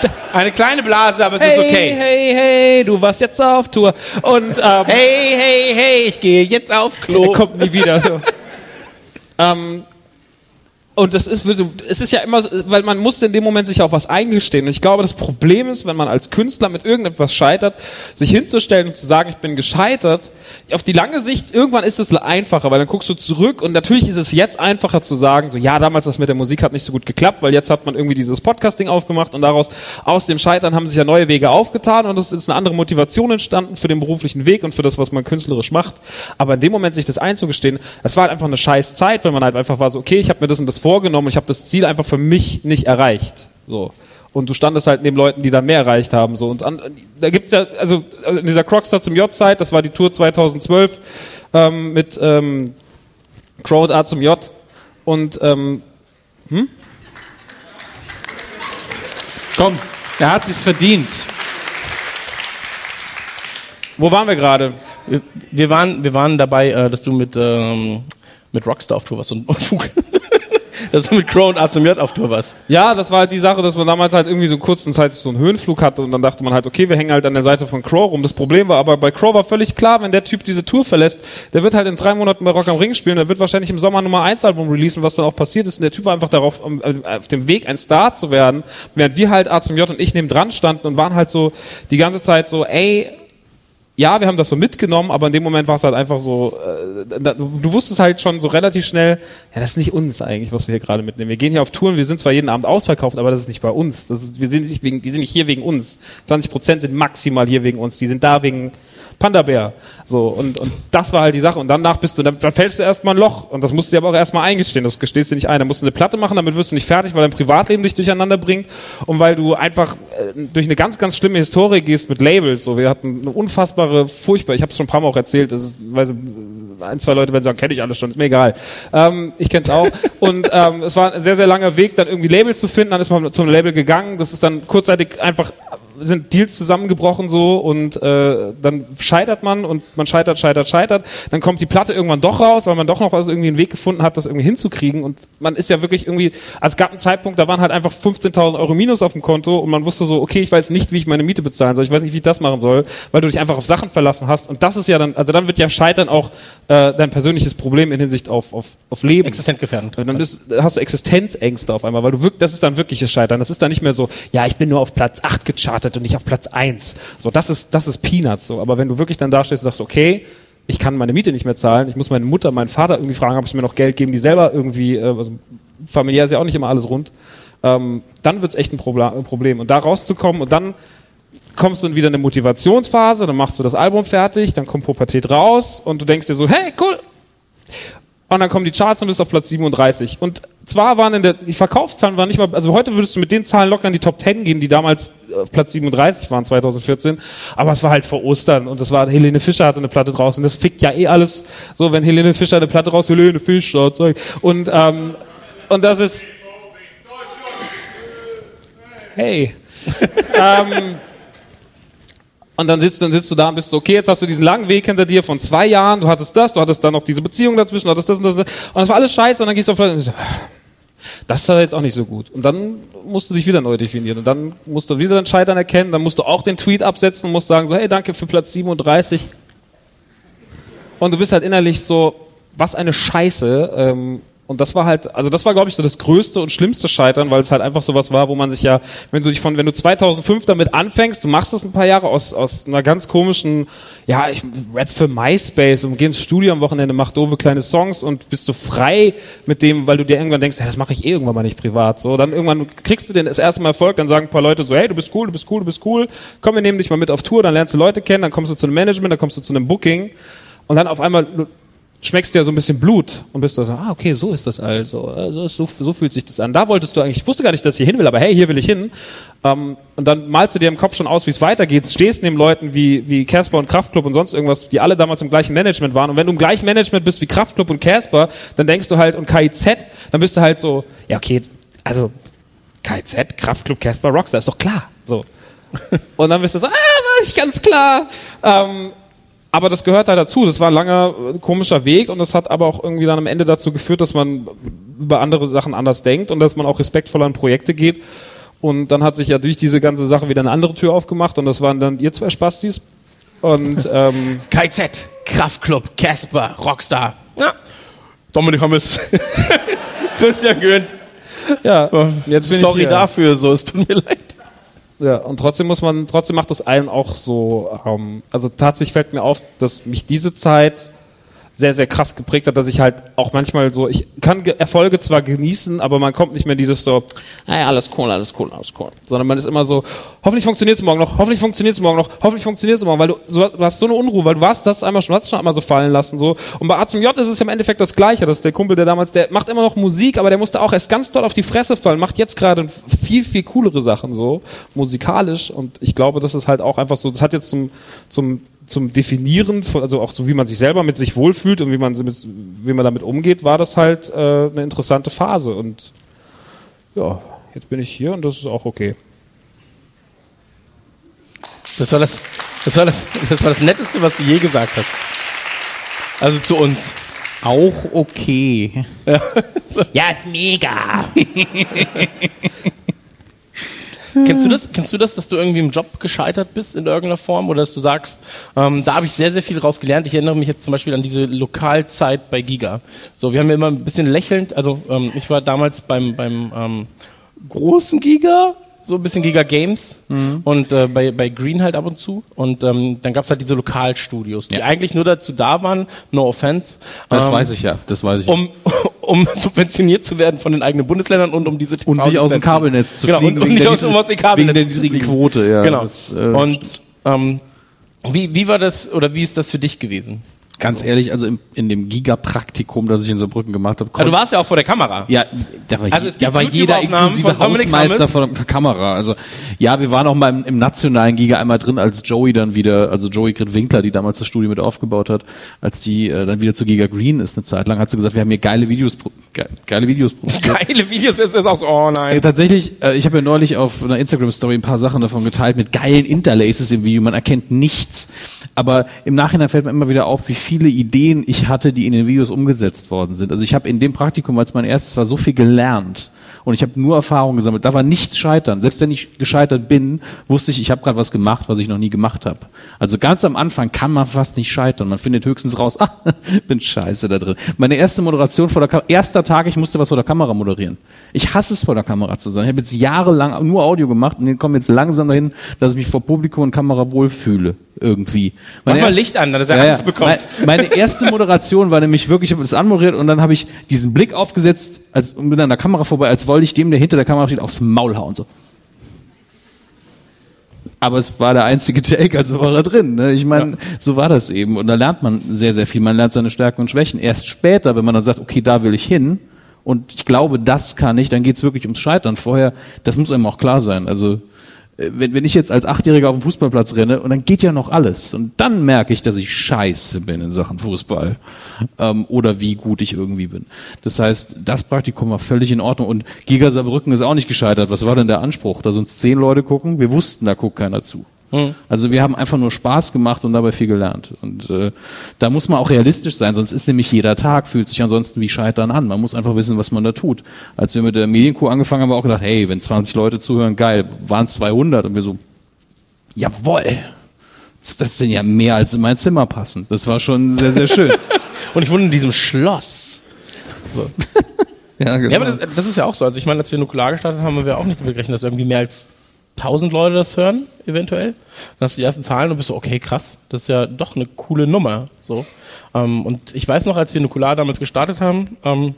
[SPEAKER 2] Eine kleine Blase, aber es
[SPEAKER 3] Hey,
[SPEAKER 2] ist okay.
[SPEAKER 3] hey, hey, du warst jetzt auf Tour. Und ähm,
[SPEAKER 2] Hey, hey, hey, ich gehe jetzt auf
[SPEAKER 3] er
[SPEAKER 2] Klo.
[SPEAKER 3] kommt nie wieder. So. ähm, und das ist, es ist ja immer, weil man muss in dem Moment sich auf was eingestehen. Und ich glaube, das Problem ist, wenn man als Künstler mit irgendetwas scheitert, sich hinzustellen und zu sagen, ich bin gescheitert, auf die lange Sicht, irgendwann ist es einfacher, weil dann guckst du zurück und natürlich ist es jetzt einfacher zu sagen, so, ja, damals das mit der Musik hat nicht so gut geklappt, weil jetzt hat man irgendwie dieses Podcasting aufgemacht und daraus, aus dem Scheitern haben sich ja neue Wege aufgetan und es ist eine andere Motivation entstanden für den beruflichen Weg und für das, was man künstlerisch macht. Aber in dem Moment sich das einzugestehen, das war halt einfach eine scheiß Zeit, weil man halt einfach war so, okay, ich habe mir das und das vorgenommen, ich habe das Ziel einfach für mich nicht erreicht. So. Und du standest halt neben Leuten, die da mehr erreicht haben. So. Und an, da gibt's ja, also also in dieser Crockstar zum J-Zeit, das war die Tour 2012 ähm, mit ähm, Crowd A zum J. Und ähm,
[SPEAKER 4] Komm, er hat sich's verdient.
[SPEAKER 3] wo waren wir gerade?
[SPEAKER 2] Wir, wir, waren, wir waren dabei, äh, dass du mit, ähm, mit Rockstar auf Tour warst und, und dass du mit Crow und A zum auf Tour warst.
[SPEAKER 3] Ja, das war halt die Sache, dass man damals halt irgendwie so kurzen Zeit so einen Höhenflug hatte und dann dachte man halt, okay, wir hängen halt an der Seite von Crow rum. Das Problem war aber, bei Crow war völlig klar, wenn der Typ diese Tour verlässt, der wird halt in drei Monaten bei Rock am Ring spielen, der wird wahrscheinlich im Sommer Nummer 1 Album releasen, was dann auch passiert ist. Und der Typ war einfach darauf, um, äh, auf dem Weg, ein Star zu werden, während wir halt A zum J und ich neben dran standen und waren halt so die ganze Zeit so, ey, ja, wir haben das so mitgenommen, aber in dem Moment war es halt einfach so, äh, du wusstest halt schon so relativ schnell, ja, das ist nicht uns eigentlich, was wir hier gerade mitnehmen. Wir gehen hier auf Touren, wir sind zwar jeden Abend ausverkauft, aber das ist nicht bei uns. Das ist, wir sind nicht wegen, die sind nicht hier wegen uns. 20 Prozent sind maximal hier wegen uns. Die sind da wegen Panda Bär. So, und, und das war halt die Sache. Und danach bist du, dann, dann fällst du erstmal ein Loch. Und das musst du dir aber auch erstmal eingestehen. Das gestehst du nicht ein. Dann musst du eine Platte machen, damit wirst du nicht fertig, weil dein Privatleben dich durcheinander bringt. Und weil du einfach äh, durch eine ganz, ganz schlimme Historie gehst mit Labels. So, wir hatten eine unfassbare, furchtbar, ich habe es schon ein paar Mal auch erzählt, das ist, weil sie, ein, zwei Leute werden sagen, kenne ich alles schon, ist mir egal. Ähm, ich kenne es auch. Und ähm, es war ein sehr, sehr langer Weg, dann irgendwie Labels zu finden. Dann ist man zu einem Label gegangen. Das ist dann kurzzeitig einfach sind Deals zusammengebrochen so und äh, dann scheitert man und man scheitert, scheitert, scheitert. Dann kommt die Platte irgendwann doch raus, weil man doch noch also irgendwie einen Weg gefunden hat, das irgendwie hinzukriegen. Und man ist ja wirklich irgendwie, also es gab einen Zeitpunkt, da waren halt einfach 15.000 Euro Minus auf dem Konto und man wusste so, okay, ich weiß nicht, wie ich meine Miete bezahlen soll, ich weiß nicht, wie ich das machen soll, weil du dich einfach auf Sachen verlassen hast. Und das ist ja dann, also dann wird ja Scheitern auch äh, dein persönliches Problem in Hinsicht auf, auf, auf Leben.
[SPEAKER 2] Existenzgefährdend.
[SPEAKER 3] Dann bist, hast du Existenzängste auf einmal, weil du wirklich, das ist dann wirkliches Scheitern. Das ist dann nicht mehr so, ja, ich bin nur auf Platz 8 gechartet und nicht auf Platz 1. So, das ist, das ist Peanuts, so. Aber wenn du wirklich dann da stehst und sagst, okay, ich kann meine Miete nicht mehr zahlen, ich muss meine Mutter, meinen Vater irgendwie fragen, ob sie mir noch Geld geben, die selber irgendwie, äh, also familiär ist ja auch nicht immer alles rund, ähm, dann wird es echt ein Problem. Und da rauszukommen und dann kommst du in wieder eine Motivationsphase, dann machst du das Album fertig, dann kommt Pubertät raus und du denkst dir so, hey, cool. Und dann kommen die Charts und bist auf Platz 37. Und zwar waren in der, die Verkaufszahlen waren nicht mal, also heute würdest du mit den Zahlen locker in die Top 10 gehen, die damals auf Platz 37 waren, 2014. Aber es war halt vor Ostern und das war, Helene Fischer hatte eine Platte draußen. Das fickt ja eh alles so, wenn Helene Fischer eine Platte raus, Helene Fischer, zeig. Und, ähm, und das ist, hey. ähm, und dann sitzt, dann sitzt du da und bist so, okay, jetzt hast du diesen langen Weg hinter dir von zwei Jahren, du hattest das, du hattest dann noch diese Beziehung dazwischen, du hattest das und das und das. Und das war alles scheiße und dann gehst du auf und so, das ist aber jetzt auch nicht so gut. Und dann musst du dich wieder neu definieren. Und dann musst du wieder dein Scheitern erkennen, dann musst du auch den Tweet absetzen und musst sagen so, hey, danke für Platz 37. Und du bist halt innerlich so, was eine Scheiße. Ähm, und das war halt, also das war, glaube ich, so das größte und schlimmste Scheitern, weil es halt einfach sowas war, wo man sich ja, wenn du dich von, wenn du 2005 damit anfängst, du machst das ein paar Jahre aus, aus einer ganz komischen, ja, ich rap für MySpace und geh ins Studio am Wochenende, mach doofe kleine Songs und bist so frei mit dem, weil du dir irgendwann denkst, ja, das mache ich eh irgendwann mal nicht privat. So, dann irgendwann kriegst du den das erste Mal Erfolg, dann sagen ein paar Leute so, hey, du bist cool, du bist cool, du bist cool, komm, wir nehmen dich mal mit auf Tour, dann lernst du Leute kennen, dann kommst du zu einem Management, dann kommst du zu einem Booking. Und dann auf einmal schmeckst du ja so ein bisschen Blut und bist da so, ah, okay, so ist das also. also so, so fühlt sich das an. Da wolltest du eigentlich, ich wusste gar nicht, dass ich hier hin will, aber hey, hier will ich hin. Ähm, und dann malst du dir im Kopf schon aus, wie es weitergeht, stehst neben Leuten wie, wie Casper und Kraftklub und sonst irgendwas, die alle damals im gleichen Management waren. Und wenn du im gleichen Management bist wie Kraftklub und Casper, dann denkst du halt, und KIZ, dann bist du halt so, ja, okay, also KIZ, Kraftklub, Casper, Rockstar, ist doch klar. So. Und dann bist du so, ah, war ich ganz klar. Ähm, aber das gehört halt dazu. Das war ein langer, äh, komischer Weg und das hat aber auch irgendwie dann am Ende dazu geführt, dass man über andere Sachen anders denkt und dass man auch respektvoll an Projekte geht. Und dann hat sich ja durch diese ganze Sache wieder eine andere Tür aufgemacht und das waren dann ihr zwei Spastis. Und ähm,
[SPEAKER 2] KZ, Kraftklub, Casper, Rockstar. Ja. Dominik Hammes. Christian Gönnt.
[SPEAKER 3] ja, jetzt bin
[SPEAKER 2] Sorry
[SPEAKER 3] ich hier.
[SPEAKER 2] dafür, so, es tut mir leid.
[SPEAKER 3] Ja, und trotzdem muss man, trotzdem macht das allen auch so, ähm, also tatsächlich fällt mir auf, dass mich diese Zeit sehr, sehr krass geprägt hat, dass ich halt auch manchmal so, ich kann Ge- Erfolge zwar genießen, aber man kommt nicht mehr dieses so, hey, alles cool, alles cool, alles cool. Sondern man ist immer so, hoffentlich funktioniert es morgen noch, hoffentlich funktioniert es morgen noch, hoffentlich funktioniert es morgen, weil du, so, du hast so eine Unruhe, weil du warst das einmal schon, hast schon einmal so fallen lassen, so. Und bei A zum J ist es im Endeffekt das Gleiche. Das ist der Kumpel, der damals, der macht immer noch Musik, aber der musste auch erst ganz doll auf die Fresse fallen, macht jetzt gerade viel, viel coolere Sachen, so, musikalisch. Und ich glaube, das ist halt auch einfach so, das hat jetzt zum, zum, zum Definieren, von, also auch so wie man sich selber mit sich wohlfühlt und wie man, mit, wie man damit umgeht, war das halt äh, eine interessante Phase. Und ja, jetzt bin ich hier und das ist auch okay.
[SPEAKER 2] Das war das, das war das, das war das Netteste, was du je gesagt hast. Also zu uns.
[SPEAKER 4] Auch okay.
[SPEAKER 6] Ja, ist mega.
[SPEAKER 2] Kennst du das? Kennst du das, dass du irgendwie im Job gescheitert bist in irgendeiner Form oder dass du sagst, ähm, da habe ich sehr, sehr viel draus gelernt. Ich erinnere mich jetzt zum Beispiel an diese Lokalzeit bei Giga. So, wir haben ja immer ein bisschen lächelnd, also ähm, ich war damals beim, beim ähm, großen Giga, so ein bisschen Giga Games und äh, bei, bei Green halt ab und zu. Und ähm, dann gab's halt diese Lokalstudios, die eigentlich nur dazu da waren, no offense.
[SPEAKER 4] Das
[SPEAKER 2] ähm,
[SPEAKER 4] weiß ich ja. Das weiß ich.
[SPEAKER 2] um, um subventioniert zu werden von den eigenen Bundesländern und um diese
[SPEAKER 4] und nicht aus dem. Kabelnetz zu
[SPEAKER 2] genau,
[SPEAKER 4] fliegen.
[SPEAKER 2] Und, und nicht aus, um aus dem Kabelnetz
[SPEAKER 4] Wegen der niedrigen. Quote, ja.
[SPEAKER 2] Genau.
[SPEAKER 4] Das, äh,
[SPEAKER 2] und ähm, wie, wie war das oder wie ist das für dich gewesen?
[SPEAKER 4] Ganz ehrlich, also im, in dem Gigapraktikum, das ich in Saarbrücken gemacht habe,
[SPEAKER 2] Also du warst ja auch vor der Kamera.
[SPEAKER 4] Ja, da war,
[SPEAKER 2] Also
[SPEAKER 4] je- da war jeder inklusive Hausmeister von der Kamera. Also ja, wir waren auch mal im, im nationalen Giga einmal drin, als Joey dann wieder, also Joey Grit Winkler, die damals das Studio mit aufgebaut hat, als die äh, dann wieder zu Giga Green ist eine Zeit lang, hat sie gesagt, wir haben hier geile Videos, ge geile Videos produziert.
[SPEAKER 2] Geile Videos, jetzt ist auch so, oh
[SPEAKER 4] Ja,
[SPEAKER 2] nein.
[SPEAKER 4] tatsächlich, äh, ich habe ja neulich auf einer Instagram-Story ein paar Sachen davon geteilt mit geilen Interlaces im Video. Man erkennt nichts. Aber im Nachhinein fällt mir immer wieder auf, wie viele Ideen ich hatte, die in den Videos umgesetzt worden sind. Also ich habe in dem Praktikum, als mein erstes war, so viel gelernt. Und ich habe nur Erfahrung gesammelt. Da war nichts scheitern. Selbst wenn ich gescheitert bin, wusste ich, ich habe gerade was gemacht, was ich noch nie gemacht habe. Also ganz am Anfang kann man fast nicht scheitern. Man findet höchstens raus, ah, bin scheiße da drin. Meine erste Moderation vor der Kamera, erster Tag, ich musste was vor der Kamera moderieren. Ich hasse es, vor der Kamera zu sein. Ich habe jetzt jahrelang nur Audio gemacht und komme jetzt langsam dahin, dass ich mich vor Publikum und Kamera wohlfühle. irgendwie.
[SPEAKER 2] Mach
[SPEAKER 4] Meine
[SPEAKER 2] mal
[SPEAKER 4] erste-
[SPEAKER 2] Licht an, dass er
[SPEAKER 4] ja.
[SPEAKER 2] Angst bekommt.
[SPEAKER 4] Meine, meine erste Moderation war nämlich wirklich, ich habe das anmoderiert und dann habe ich diesen Blick aufgesetzt als, und bin an der Kamera vorbei, als wollte ich dem, der hinter der Kamera steht, aufs Maul hauen. So. Aber es war der einzige Take, also war er drin. Ne? Ich meine, so war das eben. Und da lernt man sehr, sehr viel. Man lernt seine Stärken und Schwächen. Erst später, wenn man dann sagt, okay, da will ich hin und ich glaube, das kann ich, dann geht's wirklich ums Scheitern. Vorher, das muss einem auch klar sein. Also wenn, wenn ich jetzt als Achtjähriger auf dem Fußballplatz renne und dann geht ja noch alles und dann merke ich, dass ich scheiße bin in Sachen Fußball ähm, oder wie gut ich irgendwie bin. Das heißt, das Praktikum war völlig in Ordnung und Giga Saarbrücken ist auch nicht gescheitert. Was war denn der Anspruch? Da sonst zehn Leute gucken? Wir wussten, da guckt keiner zu. Also wir haben einfach nur Spaß gemacht und dabei viel gelernt. Und äh, da muss man auch realistisch sein, sonst ist nämlich jeder Tag, fühlt sich ansonsten wie Scheitern an. Man muss einfach wissen, was man da tut. Als wir mit der Medienkuh angefangen haben, haben wir auch gedacht, hey, wenn 20 Leute zuhören, geil, waren 200 und wir so, jawoll, das sind ja mehr als in mein Zimmer passen. Das war schon sehr, sehr schön.
[SPEAKER 2] Und ich wohne in diesem Schloss.
[SPEAKER 4] ja, genau.
[SPEAKER 2] Ja, aber das, das ist ja auch so. Also ich meine, als wir Nukular gestartet haben, haben wir auch nicht damit gerechnet, dass irgendwie mehr als 1000 Leute das hören, eventuell. Dann hast du die ersten Zahlen und bist so, okay, krass, das ist ja doch eine coole Nummer. So. Ähm, und ich weiß noch, als wir Nukular damals gestartet haben, ähm,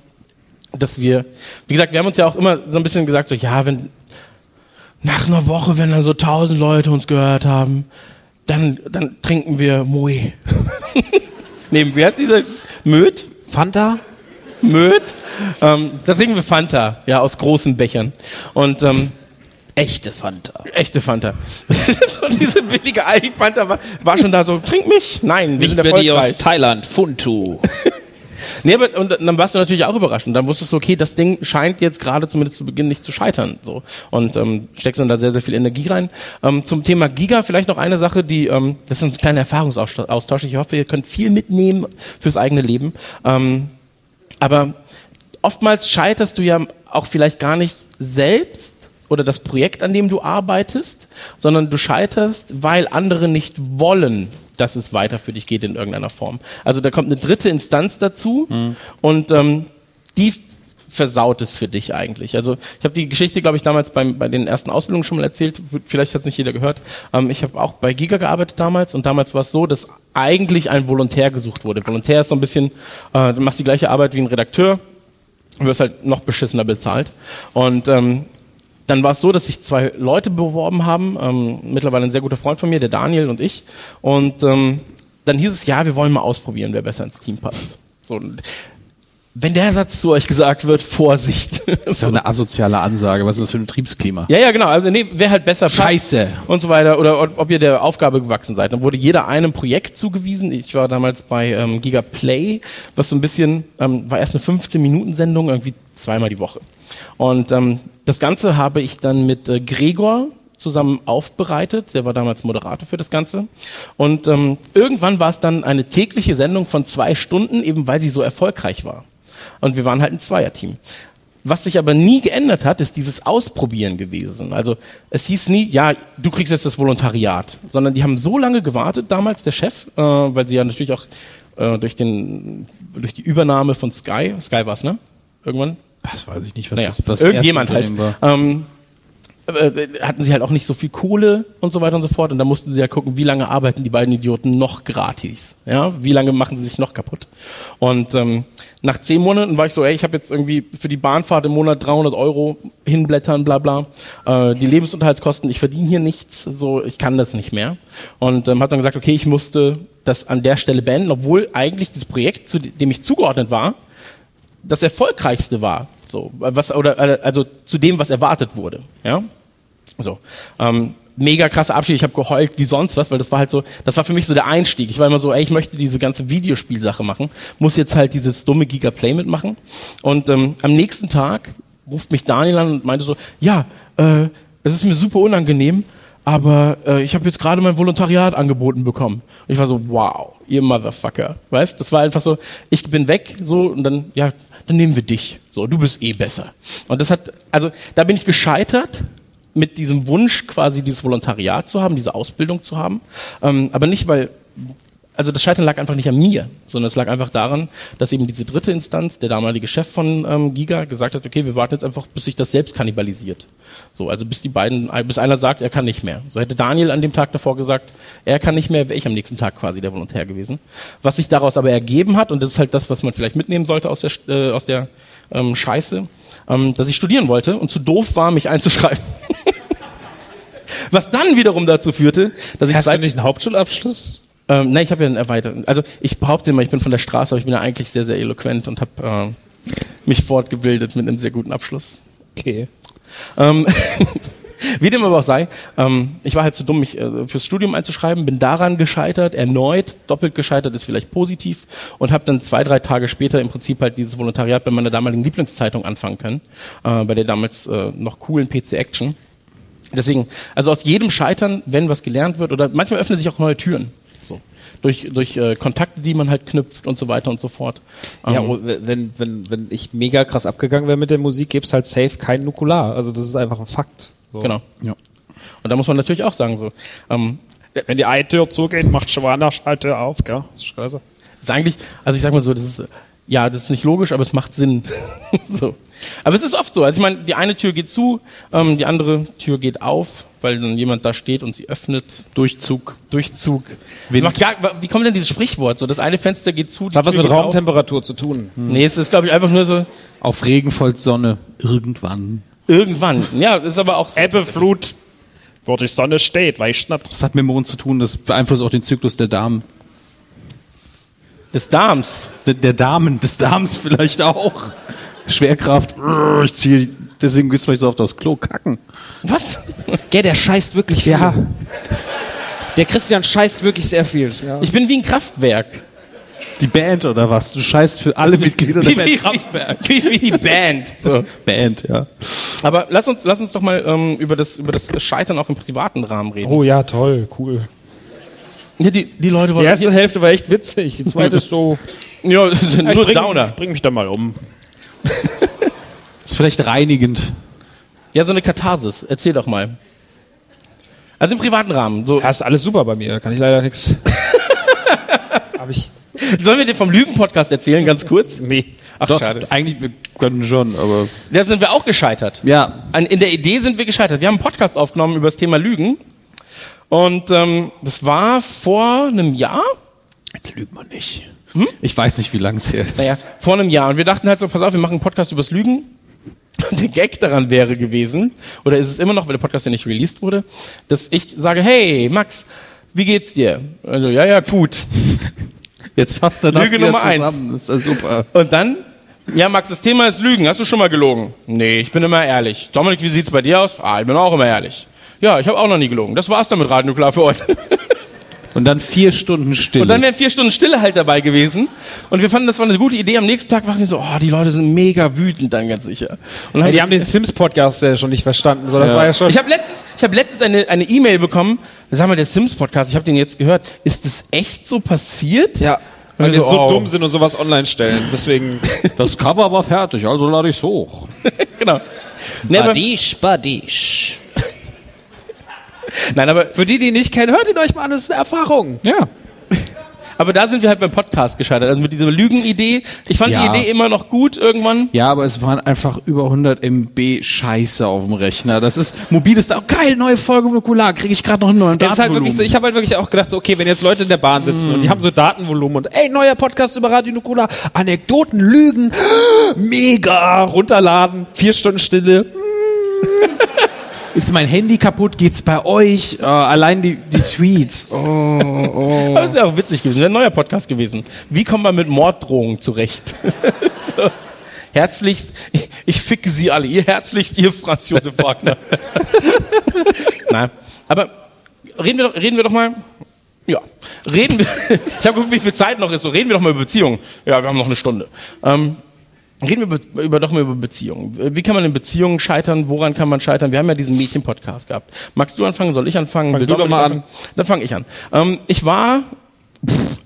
[SPEAKER 2] dass wir, wie gesagt, wir haben uns ja auch immer so ein bisschen gesagt, so, ja, wenn nach einer Woche, wenn dann so 1000 Leute uns gehört haben, dann, dann trinken wir Moe. nee, wie heißt diese? Möd?
[SPEAKER 6] Fanta?
[SPEAKER 2] Möd. Ähm, da trinken wir Fanta, ja, aus großen Bechern. Und ähm,
[SPEAKER 6] Echte Fanta.
[SPEAKER 2] echte Fanta. und diese billige Aldi Fanta war, war schon da so, trink mich. Nein, wir
[SPEAKER 6] Nicht
[SPEAKER 2] sind
[SPEAKER 6] mehr die aus
[SPEAKER 2] erfolgreich.
[SPEAKER 6] Thailand. Funtu.
[SPEAKER 2] Nee, aber und dann warst du natürlich auch überrascht. Und dann wusstest du, okay, das Ding scheint jetzt gerade zumindest zu Beginn nicht zu scheitern. So. Und ähm, steckst dann da sehr, sehr viel Energie rein. Ähm, zum Thema Giga vielleicht noch eine Sache, die, ähm, das ist ein kleiner Erfahrungsaustausch. Ich hoffe, ihr könnt viel mitnehmen fürs eigene Leben. Ähm, aber oftmals scheiterst du ja auch vielleicht gar nicht selbst oder das Projekt, an dem du arbeitest, sondern du scheiterst, weil andere nicht wollen, dass es weiter für dich geht in irgendeiner Form. Also da kommt eine dritte Instanz dazu und ähm, die versaut es für dich eigentlich. Also ich habe die Geschichte, glaube ich, damals beim, bei den ersten Ausbildungen schon mal erzählt. Vielleicht hat es nicht jeder gehört. Ähm, ich habe auch bei Giga gearbeitet damals und damals war es so, dass eigentlich ein Volontär gesucht wurde. Volontär ist so ein bisschen, äh, du machst die gleiche Arbeit wie ein Redakteur, wirst halt noch beschissener bezahlt. Und ähm, dann war es so, dass sich zwei Leute beworben haben, ähm, mittlerweile ein sehr guter Freund von mir, der Daniel und ich. Und ähm, dann hieß es, ja, wir wollen mal ausprobieren, wer besser ins Team passt. So, wenn der Satz zu euch gesagt wird, Vorsicht.
[SPEAKER 4] so eine asoziale Ansage. Was ist das für ein Betriebsklima?
[SPEAKER 2] Ja, ja, genau. Also nee, wer halt besser passt
[SPEAKER 4] Scheiße.
[SPEAKER 2] und so weiter oder ob- ob ihr der Aufgabe gewachsen seid. Dann wurde jeder einem Projekt zugewiesen. Ich war damals bei ähm, Giga Play, was so ein bisschen ähm, war erst eine 15 Minuten Sendung irgendwie zweimal die Woche. Und ähm, das Ganze habe ich dann mit äh, Gregor zusammen aufbereitet. Der war damals Moderator für das Ganze. Und ähm, irgendwann war es dann eine tägliche Sendung von zwei Stunden, eben weil sie so erfolgreich war. Und wir waren halt ein Zweierteam. Was sich aber nie geändert hat, ist dieses Ausprobieren gewesen. Also es hieß nie, ja, du kriegst jetzt das Volontariat, sondern die haben so lange gewartet, damals der Chef, äh, weil sie ja natürlich auch äh, durch, den, durch die Übernahme von Sky, Sky war es, ne? Irgendwann?
[SPEAKER 4] Das weiß ich nicht, was
[SPEAKER 2] Naja,
[SPEAKER 4] das was
[SPEAKER 2] irgendjemand halt. Ähm, äh, hatten sie halt auch nicht so viel Kohle und so weiter und so fort. Und da mussten sie ja gucken, wie lange arbeiten die beiden Idioten noch gratis. Ja, wie lange machen sie sich noch kaputt? Und ähm, nach zehn Monaten war ich so, ey, ich habe jetzt irgendwie für die Bahnfahrt im Monat 300 Euro hinblättern, bla bla. Äh, die Lebensunterhaltskosten, ich verdiene hier nichts, so ich kann das nicht mehr. Und ähm, habe dann gesagt, okay, ich musste das an der Stelle beenden, obwohl eigentlich das Projekt, zu dem ich zugeordnet war, das erfolgreichste war, so was oder äh, also zu dem, was erwartet wurde, ja. So, ähm, mega krasser Abschied. Ich habe geheult wie sonst was, weil das war halt so, das war für mich so der Einstieg. Ich war immer so, ey, ich möchte diese ganze Videospielsache machen, muss jetzt halt dieses dumme Giga Play mitmachen. Und ähm, am nächsten Tag ruft mich Daniel an und meinte so, ja, äh, es ist mir super unangenehm, aber äh, ich habe jetzt gerade mein Volontariat angeboten bekommen. Und ich war so, wow, ihr Motherfucker. Weißt, das war einfach so, ich bin weg, so, und dann, ja, dann nehmen wir dich. So, du bist eh besser. Und das hat, also, da bin ich gescheitert mit diesem Wunsch, quasi dieses Volontariat zu haben, diese Ausbildung zu haben. Ähm, aber nicht, weil also das Scheitern lag einfach nicht an mir, sondern es lag einfach daran, dass eben diese dritte Instanz, der damalige Chef von ähm, Giga, gesagt hat, okay, wir warten jetzt einfach, bis sich das selbst kannibalisiert. So, also bis die beiden, bis einer sagt, er kann nicht mehr. So hätte Daniel an dem Tag davor gesagt, er kann nicht mehr, wäre ich am nächsten Tag quasi der Volontär gewesen. Was sich daraus aber ergeben hat, und das ist halt das, was man vielleicht mitnehmen sollte aus der, äh, aus der ähm, Scheiße, ähm, dass ich studieren wollte und zu doof war, mich einzuschreiben. Was dann wiederum dazu führte, dass ich
[SPEAKER 3] Hast du nicht einen Hauptschulabschluss?
[SPEAKER 2] Ähm, nein, ich habe ja einen erweiterten. Also ich behaupte immer, ich bin von der Straße, aber ich bin ja eigentlich sehr, sehr eloquent und habe äh, mich fortgebildet mit einem sehr guten Abschluss.
[SPEAKER 3] Okay.
[SPEAKER 2] Ähm, wie dem aber auch sei, ähm, ich war halt zu dumm, mich äh, fürs Studium einzuschreiben, bin daran gescheitert, erneut, doppelt gescheitert ist vielleicht positiv und habe dann zwei, drei Tage später im Prinzip halt dieses Volontariat bei meiner damaligen Lieblingszeitung anfangen können, äh, bei der damals äh, noch coolen PC Action. Deswegen, also aus jedem Scheitern, wenn was gelernt wird, oder manchmal öffnen sich auch neue Türen. Durch, durch äh, Kontakte, die man halt knüpft und so weiter und so fort.
[SPEAKER 3] Ja,
[SPEAKER 2] Ähm,
[SPEAKER 3] wenn, wenn, wenn ich mega krass abgegangen wäre mit der Musik, gäbe es halt safe kein Nukular. Also das ist einfach ein Fakt. So.
[SPEAKER 2] Genau. Und da muss man natürlich auch sagen, so, ähm,
[SPEAKER 3] Wenn die eine Tür zugeht, macht schon woanders Schaltür auf, gell? Das ist scheiße.
[SPEAKER 2] ist eigentlich, also ich sag mal so, das ist, ja, das ist nicht logisch, aber es macht Sinn. so. Aber es ist oft so. Also ich meine, die eine Tür geht zu, ähm, die andere Tür geht auf, weil dann jemand da steht und sie öffnet. Durchzug. Durchzug. Gar, wie kommt denn dieses Sprichwort? So, das eine Fenster geht zu, die
[SPEAKER 3] Das hat was mit
[SPEAKER 2] geht auf.
[SPEAKER 3] Raumtemperatur zu tun.
[SPEAKER 2] Nee, es ist, glaube ich, einfach nur so,
[SPEAKER 4] Auf Regen folgt Sonne. Irgendwann.
[SPEAKER 2] irgendwann. Ja, das ist aber auch so.
[SPEAKER 3] Ebbe, Flut, wo die Sonne steht, weißt du nicht.
[SPEAKER 4] Das hat mit dem Mond zu tun, das beeinflusst auch den Zyklus der Damen.
[SPEAKER 2] des Darms.
[SPEAKER 4] Der, der Damen, des Darms vielleicht auch. Schwerkraft. Ich ziehe, deswegen gehst du vielleicht so oft aufs Klo kacken.
[SPEAKER 2] Was?
[SPEAKER 3] Gell, der scheißt wirklich viel.
[SPEAKER 4] Ja.
[SPEAKER 3] Der Christian scheißt wirklich sehr viel. Ja.
[SPEAKER 2] Ich bin wie ein Kraftwerk.
[SPEAKER 4] Die Band oder was? Du scheißt für alle Mitglieder der
[SPEAKER 2] Wie, wie,
[SPEAKER 4] Band.
[SPEAKER 2] wie, wie die Band. So.
[SPEAKER 4] Band, ja.
[SPEAKER 2] Aber lass uns, lass uns doch mal ähm, über, das, über das Scheitern auch im privaten Rahmen reden.
[SPEAKER 3] Oh ja, toll, cool.
[SPEAKER 2] Ja, die, die Leute
[SPEAKER 3] Die
[SPEAKER 2] wollen.
[SPEAKER 3] erste Hälfte war echt witzig, die zweite ist so.
[SPEAKER 2] ja,
[SPEAKER 3] Ich
[SPEAKER 2] nur
[SPEAKER 3] bring,
[SPEAKER 2] Downer.
[SPEAKER 3] ich bring mich da mal um.
[SPEAKER 4] Ist vielleicht reinigend.
[SPEAKER 2] Ja, so eine Katharsis. Erzähl doch mal. Also im privaten Rahmen. So.
[SPEAKER 3] Ja, ist alles super bei mir, da kann ich leider nichts. Hab ich.
[SPEAKER 2] Sollen wir den vom Lügen-Podcast erzählen, ganz kurz?
[SPEAKER 3] Nee.
[SPEAKER 2] Ach,
[SPEAKER 4] Doch,
[SPEAKER 2] schade.
[SPEAKER 4] Eigentlich, wir können schon, aber.
[SPEAKER 2] Da sind wir auch gescheitert.
[SPEAKER 4] Ja.
[SPEAKER 2] An, in der Idee sind wir gescheitert. Wir haben einen Podcast aufgenommen über das Thema Lügen. Und ähm, das war vor einem Jahr.
[SPEAKER 4] Jetzt lügt man nicht. Ich weiß nicht, wie lang es her ist.
[SPEAKER 2] Naja, vor einem Jahr. Und wir dachten halt so, pass auf, wir machen einen Podcast übers Lügen. Der Gag daran wäre gewesen, oder ist es immer noch, weil der Podcast ja nicht released wurde, dass ich sage, hey, Max, wie geht's dir? Also, ja, ja, gut.
[SPEAKER 4] Jetzt fasst er das
[SPEAKER 2] Lüge Nummer eins.
[SPEAKER 4] zusammen. Das ist ja super.
[SPEAKER 2] Und dann, ja, Max, das Thema ist Lügen. Hast du schon mal gelogen? Nee, ich bin immer ehrlich. Dominik, wie sieht's bei dir aus? Ah, ich bin auch immer ehrlich. Ja, ich habe auch noch nie gelogen. Das war's dann mit Radio Nuklear für heute.
[SPEAKER 4] Und dann vier Stunden Stille.
[SPEAKER 2] Und dann wären vier Stunden Stille halt dabei gewesen. Und wir fanden, das war eine gute Idee. Am nächsten Tag waren wir so, oh, die Leute sind mega wütend dann ganz sicher. Und
[SPEAKER 3] Ja, die haben den Sims-Podcast ja schon nicht verstanden. So, das war ja schon.
[SPEAKER 2] ich habe letztens, ich hab letztens eine eine E-Mail bekommen. Sag mal, der Sims-Podcast, ich habe den jetzt gehört. Ist das echt so passiert?
[SPEAKER 3] ja. Weil
[SPEAKER 2] wir
[SPEAKER 3] wir so
[SPEAKER 2] oh.
[SPEAKER 3] dumm sind und sowas online stellen. Deswegen.
[SPEAKER 4] das Cover war fertig, also lade ich's hoch.
[SPEAKER 2] genau. Nee,
[SPEAKER 6] Badisch, badisch.
[SPEAKER 2] Nein, aber,
[SPEAKER 3] Für die, die ihn nicht kennen, hört ihn euch mal an, das ist eine Erfahrung.
[SPEAKER 4] Ja.
[SPEAKER 2] aber da sind wir halt beim Podcast gescheitert. Also mit dieser Lügenidee. Ich fand
[SPEAKER 4] Ja.
[SPEAKER 2] die Idee immer noch gut irgendwann.
[SPEAKER 4] Ja, aber es waren einfach über 100 MB Scheiße auf dem Rechner. Das ist, mobil ist da auch geil, neue Folge Vokular, kriege ich gerade noch einen neuen
[SPEAKER 3] ist halt wirklich so, ich habe halt wirklich auch gedacht, so, okay, wenn jetzt Leute in der Bahn sitzen und die haben so Datenvolumen und ey, neuer Podcast über Radio Nukula, Anekdoten, Lügen, mega, runterladen, vier Stunden Stille.
[SPEAKER 4] Ist mein Handy kaputt? Geht's bei euch? Äh, allein die, die Tweets. Oh, oh.
[SPEAKER 2] Aber es ist ja auch witzig gewesen. Ein neuer Podcast gewesen. Wie kommt man mit Morddrohungen zurecht? so. Herzlichst, ich, ich ficke Sie alle. Ihr herzlichst, Ihr Franz Josef Wagner. Nein, aber reden wir doch, reden wir doch mal. Ja, reden wir. Ich habe geguckt, wie viel Zeit noch ist. So reden wir doch mal über Beziehungen. Ja, wir haben noch eine Stunde. Ähm, reden wir über, doch mal über Beziehungen. Wie kann man in Beziehungen scheitern? Woran kann man scheitern? Wir haben ja diesen Mädchen-Podcast gehabt. Magst du anfangen? Soll ich anfangen?
[SPEAKER 3] Fang
[SPEAKER 2] Will
[SPEAKER 3] du doch mal an.
[SPEAKER 2] anfangen? Dann fange ich an. Ähm, ich war pff,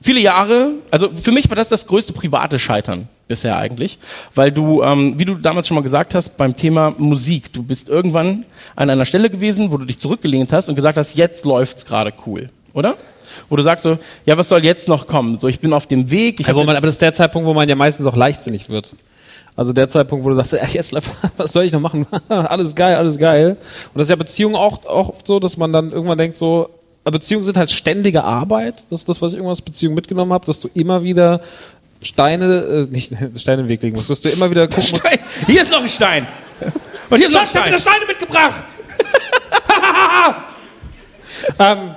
[SPEAKER 2] viele Jahre, also für mich war das das größte private Scheitern bisher eigentlich, weil du, ähm, wie du damals schon mal gesagt hast, beim Thema Musik, du bist irgendwann an einer Stelle gewesen, wo du dich zurückgelehnt hast und gesagt hast, jetzt läuft's gerade cool. oder? Wo du sagst so, ja, was soll jetzt noch kommen? So, ich bin auf dem Weg. Ich
[SPEAKER 3] Ja, man, aber das ist der Zeitpunkt, wo man ja meistens auch leichtsinnig wird. Also der Zeitpunkt, wo du sagst, ja, jetzt, was soll ich noch machen? alles geil, alles geil. Und das ist ja Beziehungen auch, auch oft so, dass man dann irgendwann denkt so, Beziehungen sind halt ständige Arbeit. Das ist das, was ich irgendwann aus Beziehungen mitgenommen habe, dass du immer wieder Steine, äh, nicht Steine im Weg legen musst, dass du immer wieder gucken musst.
[SPEAKER 2] Stein. Hier ist noch ein Stein. Und hier ist noch ein Stein.
[SPEAKER 3] Steine mitgebracht! ähm,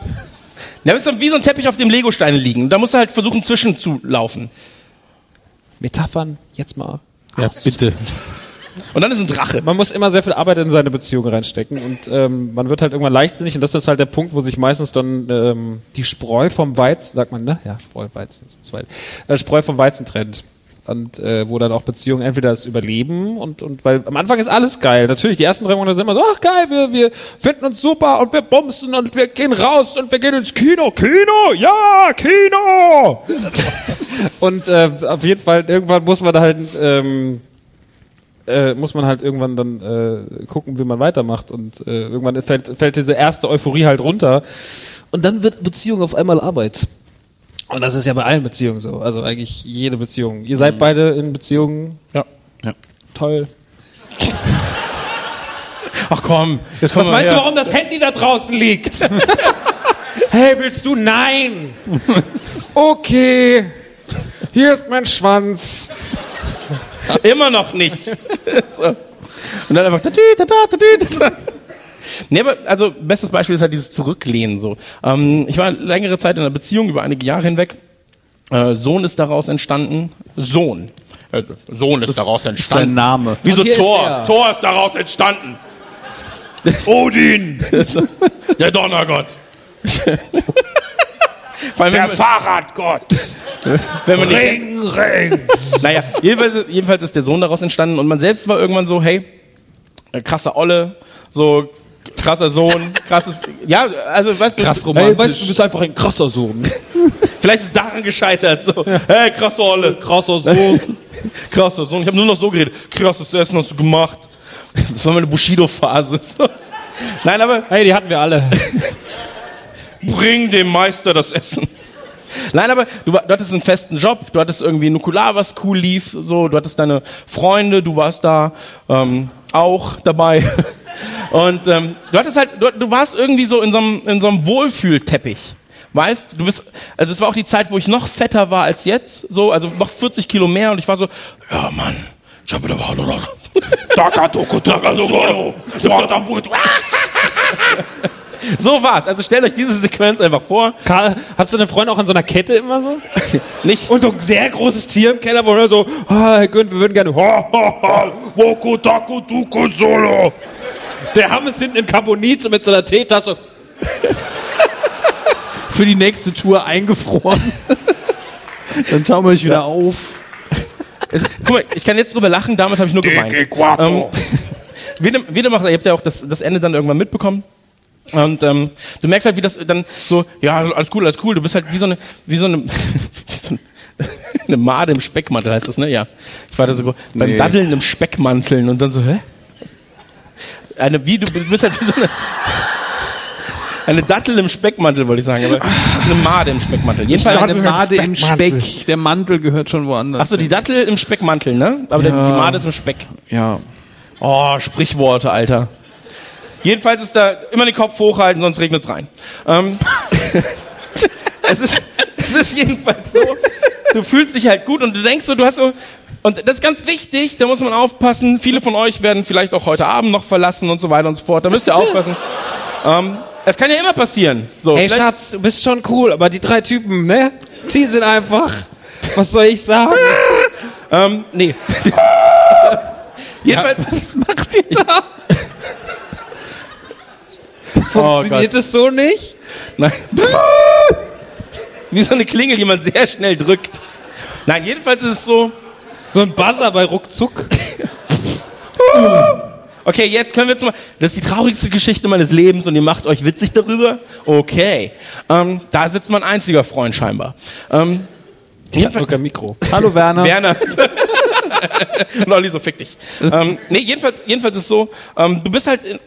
[SPEAKER 2] Ja, das ist wie so ein Teppich, auf dem Lego-Steine liegen. Da musst du halt versuchen, zwischenzulaufen.
[SPEAKER 3] Metaphern, jetzt mal.
[SPEAKER 4] Ja, bitte.
[SPEAKER 2] Und dann ist ein Drache.
[SPEAKER 3] Man muss immer sehr viel Arbeit in seine Beziehung reinstecken und ähm, man wird halt irgendwann leichtsinnig und das ist halt der Punkt, wo sich meistens dann ähm, die Spreu vom Weizen, sagt man, ne? Ja, Spreu, Weizen, ist zwei. Äh, Spreu vom Weizen trennt. Und äh, wo dann auch Beziehungen entweder das Überleben und, und weil am Anfang ist alles geil. Natürlich, die ersten drei Monate sind immer so, ach geil, wir, wir finden uns super und wir bumsen und wir gehen raus und wir gehen ins Kino. Kino, ja, Kino! und äh, auf jeden Fall, irgendwann muss man halt ähm, äh, muss man halt irgendwann dann äh, gucken, wie man weitermacht. Und äh, irgendwann fällt, fällt diese erste Euphorie halt runter. Und dann wird Beziehung auf einmal Arbeit. Und das ist ja bei allen Beziehungen so. Also eigentlich jede Beziehung. Ihr seid beide in Beziehungen.
[SPEAKER 2] Ja.
[SPEAKER 3] Toll.
[SPEAKER 2] Ach komm, jetzt komm
[SPEAKER 3] Was meinst du,
[SPEAKER 2] her.
[SPEAKER 3] warum das Handy da draußen liegt? hey, willst du? Nein! Okay. Hier ist mein Schwanz.
[SPEAKER 2] Immer noch nicht. so. Und dann einfach. Nee, aber also bestes Beispiel ist halt dieses Zurücklehnen so. Ähm, ich war längere Zeit in einer Beziehung über einige Jahre hinweg. Äh, Sohn ist daraus entstanden. Sohn. Äh, Sohn ist daraus
[SPEAKER 4] Das ist sein
[SPEAKER 2] entstanden.
[SPEAKER 4] Name.
[SPEAKER 2] Wie so
[SPEAKER 3] Und hier ist
[SPEAKER 2] Thor. Thor ist daraus entstanden. Odin. Der Donnergott. Allem, man-
[SPEAKER 3] Fahrradgott.
[SPEAKER 2] wenn man
[SPEAKER 3] Ring, Ring.
[SPEAKER 2] Naja, jedenfalls, jedenfalls ist der Sohn daraus entstanden und man selbst war irgendwann so, hey, äh, krasser Olle, so krasser Sohn, krasses, ja, also weißt du,
[SPEAKER 4] Krass
[SPEAKER 3] Hey,
[SPEAKER 4] romantisch.
[SPEAKER 3] weißt du, du bist einfach ein krasser Sohn.
[SPEAKER 2] vielleicht ist es daran gescheitert, so, hey, krasser Olle,
[SPEAKER 3] Krasser Sohn.
[SPEAKER 2] krasser Sohn, ich habe nur noch so geredet, krasses Essen hast du gemacht. Das war meine Bushido-Phase. So. Nein, aber
[SPEAKER 3] Hey, die hatten wir alle.
[SPEAKER 2] bring dem Meister das Essen. Nein, aber du, du hattest einen festen Job, du hattest irgendwie Nukular, was cool lief, so, du hattest deine Freunde, du warst da ähm, auch dabei. Und ähm, du hattest halt, du, du warst irgendwie so in so einem, in so einem Wohlfühlteppich. Weißt, du bist, also es war auch die Zeit, wo ich noch fetter war als jetzt, so, also noch 40 Kilo mehr und ich war so, ja Mann, ich habe So war's. Also stellt euch diese Sequenz einfach vor.
[SPEAKER 3] Karl, hast du deinen Freund auch an so einer Kette immer so?
[SPEAKER 2] Nicht,
[SPEAKER 3] Und so ein sehr großes Tier im Keller, wo er so, ah, Herr Günd, wir würden gerne, Woko, Taku, Tuku, Solo. Der Hammes hinten in Carbonit so mit so einer Teetasse.
[SPEAKER 4] Für die nächste Tour eingefroren. Dann tauen wir euch wieder auf.
[SPEAKER 2] Es, guck mal, ich kann jetzt drüber lachen, damals habe ich nur geweint. Ähm, Wedem, Wedemacher, ihr habt ja auch das, das Ende dann irgendwann mitbekommen. Und ähm, du merkst halt, wie das dann so, ja, alles cool, alles cool. Du bist halt wie so eine, wie so eine, wie so eine, eine Made im Speckmantel heißt das, ne? Ja. Ich war da so beim
[SPEAKER 4] Nee.
[SPEAKER 2] Daddeln im Speckmanteln und dann so, hä? Eine, wie, du bist halt wie so eine, eine Dattel im Speckmantel, wollte ich sagen, aber das ist eine Made im Speckmantel. Jedenfalls
[SPEAKER 4] Eine Made im Speck. Der Mantel gehört schon woanders.
[SPEAKER 2] Achso, die Dattel im Speckmantel, ne? Aber der, die Made ist im Speck.
[SPEAKER 4] Ja.
[SPEAKER 2] Oh, Sprichworte, Alter. Jedenfalls ist da immer den Kopf hochhalten, sonst regnet es rein. Ähm, es, ist, es ist jedenfalls so, du fühlst dich halt gut und du denkst so, du hast so, und das ist ganz wichtig, da muss man aufpassen. Viele von euch werden vielleicht auch heute Abend noch verlassen und so weiter und so fort. Da müsst ihr aufpassen. ähm, es kann ja immer passieren. So,
[SPEAKER 3] Ey, Schatz, du bist schon cool, aber die drei Typen, ne? Die sind einfach, was soll ich sagen?
[SPEAKER 2] Ähm, nee. Jedenfalls.
[SPEAKER 3] Was macht ihr da? Funktioniert
[SPEAKER 2] Oh
[SPEAKER 3] es so nicht?
[SPEAKER 2] Nein. Wie so eine Klingel, die man sehr schnell drückt. Nein, jedenfalls ist es so.
[SPEAKER 3] So ein Buzzer bei Ruckzuck?
[SPEAKER 2] Okay, jetzt können wir zum. Das ist die traurigste Geschichte meines Lebens und ihr macht euch witzig darüber. Okay. Ähm, da sitzt mein einziger Freund scheinbar. Ähm, jedenfalls,
[SPEAKER 3] Sogar Mikro.
[SPEAKER 4] Hallo Werner.
[SPEAKER 2] Werner. und Olli so, fick dich. ähm, nee, jedenfalls, jedenfalls ist es so, ähm, du bist halt in,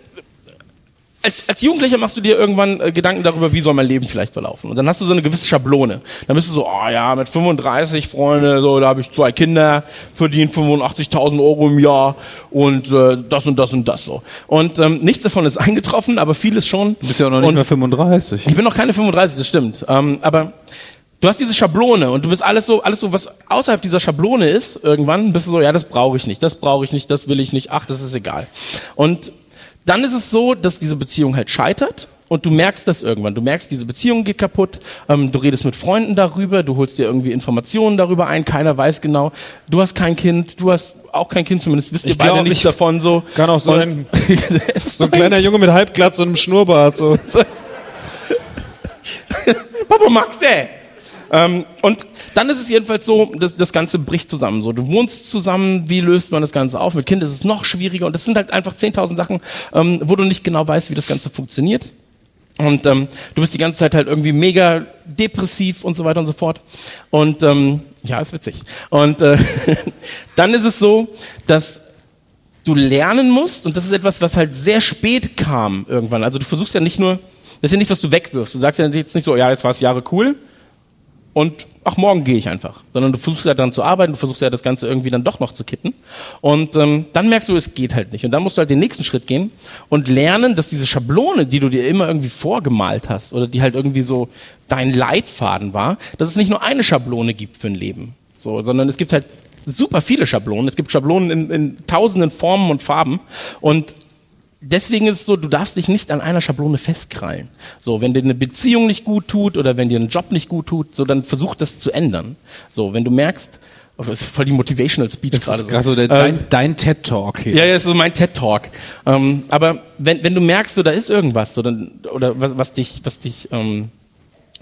[SPEAKER 2] als, als Jugendlicher machst du dir irgendwann äh, Gedanken darüber, wie soll mein Leben vielleicht verlaufen. Und dann hast du so eine gewisse Schablone. Dann bist du so, oh ja, mit 35 Freunde, so, da habe ich zwei Kinder, verdiene 85.000 Euro im Jahr und äh, das und das und das so. Und ähm, nichts davon ist eingetroffen, aber vieles schon.
[SPEAKER 4] Du bist ja auch noch nicht
[SPEAKER 2] Und-
[SPEAKER 4] mehr 35.
[SPEAKER 2] ich bin noch keine 35, das stimmt. Ähm, aber du hast diese Schablone und du bist alles so, alles so, was außerhalb dieser Schablone ist, irgendwann bist du so, ja, das brauche ich nicht, das brauche ich nicht, das will ich nicht, ach, das ist egal. Und dann ist es so, dass diese Beziehung halt scheitert. Und du merkst das irgendwann. Du merkst, diese Beziehung geht kaputt. Ähm, du redest mit Freunden darüber. Du holst dir irgendwie Informationen darüber ein. Keiner weiß genau. Du hast kein Kind. Du hast auch kein Kind. Zumindest wisst ihr
[SPEAKER 3] Ich
[SPEAKER 2] beide
[SPEAKER 3] glaub,
[SPEAKER 2] nichts
[SPEAKER 3] ich
[SPEAKER 2] davon. So.
[SPEAKER 3] kann auch so
[SPEAKER 2] Und-
[SPEAKER 3] ein-
[SPEAKER 2] Es ist
[SPEAKER 3] So ein kleiner. Junge mit Halbglatz und einem Schnurrbart. So.
[SPEAKER 2] Papa Max, ey. Ähm, und dann ist es jedenfalls so, dass das Ganze bricht zusammen. So, du wohnst zusammen, wie löst man das Ganze auf? Mit Kind ist es noch schwieriger und das sind halt einfach 10.000 Sachen, ähm, wo du nicht genau weißt, wie das Ganze funktioniert. Und ähm, du bist die ganze Zeit halt irgendwie mega depressiv und so weiter und so fort. Und ähm, ja, ist witzig. Und äh, dann ist es so, dass du lernen musst, und das ist etwas, was halt sehr spät kam irgendwann. Also du versuchst ja nicht nur, das ist ja nichts, was du wegwirfst. Du sagst ja jetzt nicht so, ja, jetzt war es Jahre cool und ach, morgen gehe ich einfach. Sondern du versuchst ja dann zu arbeiten, du versuchst ja das Ganze irgendwie dann doch noch zu kitten. Und ähm, dann merkst du, es geht halt nicht. Und dann musst du halt den nächsten Schritt gehen und lernen, dass diese Schablone, die du dir immer irgendwie vorgemalt hast oder die halt irgendwie so dein Leitfaden war, dass es nicht nur eine Schablone gibt für ein Leben. So, sondern es gibt halt super viele Schablonen. Es gibt Schablonen in, in tausenden Formen und Farben. Und deswegen ist es so, du darfst dich nicht an einer Schablone festkrallen. So, wenn dir eine Beziehung nicht gut tut oder wenn dir ein Job nicht gut tut, so dann versuch das zu ändern. So, wenn du merkst, oh, das ist voll die Motivational Speech
[SPEAKER 4] Das
[SPEAKER 2] gerade
[SPEAKER 4] ist gerade so der,
[SPEAKER 2] Ähm,
[SPEAKER 4] dein, dein TED-Talk hier.
[SPEAKER 2] ja, ja, ist so mein TED Talk. Ähm, aber wenn, wenn du merkst, so da ist irgendwas, so dann, oder was, was dich, was dich, ähm,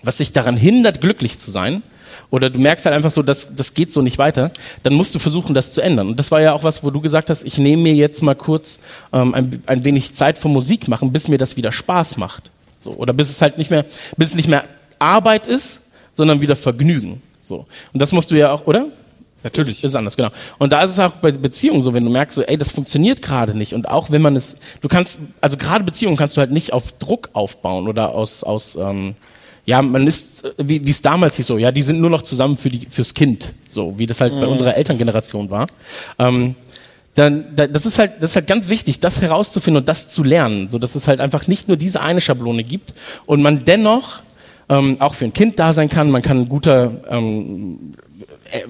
[SPEAKER 2] was dich daran hindert, glücklich zu sein, oder du merkst halt einfach so, dass das geht so nicht weiter, dann musst du versuchen, das zu ändern. Und das war ja auch was, wo du gesagt hast, ich nehme mir jetzt mal kurz ähm, ein, ein wenig Zeit vom Musik machen, bis mir das wieder Spaß macht. So, oder bis es halt nicht mehr, bis es nicht mehr Arbeit ist, sondern wieder Vergnügen. So. Und das musst du ja auch, oder? Natürlich. Ist, ist anders, genau. Und da ist es auch bei Beziehungen so, wenn du merkst, so, ey, das funktioniert gerade nicht. Und auch wenn man es, du kannst, also gerade Beziehungen kannst du halt nicht auf Druck aufbauen oder aus, aus, ähm, ja, man ist, wie es damals hieß so, ja, die sind nur noch zusammen für die, fürs Kind. So, wie das halt bei unserer Elterngeneration war. Ähm, dann, da- das ist halt, das ist halt ganz wichtig, das herauszufinden und das zu lernen, so dass es halt einfach nicht nur diese eine Schablone gibt und man dennoch ähm, auch für ein Kind da sein kann. Man kann ein guter ähm, äh,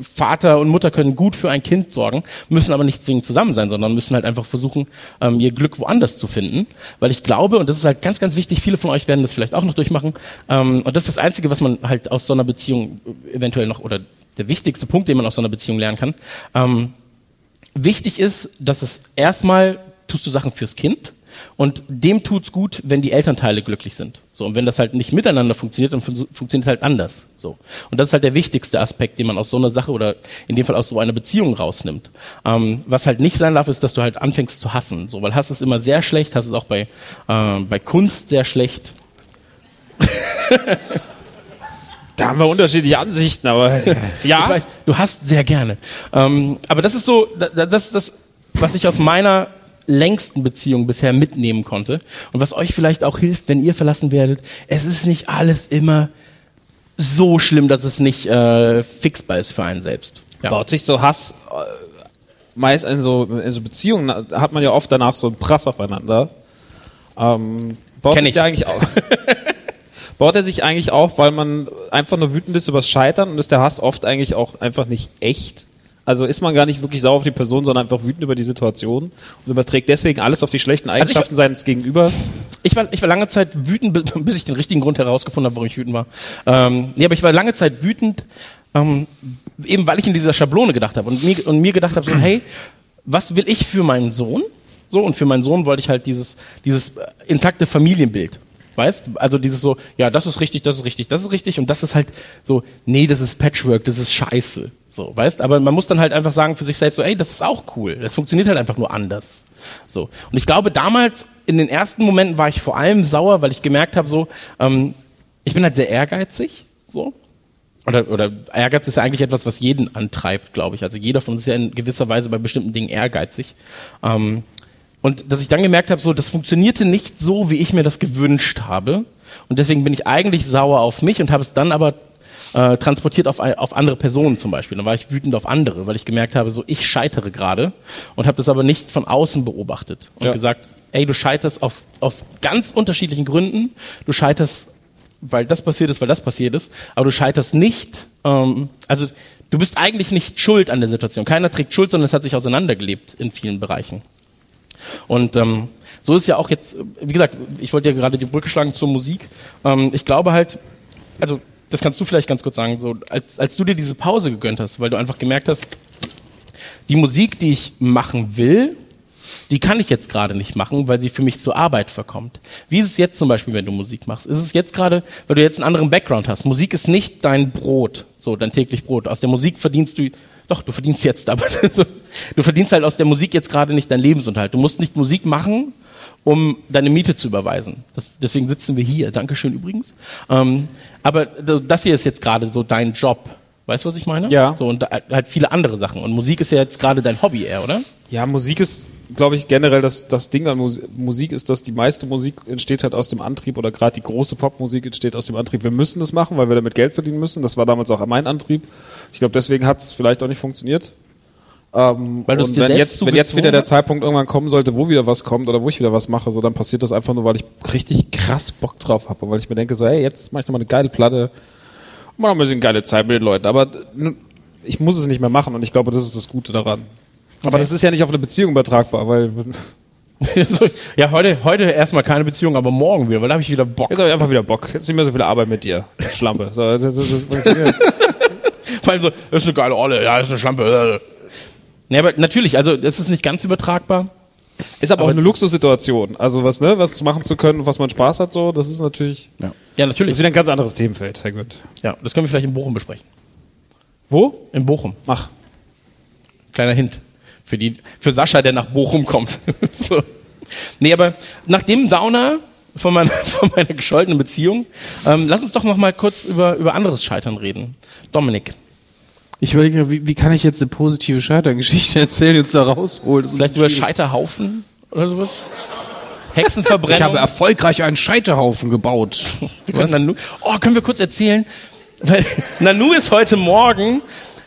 [SPEAKER 2] Vater und Mutter können gut für ein Kind sorgen, müssen aber nicht zwingend zusammen sein, sondern müssen halt einfach versuchen, ähm, ihr Glück woanders zu finden. Weil ich glaube, und das ist halt ganz, ganz wichtig, viele von euch werden das vielleicht auch noch durchmachen, ähm, und das ist das Einzige, was man halt aus so einer Beziehung eventuell noch, oder der wichtigste Punkt, den man aus so einer Beziehung lernen kann, ähm, wichtig ist, dass es erstmal tust du Sachen fürs Kind und dem tut's gut, wenn die Elternteile glücklich sind. So und wenn das halt nicht miteinander funktioniert, dann fun funktioniert es halt anders. So und das ist halt der wichtigste Aspekt, den man aus so einer Sache oder in dem Fall aus so einer Beziehung rausnimmt. Ähm, was halt nicht sein darf, ist, dass du halt anfängst zu hassen. So weil Hass ist immer sehr schlecht, Hass ist auch bei äh, bei Kunst sehr schlecht.
[SPEAKER 3] Da haben wir unterschiedliche Ansichten, aber ja.
[SPEAKER 2] Weiß, du hast sehr gerne. Ähm, aber das ist so, da- das ist das, was ich aus meiner längsten Beziehung bisher mitnehmen konnte und was euch vielleicht auch hilft, wenn ihr verlassen werdet. Es ist nicht alles immer so schlimm, dass es nicht äh, fixbar ist für einen selbst. Ja.
[SPEAKER 3] baut sich so Hass äh, meist in so, in so Beziehungen hat man ja oft danach so einen Prass aufeinander. Ähm, baut
[SPEAKER 2] Kenn
[SPEAKER 3] sich
[SPEAKER 2] ich.
[SPEAKER 3] eigentlich auch. baut er sich eigentlich auf, weil man einfach nur wütend ist übers Scheitern und ist der Hass oft eigentlich auch einfach nicht echt? Also ist man gar nicht wirklich sauer auf die Person, sondern einfach wütend über die Situation und überträgt deswegen alles auf die schlechten
[SPEAKER 2] Also ich-
[SPEAKER 3] Eigenschaften seines Gegenübers.
[SPEAKER 2] Ich war, ich war lange Zeit wütend, bi- bis ich den richtigen Grund herausgefunden habe, warum ich wütend war. Ähm, nee, aber ich war lange Zeit wütend, ähm, eben weil ich in dieser Schablone gedacht habe und mir, und mir gedacht habe, so, hey, was will ich für meinen Sohn? So, und für meinen Sohn wollte ich halt dieses, dieses äh, intakte Familienbild. Weißt? Also dieses so, ja, das ist richtig, das ist richtig, das ist richtig und das ist halt so, nee, das ist Patchwork, das ist scheiße. So, weißt? Aber man muss dann halt einfach sagen für sich selbst so, ey, das ist auch cool. Das funktioniert halt einfach nur anders. So. Und ich glaube, damals, in den ersten Momenten war ich vor allem sauer, weil ich gemerkt habe, so, ähm, ich bin halt sehr ehrgeizig, so. Oder, oder Ehrgeiz ist ja eigentlich etwas, was jeden antreibt, glaube ich. Also jeder von uns ist ja in gewisser Weise bei bestimmten Dingen ehrgeizig. Ähm, Und dass ich dann gemerkt habe, so, das funktionierte nicht so, wie ich mir das gewünscht habe. Und deswegen bin ich eigentlich sauer auf mich und habe es dann aber äh, transportiert auf, auf andere Personen zum Beispiel. Dann war ich wütend auf andere, weil ich gemerkt habe, so, ich scheitere gerade und habe das aber nicht von außen beobachtet und
[SPEAKER 3] Ja.
[SPEAKER 2] gesagt, ey, du scheiterst aus, aus ganz unterschiedlichen Gründen. Du scheiterst, weil das passiert ist, weil das passiert ist, aber du scheiterst nicht, ähm, also du bist eigentlich nicht schuld an der Situation. Keiner trägt Schuld, sondern es hat sich auseinandergelebt in vielen Bereichen. Und ähm, so ist ja auch jetzt, wie gesagt, ich wollte ja gerade die Brücke schlagen zur Musik. Ähm, ich glaube halt, also das kannst du vielleicht ganz kurz sagen, so als, als du dir diese Pause gegönnt hast, weil du einfach gemerkt hast, die Musik, die ich machen will, die kann ich jetzt gerade nicht machen, weil sie für mich zur Arbeit verkommt. Wie ist es jetzt zum Beispiel, wenn du Musik machst? Ist es jetzt gerade, weil du jetzt einen anderen Background hast? Musik ist nicht dein Brot, so dein täglich Brot. Aus der Musik verdienst du, doch, du verdienst jetzt, aber du verdienst halt aus der Musik jetzt gerade nicht deinen Lebensunterhalt. Du musst nicht Musik machen, um deine Miete zu überweisen. Das, deswegen sitzen wir hier. Dankeschön übrigens. Ähm, aber das hier ist jetzt gerade so dein Job. Weißt du, was ich meine?
[SPEAKER 3] Ja.
[SPEAKER 2] So, und halt viele andere Sachen. Und Musik ist ja jetzt gerade dein Hobby eher, oder?
[SPEAKER 3] Ja, Musik ist, glaube ich, generell das, das Ding an Mus Musik ist, dass die meiste Musik entsteht halt aus dem Antrieb oder gerade die große Popmusik entsteht aus dem Antrieb. Wir müssen das machen, weil wir damit Geld verdienen müssen. Das war damals auch mein Antrieb. Ich glaube, deswegen hat es vielleicht auch nicht funktioniert. Ähm,
[SPEAKER 2] Weil
[SPEAKER 3] und wenn jetzt, wenn jetzt wieder der? Zeitpunkt irgendwann kommen sollte, wo wieder was kommt oder wo ich wieder was mache, so dann passiert das einfach nur, weil ich richtig krass Bock drauf habe. Und Weil ich mir denke, so, hey, jetzt mache ich nochmal eine geile Platte und mal noch ein bisschen geile Zeit mit den Leuten. Aber ich muss es nicht mehr machen und ich glaube, das ist das Gute daran. Aber das ist ja nicht auf eine Beziehung übertragbar, weil
[SPEAKER 2] ja, heute, heute erstmal keine Beziehung, aber morgen wieder, weil da habe ich wieder Bock.
[SPEAKER 3] jetzt habe ich einfach wieder Bock. Jetzt nicht mehr so viel Arbeit mit dir, Schlampe. So, das, das, das,
[SPEAKER 2] Vor allem so, das ist eine geile Olle, ja, das ist eine Schlampe. Nee, aber natürlich, also das ist nicht ganz übertragbar.
[SPEAKER 3] ist aber auch eine Luxussituation. Also was, ne, was machen zu können, was man Spaß hat, so, das ist natürlich.
[SPEAKER 2] Ja,
[SPEAKER 3] Das
[SPEAKER 2] natürlich.
[SPEAKER 3] ist wieder ein ganz anderes Themenfeld, Herr Günd.
[SPEAKER 2] Ja, das können wir vielleicht in Bochum besprechen.
[SPEAKER 3] Wo?
[SPEAKER 2] In Bochum.
[SPEAKER 3] Mach.
[SPEAKER 2] Kleiner Hint. Für, die, für Sascha, der nach Bochum kommt. so. Nee, aber nach dem Downer von meiner, von meiner gescholtenen Beziehung, ähm, lass uns doch noch mal kurz über, über anderes Scheitern reden. Dominik,
[SPEAKER 4] Ich überlege, wie, wie kann ich jetzt eine positive Scheitergeschichte erzählen, jetzt da rausholen?
[SPEAKER 2] Vielleicht über. Scheiterhaufen oder sowas?
[SPEAKER 4] Ich
[SPEAKER 2] Hexenverbrennung.
[SPEAKER 4] habe erfolgreich einen Scheiterhaufen gebaut.
[SPEAKER 2] Wir können Nanu, oh, können wir kurz erzählen? Weil Nanu ist heute Morgen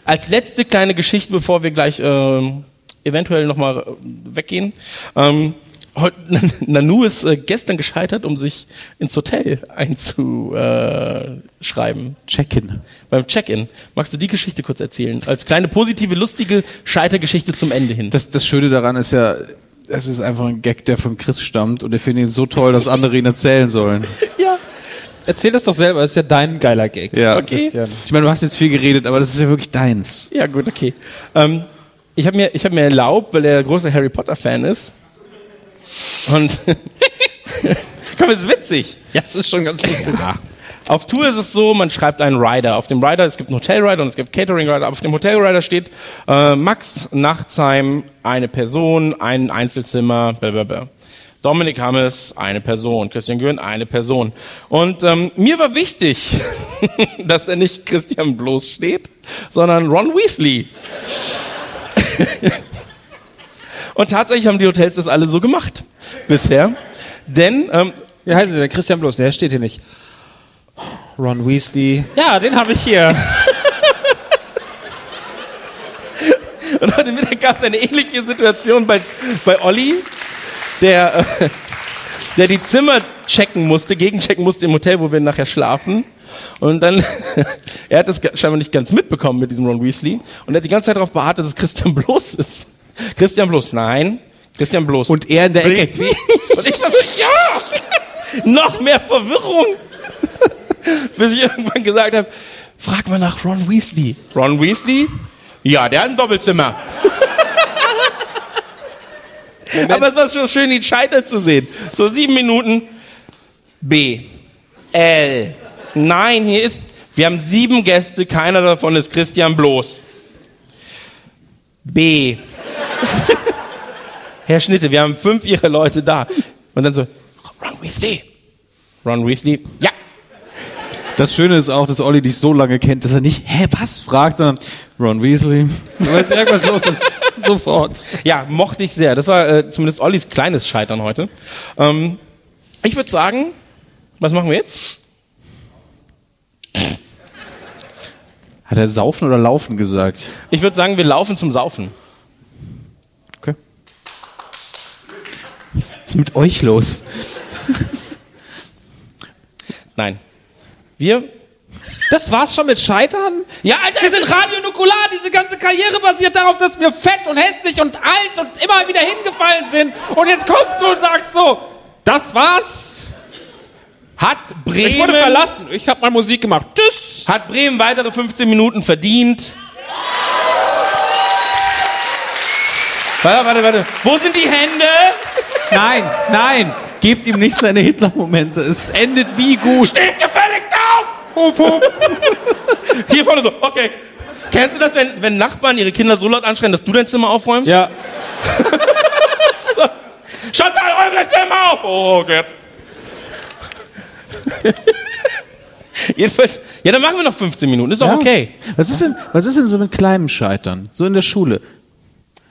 [SPEAKER 2] als letzte kleine Geschichte, bevor wir gleich ähm, eventuell nochmal weggehen. Ähm, heut, Nanu ist äh, gestern gescheitert, um sich ins Hotel einzuschreiben.
[SPEAKER 4] Check-in.
[SPEAKER 2] Beim Check-in. Magst du die Geschichte kurz erzählen? Als kleine positive, lustige Scheitergeschichte zum Ende hin.
[SPEAKER 4] Das, das Schöne daran ist ja, es ist einfach ein Gag, der von Chris stammt und er findet ihn so toll, dass andere ihn erzählen sollen.
[SPEAKER 2] ja.
[SPEAKER 3] Erzähl das doch selber, das ist ja dein geiler Gag.
[SPEAKER 4] Ja.
[SPEAKER 2] Okay.
[SPEAKER 3] Christian.
[SPEAKER 4] Ich meine, du hast jetzt viel geredet, aber das ist ja wirklich deins.
[SPEAKER 2] Ja, gut, okay. Ähm, ich habe mir, ich hab mir erlaubt, weil er großer Harry Potter-Fan ist. Und komm, es ist witzig.
[SPEAKER 3] Ja, das ist schon ganz lustig.
[SPEAKER 2] Auf Tour ist es so, man schreibt einen Rider. Auf dem Rider, es gibt einen Hotel-Rider und es gibt Catering-Rider. Auf dem Hotel-Rider steht äh, Max Nachtsheim, eine Person, ein Einzelzimmer, blablabla. Dominik Hammes, eine Person. Christian Gürn, eine Person. Und ähm, mir war wichtig, dass er nicht Christian bloß steht, sondern Ron Weasley. Und tatsächlich haben die Hotels das alle so gemacht bisher. Denn ähm,
[SPEAKER 3] Wie heißt der? Christian Bloß, der steht hier nicht. Ron Weasley. Ja, den habe ich hier.
[SPEAKER 2] Und heute Mittag gab es eine ähnliche Situation bei, bei Olli, der, äh, der die Zimmer checken musste, gegenchecken musste im Hotel, wo wir nachher schlafen. Und dann, er hat das scheinbar nicht ganz mitbekommen mit diesem Ron Weasley. Und er hat die ganze Zeit darauf beharrt, dass es Christian Bloß ist. Christian Bloß, nein. Christian Bloß.
[SPEAKER 4] Und er in der Ecke.
[SPEAKER 2] Und ich dachte, ja! Noch mehr Verwirrung! Bis ich irgendwann gesagt habe, frag mal nach Ron Weasley. Ron Weasley? Ja, der hat ein Doppelzimmer. Aber es war schon schön, ihn scheitern zu sehen. So sieben Minuten. B. L. Nein, hier ist, wir haben sieben Gäste, keiner davon ist Christian Bloß. B. Herr Schnitte, wir haben fünf Ihrer Leute da. Und dann so, Ron Weasley. Ron Weasley, ja.
[SPEAKER 4] Das Schöne ist auch, dass Olli dich so lange kennt, dass er nicht, hä, was fragt, sondern Ron Weasley. Du weißt, irgendwas los ist. Sofort.
[SPEAKER 2] Ja, mochte ich sehr. Das war äh, zumindest Ollis kleines Scheitern heute. Ähm, ich würde sagen, was machen wir jetzt?
[SPEAKER 4] Hat er saufen oder laufen gesagt?
[SPEAKER 2] Ich würde sagen, wir laufen zum Saufen.
[SPEAKER 4] Was ist mit euch los?
[SPEAKER 2] Nein. Wir
[SPEAKER 6] Das war's schon mit Scheitern?
[SPEAKER 2] Ja, Alter,
[SPEAKER 6] Wir sind Radio Nukular. Diese ganze Karriere basiert darauf, dass wir fett und hässlich und alt und immer wieder hingefallen sind. Und jetzt kommst du und sagst so, das war's?
[SPEAKER 2] hat Bremen
[SPEAKER 6] Ich wurde verlassen. Ich habe mal Musik gemacht. Tschüss.
[SPEAKER 2] hat Bremen weitere 15 Minuten verdient. Warte, warte, warte. Wo sind die Hände?
[SPEAKER 4] Nein, nein, gebt ihm nicht seine Hitler-Momente. Es endet nie gut.
[SPEAKER 2] Steht gefälligst auf! Hup, hup. Hier vorne so, okay. Kennst du das, wenn, wenn Nachbarn ihre Kinder so laut anschreien, dass du dein Zimmer aufräumst?
[SPEAKER 3] Ja.
[SPEAKER 2] Chantal, eure Zimmer auf! Oh, okay. Jedenfalls, ja, dann machen wir noch 15 Minuten, ist doch
[SPEAKER 4] Ja.
[SPEAKER 2] okay.
[SPEAKER 4] Was ist, denn, was ist denn so mit kleinem Scheitern? So in der Schule.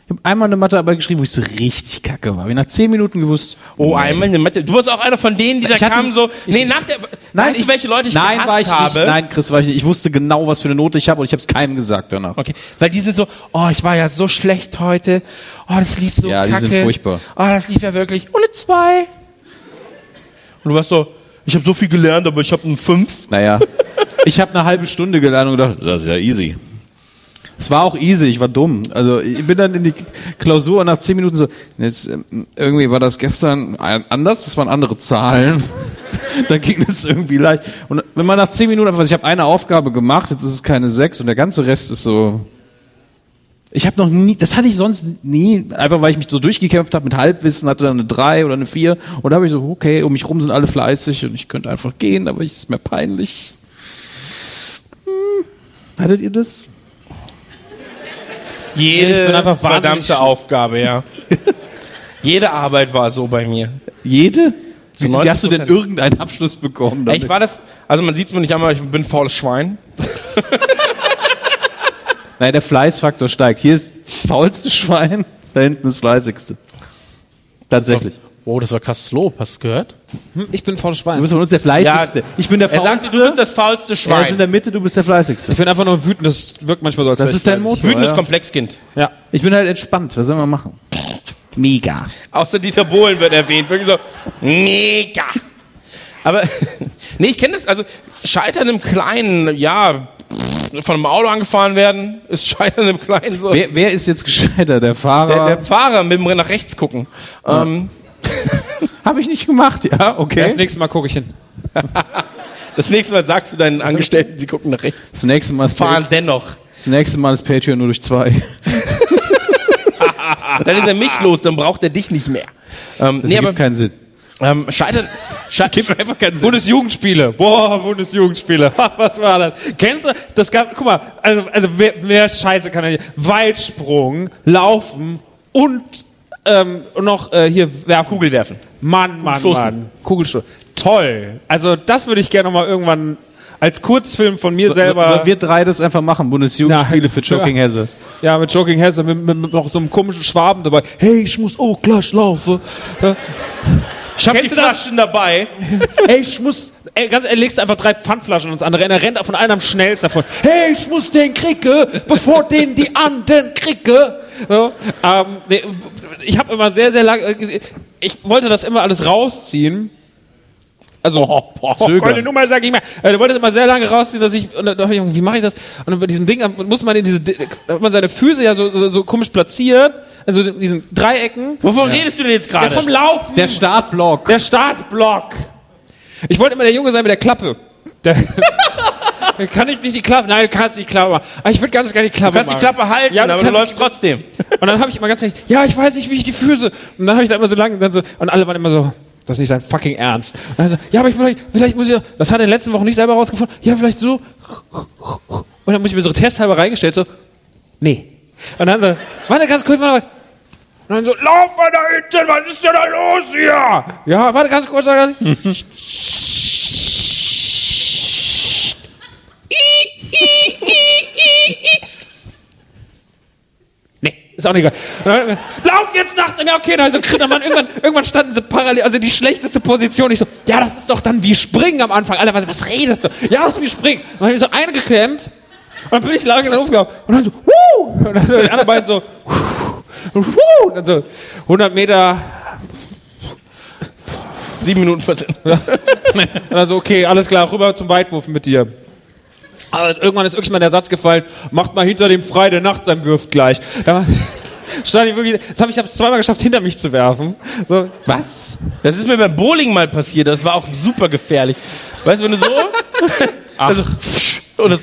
[SPEAKER 4] Ich habe einmal eine Mathearbeit geschrieben, wo ich so richtig kacke war. Ich nach zehn Minuten gewusst.
[SPEAKER 2] Oh, einmal eine Mathe. Du warst auch einer von denen, die da
[SPEAKER 4] hatte-
[SPEAKER 2] kamen so.
[SPEAKER 4] ich-
[SPEAKER 2] nee, nach der.
[SPEAKER 4] Nein,
[SPEAKER 2] weißt du,
[SPEAKER 4] ich-
[SPEAKER 2] welche Leute ich
[SPEAKER 4] Nein, war ich
[SPEAKER 2] habe?
[SPEAKER 4] nicht. Nein, Chris, war ich nicht. Ich wusste genau, was für eine Note ich habe und ich habe es keinem gesagt danach.
[SPEAKER 2] Okay, weil die sind so, oh, ich war ja so schlecht heute. Oh, das lief so
[SPEAKER 4] Ja, die
[SPEAKER 2] kacke.
[SPEAKER 4] sind furchtbar.
[SPEAKER 2] Oh, das lief ja wirklich. Und eine 2. Und du warst so, ich habe so viel gelernt, aber ich habe eine 5.
[SPEAKER 4] Naja, ich habe eine halbe Stunde gelernt und gedacht, das ist ja easy. Es war auch easy, ich war dumm. Also ich bin dann in die Klausur und nach zehn Minuten so, jetzt, ähm, irgendwie war das gestern anders, das waren andere Zahlen. da ging es irgendwie leicht. Und wenn man nach zehn Minuten einfach, ich habe eine Aufgabe gemacht, jetzt ist es keine sechs und der ganze Rest ist so. Ich habe noch nie, das hatte ich sonst nie, einfach weil ich mich so durchgekämpft habe mit Halbwissen, hatte dann eine drei oder eine vier und da habe ich so, okay, um mich rum sind alle fleißig und ich könnte einfach gehen, aber es ist mir peinlich. Hm. Hattet ihr das?
[SPEAKER 2] Jede
[SPEAKER 3] Ich bin einfach wahnsinnig
[SPEAKER 2] verdammte. Aufgabe, ja. Jede Arbeit war so bei mir.
[SPEAKER 4] Jede?
[SPEAKER 2] Zu
[SPEAKER 4] Wie hast du denn
[SPEAKER 2] 90%.
[SPEAKER 4] irgendeinen Abschluss bekommen?
[SPEAKER 2] Ich war das, also man sieht es mir nicht an, aber ich bin ein faules Schwein.
[SPEAKER 4] Nein, der Fleißfaktor steigt. Hier ist das faulste Schwein, da hinten das fleißigste. Tatsächlich.
[SPEAKER 2] Oh, das war krasses Lob, hast du gehört?
[SPEAKER 6] Ich bin
[SPEAKER 4] Du
[SPEAKER 6] Schwein.
[SPEAKER 4] bist von uns der fleißigste.
[SPEAKER 2] Ja,
[SPEAKER 4] ich bin der
[SPEAKER 2] Er
[SPEAKER 4] faulste.
[SPEAKER 2] sagte, du bist das faulste
[SPEAKER 4] er ist in
[SPEAKER 2] Schwein.
[SPEAKER 4] der Mitte, du bist der fleißigste.
[SPEAKER 3] Ich bin einfach nur wütend. Das wirkt manchmal so, als
[SPEAKER 4] Das ist dein. Motor.
[SPEAKER 2] Wütendes
[SPEAKER 4] Ja.
[SPEAKER 2] Komplexkind.
[SPEAKER 3] Ja.
[SPEAKER 4] Ich bin halt entspannt. Was soll man machen? Mega.
[SPEAKER 2] Außer Dieter Bohlen wird erwähnt. Wirklich so, mega. Aber, nee, ich kenne das, also Scheitern im Kleinen, ja, von einem Auto angefahren werden, ist Scheitern im Kleinen so.
[SPEAKER 4] Wer, wer ist jetzt gescheiter? Der Fahrer?
[SPEAKER 2] der, der Fahrer mit dem nach rechts gucken. Ähm,
[SPEAKER 4] Habe ich nicht gemacht, ja, okay.
[SPEAKER 3] Das nächste Mal gucke ich hin.
[SPEAKER 2] das nächste Mal sagst du deinen Angestellten, sie gucken nach rechts.
[SPEAKER 4] Das nächste Mal ist
[SPEAKER 2] Fahren dennoch.
[SPEAKER 4] Das nächste Mal ist Patreon nur durch zwei.
[SPEAKER 2] Dann ist er mich los, dann braucht er dich nicht mehr. Ähm,
[SPEAKER 4] Das
[SPEAKER 2] nee,
[SPEAKER 4] ergibt
[SPEAKER 2] aber
[SPEAKER 4] keinen Sinn.
[SPEAKER 2] ähm, Scheitern, Scheitern
[SPEAKER 4] einfach keinen
[SPEAKER 3] Bundesjugendspiele. Boah, Bundesjugendspiele. Was war das? Kennst du? Das gab, guck mal, also, also wer, wer Scheiße kann er nicht. Weitsprung, Laufen und ähm, und noch äh, hier werfen.
[SPEAKER 2] Kugel werfen.
[SPEAKER 3] Mann, Mann,
[SPEAKER 2] Stoßen.
[SPEAKER 3] Mann. Kugelstoß. Toll. Also das würde ich gerne noch mal irgendwann als Kurzfilm von mir
[SPEAKER 4] So,
[SPEAKER 3] selber.
[SPEAKER 4] sollen wir drei das einfach machen? Bundesjugendspiele für Joking
[SPEAKER 3] ja.
[SPEAKER 4] Hesse.
[SPEAKER 3] ja, mit Joking Hesse, mit, mit, mit noch so einem komischen Schwaben dabei. Hey, ich muss auch gleich laufen. Ja.
[SPEAKER 2] Ich die
[SPEAKER 3] Kennst das?
[SPEAKER 2] Flaschen dabei.
[SPEAKER 3] Ey, ich muss. Ey, ganz ehrlich, legst einfach drei Pfandflaschen ins andere. Er rennt von einem am schnellsten davon. Hey, ich muss den kriege, bevor den die anderen kriege. So, ähm, nee, ich habe immer sehr, sehr lange. Ich wollte das immer alles rausziehen. Also, oh,
[SPEAKER 4] Zögern.
[SPEAKER 3] keine Nummer sag ich mehr. Äh, Du wolltest immer sehr lange rausziehen, dass ich, und dann wie mache ich das? Und bei diesem Ding muss man in diese, hat man seine Füße ja so, so, so komisch platziert, also in diesen Dreiecken.
[SPEAKER 2] Wovon redest du denn jetzt
[SPEAKER 3] Ja,
[SPEAKER 2] gerade?
[SPEAKER 3] vom Laufen.
[SPEAKER 4] Der Startblock.
[SPEAKER 3] Der Startblock. Ich wollte immer der Junge sein mit der Klappe. Der, kann ich nicht die Klappe? Nein, du kannst nicht die Klappe machen. Aber ich würde ganz gerne die Klappe
[SPEAKER 2] Du kannst die
[SPEAKER 3] machen.
[SPEAKER 2] Klappe halten,
[SPEAKER 3] Ja, du
[SPEAKER 2] aber du läufst trotzdem.
[SPEAKER 3] Und dann habe ich immer ganz ehrlich, ja, ich weiß nicht, wie ich die Füße. Und dann habe ich da immer so lange, dann so, und alle waren immer so, das ist nicht sein fucking Ernst. Und dann so, ja, aber ich, vielleicht, vielleicht muss ich, das hat er in den letzten Wochen nicht selber rausgefunden. Ja, vielleicht so. Und dann muss ich mir so testhalber reingestellt, so, nee. Und dann so, warte ganz kurz, warte, warte. Und dann so, lauf mal da hinten, was ist denn da los hier? Ja, warte ganz kurz. warte ganz- nee, ist auch nicht geil. Lauf jetzt nachts! Ja, okay, also, dann waren irgendwann, irgendwann standen sie parallel, also die schlechteste Position. Ich so, ja, das ist doch dann wie Springen am Anfang. Alter, was, was redest du? Ja, das ist wie Springen. Dann habe ich so eingeklemmt und dann bin ich langsam hochgegangen. Und dann so, wuh! Und dann so die anderen beiden so, wuh! Und dann so 100 Meter
[SPEAKER 2] 7 Minuten 14.
[SPEAKER 3] Und dann so, okay, alles klar, rüber zum Weitwurf mit dir. Aber irgendwann ist wirklich mal der Satz gefallen, macht mal hinter dem frei, der nachts einem wirft gleich. Da war- stand ich wirklich, das habe ich hab's zweimal geschafft, hinter mich zu werfen. So,
[SPEAKER 2] Was? Das ist mir beim Bowling mal passiert. Das war auch super gefährlich. Weißt du, wenn du so. also, und das,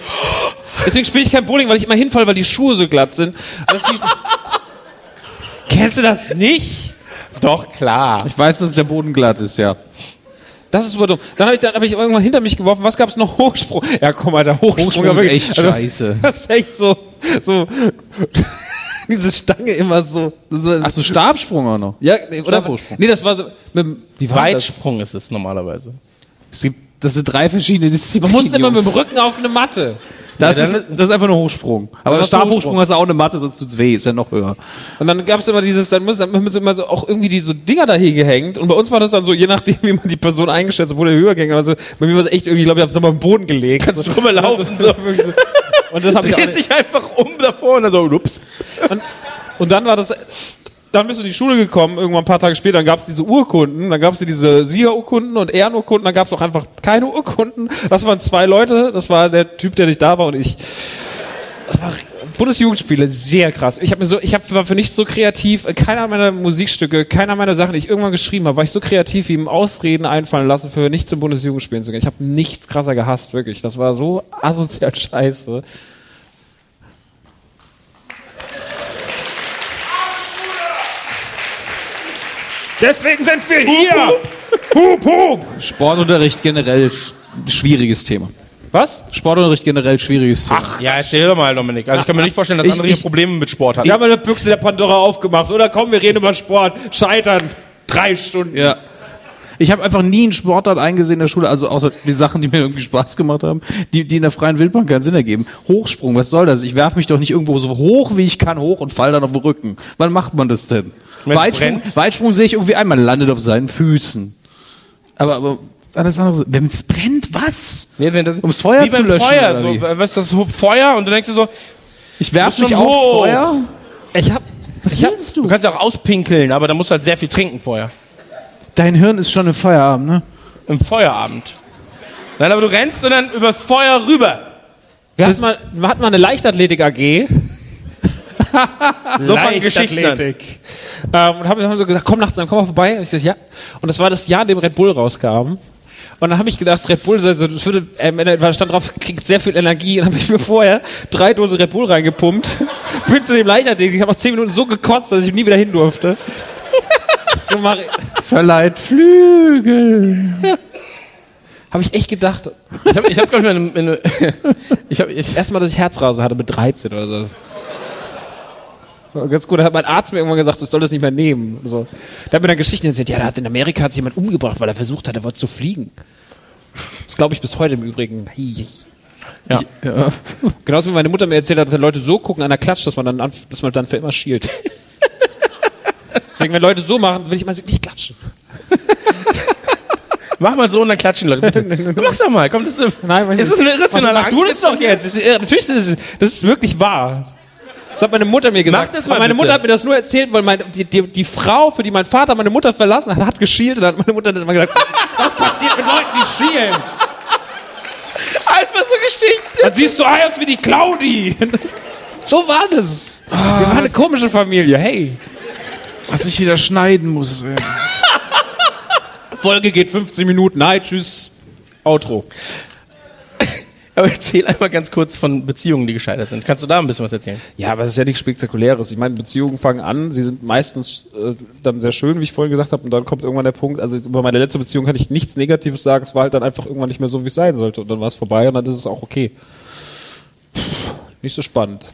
[SPEAKER 3] deswegen spiele ich kein Bowling, weil ich immer hinfalle, weil die Schuhe so glatt sind. Kennst du das nicht?
[SPEAKER 2] doch, klar.
[SPEAKER 4] Ich weiß, dass der Boden glatt ist, ja.
[SPEAKER 3] Das ist super dumm. Dann habe ich, dann hab ich irgendwann hinter mich geworfen. Was gab es noch? Hochsprung. Ja, komm mal, der Hochsprung.
[SPEAKER 4] Hochsprung ist
[SPEAKER 3] wirklich-
[SPEAKER 4] echt scheiße.
[SPEAKER 3] Das ist echt so, so, diese Stange immer so. so
[SPEAKER 4] Achso, Stabsprung auch noch.
[SPEAKER 3] ja, nee, oder?
[SPEAKER 4] Stabhochsprung.
[SPEAKER 3] Nee, das war so, mit, wie war das?
[SPEAKER 2] Weitsprung ist es normalerweise.
[SPEAKER 4] Es gibt, das sind drei verschiedene Disziplinen.
[SPEAKER 3] Man musste immer mit dem. Rücken auf eine Matte.
[SPEAKER 4] Das,
[SPEAKER 2] Ja,
[SPEAKER 4] ist, das ist einfach nur Hochsprung. Aber Stabhochsprung
[SPEAKER 3] Hochsprung.
[SPEAKER 4] hast du auch eine Matte, sonst tut's weh, ist ja noch höher.
[SPEAKER 3] Und dann gab es immer dieses, dann müssen, dann müssen immer so auch irgendwie die so Dinger da hier gehängt. Und bei uns war das dann so, je nachdem, wie man die Person eingeschätzt hat, wurde er höher gegangen. Also bei mir war es echt irgendwie, glaube ich, auf so am Boden gelegt. Kannst
[SPEAKER 2] du drüber laufen, so.
[SPEAKER 3] Und das habe ich
[SPEAKER 2] Drehst dich einfach um davor und dann so, ups.
[SPEAKER 3] Und, und dann war das, dann bist du in die Schule gekommen, irgendwann ein paar Tage später, dann gab es diese Urkunden, dann gab es diese Siegerurkunden und Ehrenurkunden, dann gab es auch einfach keine Urkunden. Das waren zwei Leute, das war der Typ, der nicht da war und ich. Das war Bundesjugendspiele, sehr krass. Ich habe mir so, ich hab, war für nichts so kreativ. Keiner meiner Musikstücke, keiner meiner Sachen, die ich irgendwann geschrieben habe, war ich so kreativ, wie ihm Ausreden einfallen lassen, für nicht zum Bundesjugendspielen zu gehen. Ich habe nichts krasser gehasst, wirklich. Das war so asozial scheiße. Deswegen sind wir hier. Hup, hup.
[SPEAKER 4] Sportunterricht generell sch schwieriges Thema.
[SPEAKER 3] Was?
[SPEAKER 4] Sportunterricht generell schwieriges Thema.
[SPEAKER 2] Ja, erzähl doch mal, Dominik. Also ich kann mir nicht vorstellen, dass
[SPEAKER 4] Ich-
[SPEAKER 2] andere hier
[SPEAKER 4] ich-
[SPEAKER 2] Probleme mit Sport hatten.
[SPEAKER 3] Wir haben eine Büchse der Pandora aufgemacht. Oder komm, wir reden über Sport. Scheitern. Drei Stunden.
[SPEAKER 4] Ja. Ich habe einfach nie einen Sportart eingesehen in der Schule, also außer die Sachen, die mir irgendwie Spaß gemacht haben, die, die in der freien Wildbahn keinen Sinn ergeben. Hochsprung, was soll das? Ich werfe mich doch nicht irgendwo so hoch, wie ich kann, hoch und fall dann auf den Rücken. Wann macht man das denn?
[SPEAKER 2] Wenn's
[SPEAKER 4] Weitsprung,
[SPEAKER 2] brennt?
[SPEAKER 4] Weitsprung sehe ich irgendwie ein, man landet auf seinen Füßen. Aber, aber alles andere, wenn es brennt, was?
[SPEAKER 2] Nee, wenn das,
[SPEAKER 4] Ums Feuer
[SPEAKER 2] wie
[SPEAKER 4] zu
[SPEAKER 2] beim
[SPEAKER 4] löschen,
[SPEAKER 2] Feuer,
[SPEAKER 4] oder
[SPEAKER 2] so,
[SPEAKER 4] wie?
[SPEAKER 2] was ist das Feuer und du denkst dir so,
[SPEAKER 4] Ich werfe mich
[SPEAKER 2] schon
[SPEAKER 4] aufs
[SPEAKER 2] hoch.
[SPEAKER 4] Feuer?
[SPEAKER 3] Ich hab,
[SPEAKER 4] Was
[SPEAKER 3] ich hab,
[SPEAKER 2] du
[SPEAKER 4] du?
[SPEAKER 2] kannst ja auch auspinkeln, aber da musst du halt sehr viel trinken vorher.
[SPEAKER 4] Dein Hirn ist schon im Feierabend, ne?
[SPEAKER 2] Im Feuerabend. Nein, aber du rennst und dann übers Feuer rüber.
[SPEAKER 3] wir hatten mal, wir hatten mal eine Leichtathletik AG.
[SPEAKER 2] So fangen Geschichten.
[SPEAKER 3] Ähm, und haben, haben so gesagt, komm nachts, dann komm mal vorbei. Und ich dachte, ja. Und das war das Jahr, in dem Red Bull rauskam. Und dann habe ich gedacht, Red Bull, also, das würde, ähm, da stand drauf, kriegt sehr viel Energie. Und dann habe ich mir vorher drei Dosen Red Bull reingepumpt. Bin zu dem Leichtathletik. Ich habe nach zehn Minuten so gekotzt, dass ich nie wieder hin durfte. So mache ich.
[SPEAKER 4] Verleiht Flügel.
[SPEAKER 3] Habe ich echt gedacht.
[SPEAKER 2] Ich habe, ich hab's glaube ich mal ich habe, ich,
[SPEAKER 3] Erstmal, dass ich Herzrasen hatte mit 13 oder so. War Ganz gut, da hat mein Arzt mir irgendwann gesagt, ich soll das nicht mehr nehmen. So. Der hat mir dann Geschichten erzählt, ja, da hat in Amerika hat sich jemand umgebracht, weil er versucht hat, er wollte zu fliegen. Das glaube ich bis heute im Übrigen.
[SPEAKER 2] Ja.
[SPEAKER 4] Ja.
[SPEAKER 3] Genauso wie meine Mutter mir erzählt hat, wenn Leute so gucken an der Klatsch, dass man dann, dass man dann für immer schielt. Deswegen, wenn Leute so machen, will ich mal nicht klatschen.
[SPEAKER 2] mach mal so und dann klatschen Leute. Bitte. Du machst doch mal, komm, das ist,
[SPEAKER 3] Nein,
[SPEAKER 2] ist das eine irrationale Angst?
[SPEAKER 3] du das doch jetzt. Das ist, natürlich ist es, das ist wirklich wahr. Das hat meine Mutter mir gesagt.
[SPEAKER 2] Mach das mal
[SPEAKER 3] Aber meine
[SPEAKER 2] bitte.
[SPEAKER 3] Mutter hat mir das nur erzählt, weil meine, die, die, die Frau, für die mein Vater meine Mutter verlassen hat, hat geschielt und dann hat meine Mutter dann immer gesagt, was passiert mit Leuten, die schielen?
[SPEAKER 2] Einfach so Geschichten.
[SPEAKER 3] Dann siehst du aus wie die Claudi. So war das. Wir waren eine komische Familie. Hey.
[SPEAKER 4] Was ich wieder schneiden muss. Ey.
[SPEAKER 3] Folge geht 15 Minuten. Hi, tschüss. Outro.
[SPEAKER 2] Aber erzähl einmal ganz kurz von Beziehungen, die gescheitert sind. Kannst du da ein bisschen was erzählen?
[SPEAKER 3] Ja, aber das ist ja nichts Spektakuläres. Ich meine, Beziehungen fangen an, sie sind meistens äh, dann sehr schön, wie ich vorhin gesagt habe, und dann kommt irgendwann der Punkt, also über meine letzte Beziehung kann ich nichts Negatives sagen, es war halt dann einfach irgendwann nicht mehr so, wie es sein sollte, und dann war es vorbei und dann ist es auch okay. Pff, nicht so spannend.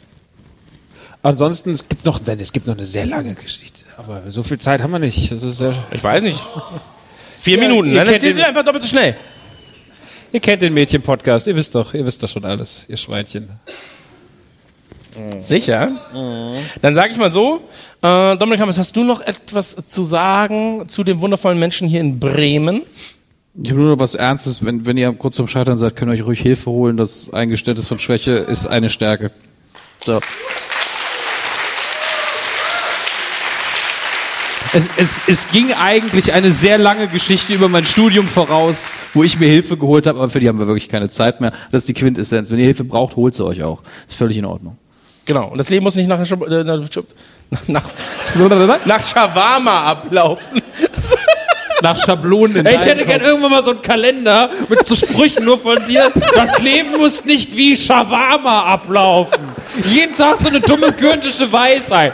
[SPEAKER 3] Ansonsten, es gibt noch, es gibt noch eine sehr lange Geschichte, aber so viel Zeit haben wir nicht. Das ist sehr,
[SPEAKER 2] Ich weiß nicht. Vier Minuten,
[SPEAKER 3] ihr
[SPEAKER 2] dann
[SPEAKER 3] kennt
[SPEAKER 2] erzähl
[SPEAKER 3] den-
[SPEAKER 2] sie einfach doppelt so schnell.
[SPEAKER 3] ihr kennt den Mädchen-Podcast, ihr wisst doch, ihr wisst doch schon alles, ihr Schweinchen.
[SPEAKER 2] Sicher? Dann sage ich mal so, äh, Dominik Hammes, hast du noch etwas zu sagen zu dem wundervollen Menschen hier in Bremen?
[SPEAKER 4] Ich habe nur noch was Ernstes. Wenn, wenn ihr kurz zum Scheitern seid, könnt ihr euch ruhig Hilfe holen. Das Eingeständnis von Schwäche ist eine Stärke. So. Es, es, es ging eigentlich eine sehr lange Geschichte über mein Studium voraus, wo ich mir Hilfe geholt habe, aber für die haben wir wirklich keine Zeit mehr. Das ist die Quintessenz. Wenn ihr Hilfe braucht, holt sie euch auch. Ist völlig in Ordnung.
[SPEAKER 2] Genau. Und das Leben muss nicht nach, äh, nach, nach, nach Shawarma ablaufen.
[SPEAKER 4] Nach Schablonen
[SPEAKER 3] Ey, ich hätte gern irgendwann mal so einen Kalender mit so Sprüchen nur von dir. Das Leben muss nicht wie Shawarma ablaufen. Jeden Tag so eine dumme kürtische Weisheit.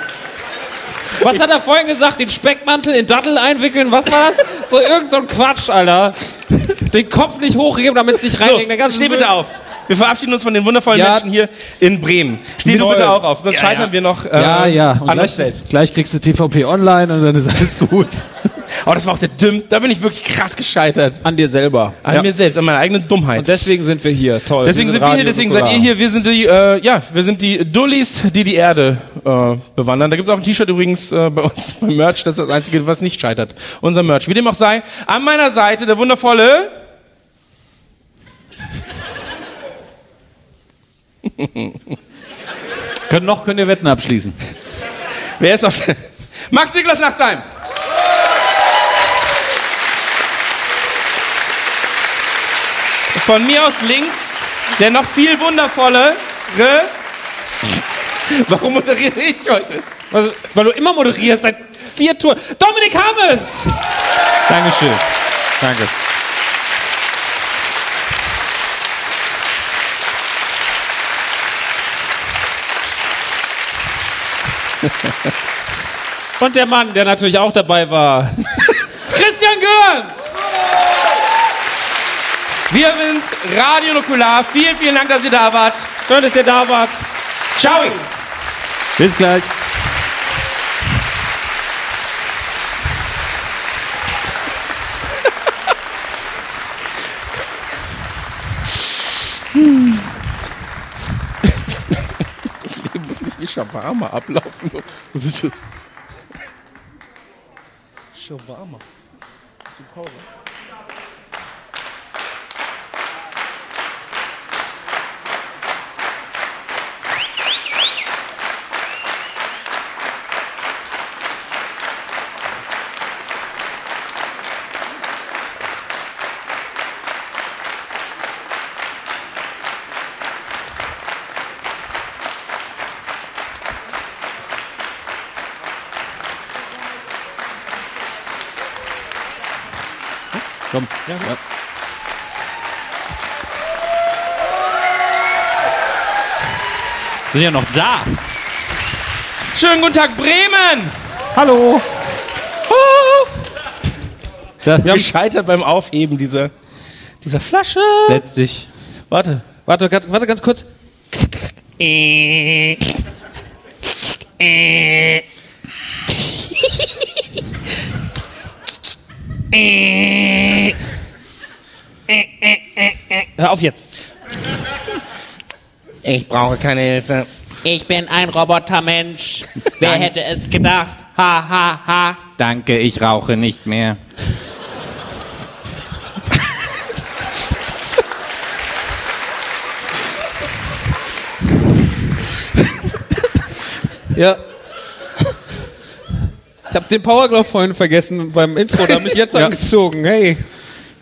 [SPEAKER 3] Was hat er vorhin gesagt? Den Speckmantel in Dattel einwickeln? Was war das? So irgend so ein Quatsch, Alter. Den Kopf nicht hochheben, damit es nicht
[SPEAKER 2] So,
[SPEAKER 3] reinlegt. Der ganze
[SPEAKER 2] steh bitte auf. Wir verabschieden uns von den wundervollen
[SPEAKER 3] Ja.
[SPEAKER 2] Menschen hier in Bremen. Steh du
[SPEAKER 3] Toll.
[SPEAKER 2] bitte auch auf, sonst
[SPEAKER 3] Ja,
[SPEAKER 2] scheitern
[SPEAKER 3] ja.
[SPEAKER 2] wir noch äh,
[SPEAKER 4] Ja, ja. Und
[SPEAKER 2] an
[SPEAKER 4] gleich,
[SPEAKER 2] uns selbst.
[SPEAKER 4] gleich kriegst du TVP online und dann ist alles gut.
[SPEAKER 2] Oh, das war auch der Dümm. Da bin ich wirklich krass gescheitert.
[SPEAKER 3] An dir selber.
[SPEAKER 2] An mir selbst, an meiner eigenen Dummheit.
[SPEAKER 3] Und deswegen sind wir hier. Toll.
[SPEAKER 2] Deswegen sind wir hier, deswegen seid ihr hier. Wir sind die, äh, ja, wir sind die Dullis, die die Erde äh, bewandern. Da gibt's auch ein T-Shirt übrigens äh, bei uns beim Merch. Das ist das Einzige, was nicht scheitert. Unser Merch. Wie dem auch sei. An meiner Seite der wundervolle.
[SPEAKER 4] Können noch könnt ihr Wetten abschließen.
[SPEAKER 2] Wer ist auf der Max Niklas Nachtsheim. Von mir aus links der noch viel wundervollere. Warum moderiere ich heute?
[SPEAKER 3] Weil, du immer moderierst seit vier Touren. Dominik Hammes!
[SPEAKER 4] Dankeschön. Danke.
[SPEAKER 3] Und der Mann, der natürlich auch dabei war. Christian Görns!
[SPEAKER 2] Wir sind Radio Nukular. Vielen, vielen Dank, dass ihr da wart.
[SPEAKER 3] Schön, dass ihr da wart.
[SPEAKER 2] Ciao.
[SPEAKER 4] Bis gleich.
[SPEAKER 2] Das Leben muss nicht wie Shawarma ablaufen. So. Shawarma. Hast du Pause?
[SPEAKER 4] Komm. Ja. Sind ja noch da.
[SPEAKER 2] Schönen guten Tag, Bremen!
[SPEAKER 4] Hallo. Da,
[SPEAKER 2] Gescheitert beim Aufheben dieser, dieser Flasche.
[SPEAKER 4] Setz dich.
[SPEAKER 2] Warte.
[SPEAKER 3] Warte, warte ganz kurz. Hör auf jetzt.
[SPEAKER 2] Ich brauche keine Hilfe.
[SPEAKER 3] Ich bin ein Robotermensch. Wer hätte es gedacht? Ha, ha, ha.
[SPEAKER 4] Danke, ich rauche nicht mehr.
[SPEAKER 3] Ja. Ich hab den Powerglove vorhin vergessen beim Intro, da hab ich jetzt
[SPEAKER 4] Ja.
[SPEAKER 3] angezogen. Hey.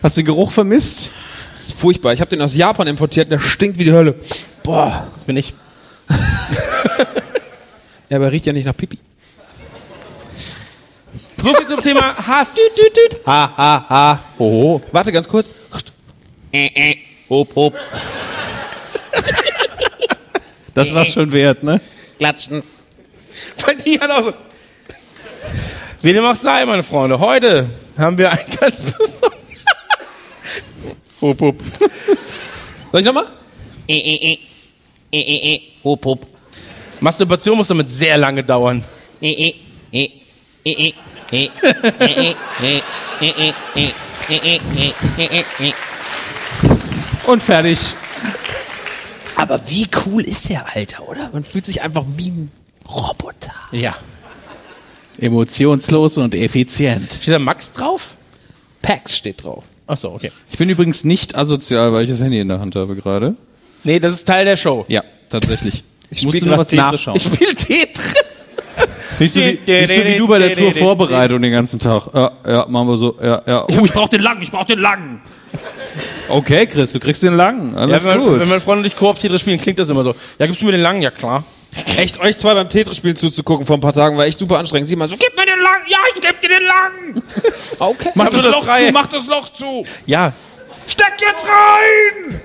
[SPEAKER 4] Hast du den Geruch vermisst?
[SPEAKER 3] Das ist furchtbar. Ich habe den aus Japan importiert, der stinkt wie die Hölle. Boah.
[SPEAKER 2] Das bin ich.
[SPEAKER 3] Ja, aber er riecht ja nicht nach Pipi.
[SPEAKER 2] So viel zum Thema Hass.
[SPEAKER 3] Ha, ha, ha. Oh. Warte ganz kurz. Hop, hop.
[SPEAKER 4] Das war's schon wert, ne?
[SPEAKER 3] Klatschen.
[SPEAKER 2] Weil die hat auch so. Wie dem auch sei, meine Freunde. Heute haben wir ein ganz besonderes. Hup, hup.
[SPEAKER 3] Soll ich nochmal?
[SPEAKER 7] Hup, hup.
[SPEAKER 2] Masturbation muss damit sehr lange dauern.
[SPEAKER 4] Und fertig.
[SPEAKER 6] Aber wie cool ist der Alter, oder? Man fühlt sich einfach wie ein Roboter.
[SPEAKER 2] Ja.
[SPEAKER 4] Emotionslos und effizient.
[SPEAKER 2] Steht da Max drauf?
[SPEAKER 6] Pax steht drauf.
[SPEAKER 2] Achso, okay.
[SPEAKER 4] Ich bin übrigens nicht asozial, weil ich das Handy in der Hand habe gerade.
[SPEAKER 2] Nee, das ist Teil der Show.
[SPEAKER 4] Ja, tatsächlich. Ich musste nur
[SPEAKER 6] grad
[SPEAKER 4] was
[SPEAKER 6] Tetris.
[SPEAKER 4] nachschauen.
[SPEAKER 2] Ich spiele Tetris.
[SPEAKER 4] Nicht so, wie, nicht so wie du bei der Tour Vorbereitung den ganzen Tag. Ja, ja, machen wir so. Ja, ja. Oh, ich brauch den langen, ich brauch den langen. Okay, Chris, du kriegst den langen. Alles
[SPEAKER 2] ja, wenn,
[SPEAKER 4] gut.
[SPEAKER 2] wenn mein Freund und ich Koop Tetris spielen, klingt das immer so. Ja, gibst du mir den langen? Ja, klar.
[SPEAKER 6] Echt, euch zwei beim Tetris-Spielen zuzugucken vor ein paar Tagen war echt super anstrengend. Sie mal so, gib mir den lang, ja, ich geb dir den lang. Okay.
[SPEAKER 2] Mach das Loch zu,
[SPEAKER 6] mach das Loch zu.
[SPEAKER 2] Ja.
[SPEAKER 6] Steck jetzt rein!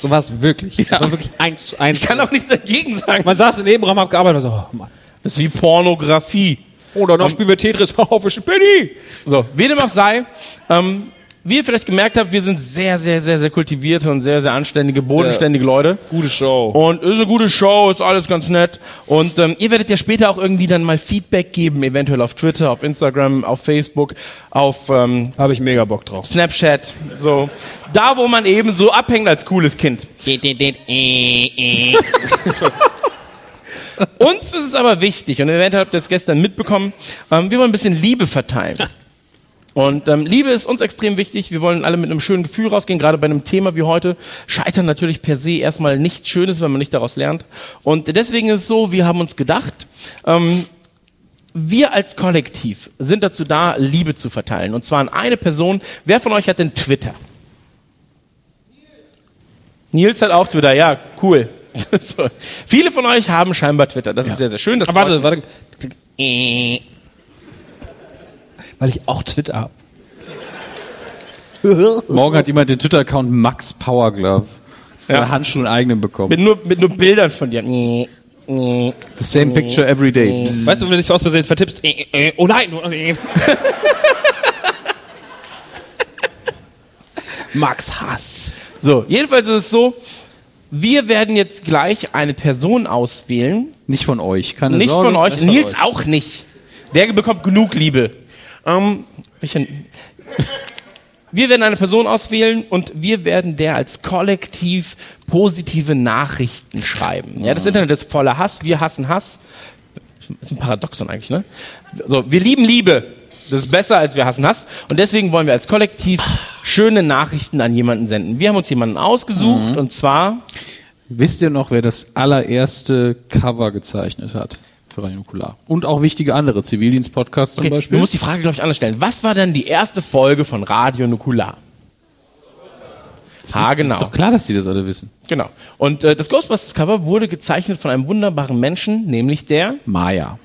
[SPEAKER 6] So war es wirklich. Das war wirklich eins zu eins.
[SPEAKER 2] Ich kann auch nichts dagegen sagen.
[SPEAKER 6] Man saß im Nebenraum, hab gearbeitet und so, oh Mann.
[SPEAKER 2] Das ist wie Pornografie.
[SPEAKER 6] Oh, danach spielen wir Tetris auf Spinny.
[SPEAKER 2] So, wie dem auch sei, ähm, wie ihr vielleicht gemerkt habt, wir sind sehr, sehr, sehr, sehr kultivierte und sehr, sehr anständige, bodenständige Leute.
[SPEAKER 6] Gute Show.
[SPEAKER 2] Und ist eine gute Show, ist alles ganz nett. Und ähm, ihr werdet ja später auch irgendwie dann mal Feedback geben, eventuell auf Twitter, auf Instagram, auf Facebook, auf ähm,
[SPEAKER 6] Habe ich mega Bock drauf.
[SPEAKER 2] Snapchat, so. Da, wo man eben so abhängt als cooles Kind. Uns ist es aber wichtig, und eventuell habt ihr es gestern mitbekommen, ähm, wir wollen ein bisschen Liebe verteilen. Und ähm, Liebe ist uns extrem wichtig. Wir wollen alle mit einem schönen Gefühl rausgehen, gerade bei einem Thema wie heute. Scheitern natürlich per se erstmal nichts Schönes, wenn man nicht daraus lernt. Und deswegen ist es so, wir haben uns gedacht, ähm, wir als Kollektiv sind dazu da, Liebe zu verteilen. Und zwar an eine Person. Wer von euch hat denn Twitter? Nils hat auch Twitter, ja, cool. so. Viele von euch haben scheinbar Twitter. Das ist sehr, sehr schön. Das
[SPEAKER 6] Aber
[SPEAKER 2] freut
[SPEAKER 6] warte, warte. Weil ich auch Twitter habe.
[SPEAKER 4] Morgen hat jemand den Twitter-Account Max Powerglove. Für
[SPEAKER 2] Ja.
[SPEAKER 4] Handschuhe einen eigenen bekommen.
[SPEAKER 2] Mit nur, mit nur Bildern von dir.
[SPEAKER 4] The same picture every day.
[SPEAKER 6] Weißt du, wenn du dich aus Versehen vertippst? Äh, äh, oh nein! oh, äh. Max Hass.
[SPEAKER 2] So, jedenfalls ist es so, wir werden jetzt gleich eine Person auswählen.
[SPEAKER 4] Nicht von euch, keine
[SPEAKER 2] Nicht
[SPEAKER 4] Sorge.
[SPEAKER 2] von euch,
[SPEAKER 4] nicht
[SPEAKER 2] Nils auch nicht. Der bekommt genug Liebe. Ähm, welchen? Wir werden eine Person auswählen und wir werden der als Kollektiv positive Nachrichten schreiben. Ja, das Internet ist voller Hass, wir hassen Hass. Das ist ein Paradoxon eigentlich, ne? So, wir lieben Liebe. Das ist besser als wir hassen Hass. Und deswegen wollen wir als Kollektiv schöne Nachrichten an jemanden senden. Wir haben uns jemanden ausgesucht und zwar
[SPEAKER 4] Wisst ihr noch, wer das allererste Cover gezeichnet hat für Radio Nukular? Und auch wichtige andere Zivildienst-Podcasts zum
[SPEAKER 2] Okay,
[SPEAKER 4] Beispiel.
[SPEAKER 2] Du musst die Frage, glaube ich, anders stellen. Was war denn die erste Folge von Radio Nukular?
[SPEAKER 4] Ist
[SPEAKER 2] genau.
[SPEAKER 4] doch klar, dass die das alle wissen.
[SPEAKER 2] genau. Und äh, das Ghostbusters-Cover wurde gezeichnet von einem wunderbaren Menschen, nämlich der.
[SPEAKER 4] Maya.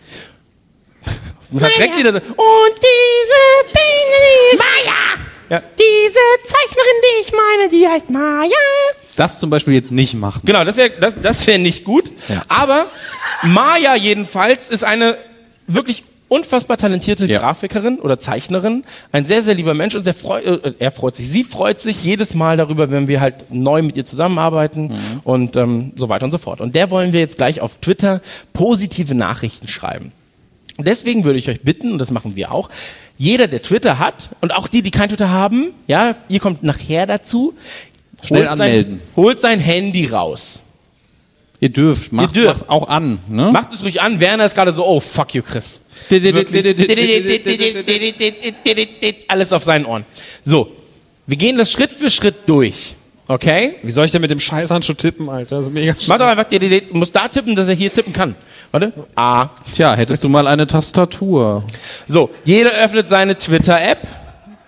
[SPEAKER 2] Und hat direkt wieder so, und diese Dinge, die Maya! Ja. Diese Zeichnerin, die ich meine, die heißt Maya.
[SPEAKER 4] Das zum Beispiel jetzt nicht machen.
[SPEAKER 2] Genau, das wäre das, das wär nicht gut.
[SPEAKER 4] Ja.
[SPEAKER 2] Aber Maya jedenfalls ist eine wirklich unfassbar talentierte
[SPEAKER 4] Ja.
[SPEAKER 2] Grafikerin oder Zeichnerin, ein sehr, sehr lieber Mensch und der freu, äh, er freut sich, sie freut sich jedes Mal darüber, wenn wir halt neu mit ihr zusammenarbeiten
[SPEAKER 4] Mhm.
[SPEAKER 2] und ähm, so weiter und so fort. Und der wollen wir jetzt gleich auf Twitter positive Nachrichten schreiben. Deswegen würde ich euch bitten, und das machen wir auch, jeder, der Twitter hat, und auch die, die kein Twitter haben, ja, ihr kommt nachher dazu,
[SPEAKER 4] Schnell
[SPEAKER 2] holt
[SPEAKER 4] anmelden.
[SPEAKER 2] Sein, holt sein Handy raus.
[SPEAKER 4] Ihr dürft, macht
[SPEAKER 2] dürft.
[SPEAKER 4] macht auch an. Ne?
[SPEAKER 2] Macht es ruhig an. Werner ist gerade so, oh, fuck you, Chris. Alles auf seinen Ohren. So, wir gehen das Schritt für Schritt durch. Okay?
[SPEAKER 6] Wie soll ich denn mit dem Scheißhandschuh tippen, Alter? Das ist mega
[SPEAKER 2] Mach doch einfach, du musst da tippen, dass er hier tippen kann. Warte. A.
[SPEAKER 4] Tja, hättest du mal eine Tastatur.
[SPEAKER 2] So, jeder öffnet seine Twitter-App.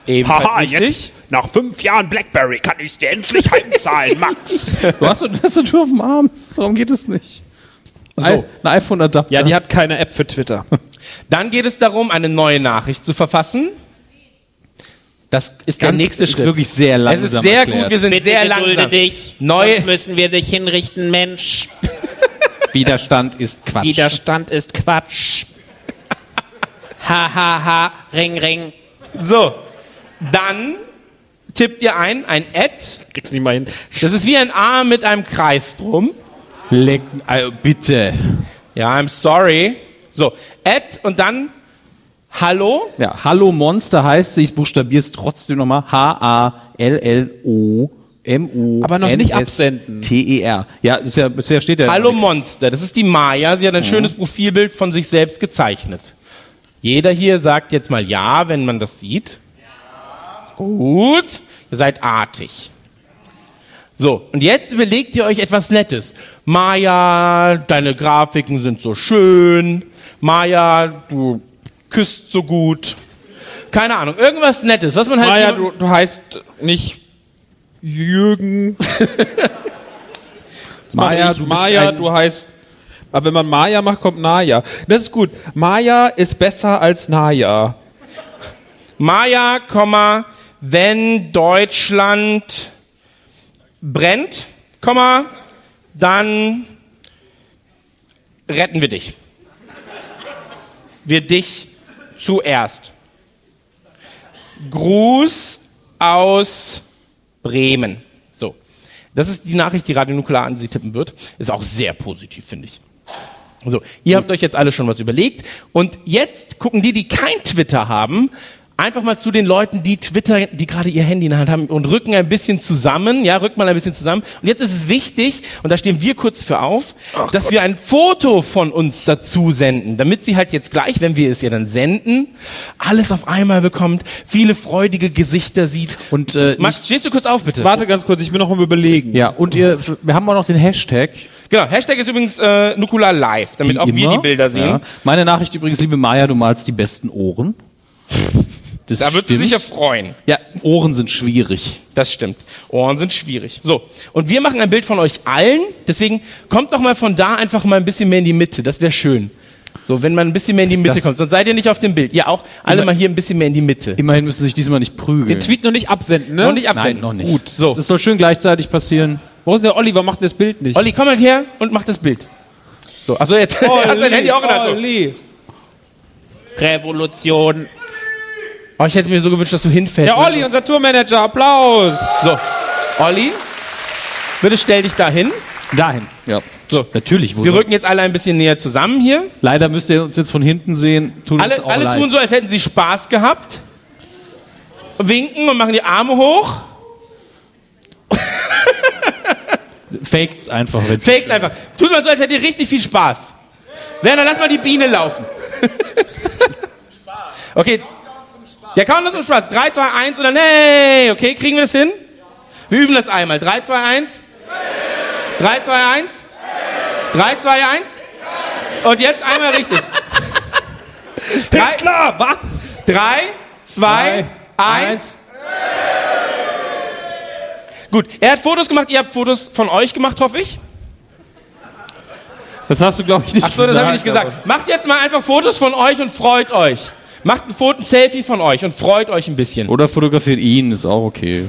[SPEAKER 2] Ebenfalls
[SPEAKER 8] Haha,
[SPEAKER 2] wichtig.
[SPEAKER 8] jetzt nach fünf Jahren Blackberry kann ich dir endlich heimzahlen, Max.
[SPEAKER 4] Du hast eine Tastatur auf dem Arm. Warum geht es nicht?
[SPEAKER 2] So.
[SPEAKER 4] Ein, iPhone-Adapter.
[SPEAKER 6] Ja, die hat keine App für Twitter.
[SPEAKER 2] Dann geht es darum, eine neue Nachricht zu verfassen. Das ist der
[SPEAKER 4] Ganz-
[SPEAKER 2] nächste
[SPEAKER 4] ist
[SPEAKER 2] Schritt.
[SPEAKER 4] wirklich sehr
[SPEAKER 2] Es
[SPEAKER 4] langsam
[SPEAKER 2] ist sehr
[SPEAKER 4] erklärt.
[SPEAKER 2] gut, wir sind sehr langsam.
[SPEAKER 6] dich.
[SPEAKER 2] Neu-
[SPEAKER 6] Sonst müssen wir dich hinrichten, Mensch.
[SPEAKER 4] Widerstand ist Quatsch.
[SPEAKER 6] Widerstand ist Quatsch. Ha, ha, ha, ring, ring.
[SPEAKER 2] So, dann tippt ihr ein, ein Ad.
[SPEAKER 6] Kriegst nicht mal hin.
[SPEAKER 2] Das ist wie ein A mit einem Kreis drum.
[SPEAKER 4] Leck, also bitte.
[SPEAKER 2] Ja, I'm sorry. So, Ad und dann Hallo.
[SPEAKER 4] Ja, Hallo Monster heißt, ich buchstabiere es trotzdem nochmal. H-A-L-L-O M-U.
[SPEAKER 3] Aber noch nicht absenden.
[SPEAKER 4] T-E-R. Ja, ist ja, bisher steht ja.
[SPEAKER 2] Hallo. Monster, das ist die Maya. Sie hat ein schönes Profilbild von sich selbst gezeichnet. Jeder hier sagt jetzt mal ja, wenn man das sieht. Gut, ihr seid artig. So, und jetzt überlegt ihr euch etwas Nettes. Maya, deine Grafiken sind so schön. Maya, du küsst so gut. Keine Ahnung, irgendwas Nettes, was man halt.
[SPEAKER 3] Maja, du, du heißt nicht Jürgen.
[SPEAKER 4] Maja, du ein-
[SPEAKER 3] du heißt. Aber wenn man Maja macht, kommt Naja. Das ist gut. Maja ist besser als Naja.
[SPEAKER 2] Maya, wenn Deutschland brennt, Komma, dann retten wir dich. Wir dich zuerst. Gruß aus Bremen. So. Das ist die Nachricht, die Radio Nukular an Sie tippen wird. Ist auch sehr positiv, finde ich. So, ihr habt euch jetzt alle schon was überlegt und jetzt gucken die, die kein Twitter haben, einfach mal zu den Leuten, die Twitter, die gerade ihr Handy in der Hand haben und rücken ein bisschen zusammen, ja, rückt mal ein bisschen zusammen. Und jetzt ist es wichtig, und da stehen wir kurz für auf, dass wir ein Foto von uns dazu senden, damit sie halt jetzt gleich, wenn wir es ihr dann senden, alles auf einmal bekommt, viele freudige Gesichter sieht.
[SPEAKER 4] Und, äh,
[SPEAKER 2] Max, stehst du kurz auf, bitte?
[SPEAKER 3] Warte ganz kurz, ich bin noch am Überlegen.
[SPEAKER 4] Ja, und ihr, wir haben auch noch den Hashtag.
[SPEAKER 2] Genau, Hashtag ist übrigens äh, Nukula Live, damit
[SPEAKER 4] wie
[SPEAKER 2] auch wir
[SPEAKER 4] immer.
[SPEAKER 2] die Bilder sehen.
[SPEAKER 4] Ja. Meine Nachricht übrigens, liebe Maja, du malst die besten Ohren. Das
[SPEAKER 2] Da wird sie
[SPEAKER 4] stimmt.
[SPEAKER 2] sicher freuen.
[SPEAKER 4] Ja, Ohren sind schwierig.
[SPEAKER 2] Das stimmt. Ohren sind schwierig. So. Und wir machen ein Bild von euch allen. Deswegen kommt doch mal von da einfach mal ein bisschen mehr in die Mitte. Das wäre schön. So, wenn man ein bisschen mehr in die Mitte
[SPEAKER 4] Das-
[SPEAKER 2] kommt. Sonst seid ihr nicht auf dem Bild. Ihr auch. Alle
[SPEAKER 4] Immer-
[SPEAKER 2] mal hier ein bisschen mehr in die Mitte.
[SPEAKER 4] Immerhin müssen sie sich diesmal nicht prügeln.
[SPEAKER 3] Den Tweet noch nicht absenden, ne?
[SPEAKER 2] Noch nicht
[SPEAKER 4] Nein,
[SPEAKER 2] absenden.
[SPEAKER 4] noch nicht.
[SPEAKER 2] Gut. So.
[SPEAKER 4] Das soll schön gleichzeitig passieren.
[SPEAKER 3] Wo ist der Oliver? Macht denn das Bild nicht?
[SPEAKER 2] Olli, komm mal her und mach das Bild. So, also jetzt er hat sein Handy auch in der Hand.
[SPEAKER 3] Olli.
[SPEAKER 6] Revolution.
[SPEAKER 2] Oh, ich hätte mir so gewünscht, dass du hinfällst.
[SPEAKER 3] Der Olli, unser Tourmanager, Applaus.
[SPEAKER 2] So. Olli, bitte stell dich da hin.
[SPEAKER 4] Dahin. Ja.
[SPEAKER 2] So.
[SPEAKER 4] Natürlich. Wo
[SPEAKER 2] Wir
[SPEAKER 4] sonst?
[SPEAKER 2] rücken jetzt alle ein bisschen näher zusammen hier.
[SPEAKER 4] Leider müsst ihr uns jetzt von hinten sehen. Tut
[SPEAKER 2] Alle, alle
[SPEAKER 4] leid.
[SPEAKER 2] tun so, als hätten sie Spaß gehabt. Winken und machen die Arme hoch.
[SPEAKER 4] Faket's einfach, wenn
[SPEAKER 2] Faked einfach. Tut mal so, als hättet ihr richtig viel Spaß. Werner, lass mal die Biene laufen. okay. Der Countdown zum Spaß. 3, 2, 1 oder nee. Okay, kriegen wir das hin? Wir üben das einmal. 3, 2, 1. 3, 2, 1. 3, 2, 1. Und jetzt einmal richtig. Drei,
[SPEAKER 3] Klar, was?
[SPEAKER 2] 3, 2, 1. Gut, er hat Fotos gemacht, ihr habt Fotos von euch gemacht, hoffe ich.
[SPEAKER 4] Das hast du, glaube ich, nicht
[SPEAKER 2] Ach so, das habe ich nicht gesagt. Macht jetzt mal einfach Fotos von euch und freut euch. Macht ein Foto, ein Selfie von euch und freut euch ein bisschen.
[SPEAKER 4] Oder fotografiert ihn, ist auch okay.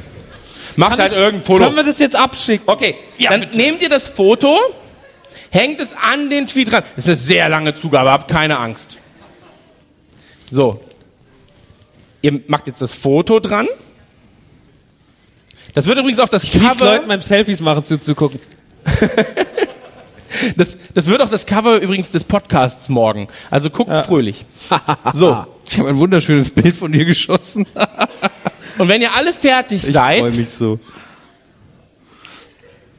[SPEAKER 2] Macht halt irgendein Foto.
[SPEAKER 3] Können wir das jetzt abschicken?
[SPEAKER 2] Okay, dann nehmt ihr das Foto, hängt es an den Tweet ran. Das ist eine sehr lange Zugabe, habt keine Angst. So. Ihr macht jetzt das Foto dran. Das wird übrigens auch das
[SPEAKER 3] Ich
[SPEAKER 2] Cover.
[SPEAKER 3] Leuten beim Selfies machen zuzugucken.
[SPEAKER 2] Das, das wird auch das Cover übrigens des Podcasts morgen. Also guckt fröhlich. So.
[SPEAKER 4] Ich habe ein wunderschönes Bild von dir geschossen.
[SPEAKER 2] Und wenn ihr alle fertig
[SPEAKER 4] Ich
[SPEAKER 2] seid,
[SPEAKER 4] freue mich so.